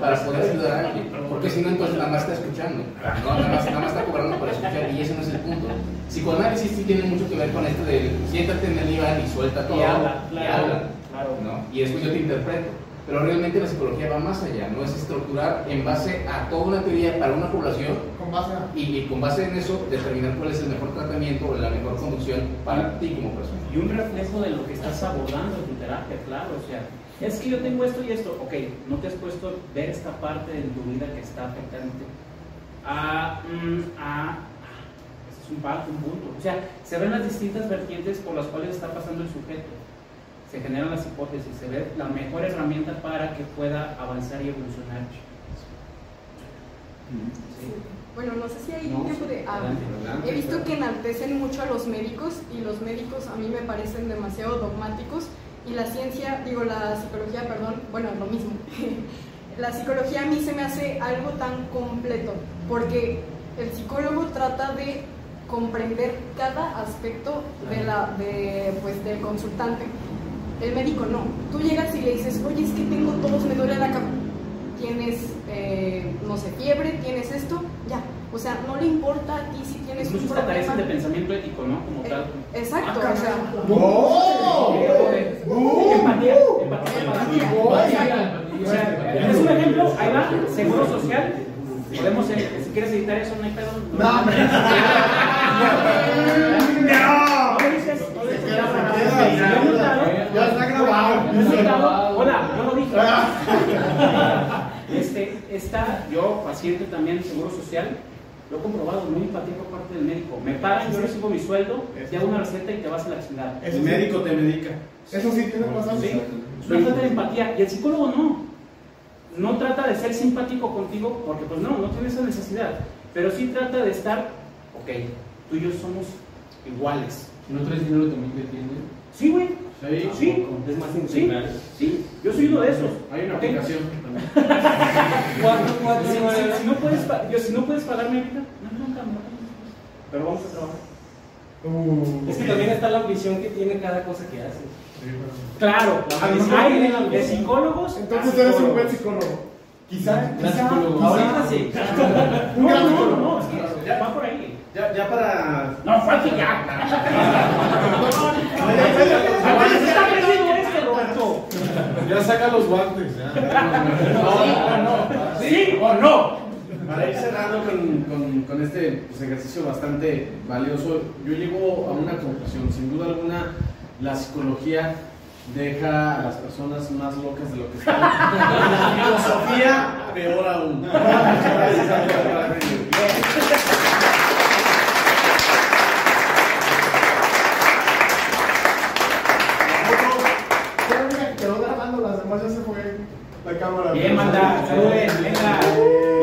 [SPEAKER 1] para poder ayudar a alguien. Porque si no, entonces nada más está escuchando. No, nada más, nada más está cobrando por escuchar y ese no es el punto. Psicoanálisis sí tiene mucho que ver con esto de siéntate en el diván y suelta todo.
[SPEAKER 3] Y habla,
[SPEAKER 1] y
[SPEAKER 3] claro,
[SPEAKER 1] habla,
[SPEAKER 3] claro.
[SPEAKER 1] ¿no? Y después yo te interpreto. Pero realmente la psicología va más allá, no es estructurar en base a toda una teoría para una población
[SPEAKER 4] Con base a...
[SPEAKER 1] y, y con base en eso determinar cuál es el mejor tratamiento o la mejor conducción para ti como persona.
[SPEAKER 3] Y un reflejo de lo que estás abordando en tu terapia, claro. O sea, es que yo tengo esto y esto. Ok, no te has puesto a ver esta parte de tu vida que está afectándote. Ah, mm, ah, ah, ese es un parte, un punto. O sea, se ven las distintas vertientes por las cuales está pasando el sujeto. Se generan las hipótesis, se ve la mejor herramienta para que pueda avanzar y evolucionar. Sí.
[SPEAKER 10] Bueno, no sé si hay
[SPEAKER 3] No,
[SPEAKER 10] tiempo de... ah,
[SPEAKER 3] adelante,
[SPEAKER 8] adelante,
[SPEAKER 10] he visto que enaltecen mucho a los médicos y los médicos a mí me parecen demasiado dogmáticos y la ciencia, digo la psicología, perdón, bueno, lo mismo. *laughs* la psicología a mí se me hace algo tan completo porque el psicólogo trata de comprender cada aspecto de la, de, pues, del consultante. El médico no. Tú llegas y le dices, oye, es que tengo todos, me duele la cabeza tienes, eh, no sé, fiebre, tienes esto, ya. O sea, no le importa a ti si tienes un
[SPEAKER 3] Incluso hasta
[SPEAKER 10] problema.
[SPEAKER 3] de pensamiento ético, ¿no? Como
[SPEAKER 10] Eh,
[SPEAKER 3] tal.
[SPEAKER 10] Exacto,
[SPEAKER 3] Ah,
[SPEAKER 10] o sea,
[SPEAKER 4] ¡Oh!
[SPEAKER 3] Empatía, empatía, empatía. O sea, es un ejemplo, ahí va, seguro social. Podemos, eh, si quieres editar eso, no hay pedo.
[SPEAKER 4] No, hombre.
[SPEAKER 3] No, ¿Qué dices?
[SPEAKER 4] Ya, está grabado.
[SPEAKER 3] Hola, yo lo dije. Este, está, yo, paciente también, seguro social, lo he comprobado, muy empatía por parte del médico. Me pagan, yo recibo mi sueldo, te hago una receta y te vas a la chingada.
[SPEAKER 8] El médico te medica.
[SPEAKER 4] Eso sí tiene razón.
[SPEAKER 3] Sí, es una falta de empatía. Y el psicólogo no. No trata de ser simpático contigo porque pues no, no tiene esa necesidad. Pero sí trata de estar, ok, tú y yo somos iguales.
[SPEAKER 2] Si no traes dinero también te atienden.
[SPEAKER 3] Sí, güey.
[SPEAKER 5] Sí,
[SPEAKER 3] Sí.
[SPEAKER 6] Es más
[SPEAKER 3] Sí, sí. Yo soy uno de esos.
[SPEAKER 5] Hay una aplicación.
[SPEAKER 6] Cuatro, cuatro,
[SPEAKER 3] Si, si- si no puedes, yo, si no puedes no, nunca, no. Pero vamos a trabajar.
[SPEAKER 4] Uh.
[SPEAKER 6] Es que también está la ambición que tiene cada cosa que haces.
[SPEAKER 3] Claro,
[SPEAKER 6] La ambición
[SPEAKER 3] hay de psicólogos.
[SPEAKER 4] Entonces eres un buen psicólogo. Quizá, quizá,
[SPEAKER 2] psicólogo.
[SPEAKER 6] Ahorita sí.
[SPEAKER 3] No, no, no, no, es que ya va por ahí.
[SPEAKER 5] Ya, ya para.
[SPEAKER 3] No, fue aquí ya. Está perdiendo esto, Roberto.
[SPEAKER 8] Ya saca los guantes. *laughs*
[SPEAKER 3] ¿Sí o no?
[SPEAKER 5] Para ir cerrando con, con, con este pues, ejercicio bastante valioso, yo llego a una conclusión. Sin duda alguna, la psicología deja a las personas más locas de lo que están. La filosofía, peor aún. Gracias *laughs* a todos.
[SPEAKER 4] Quedó grabando, las demás ya se fue la cámara.
[SPEAKER 3] Bien, manda, saluden, venga.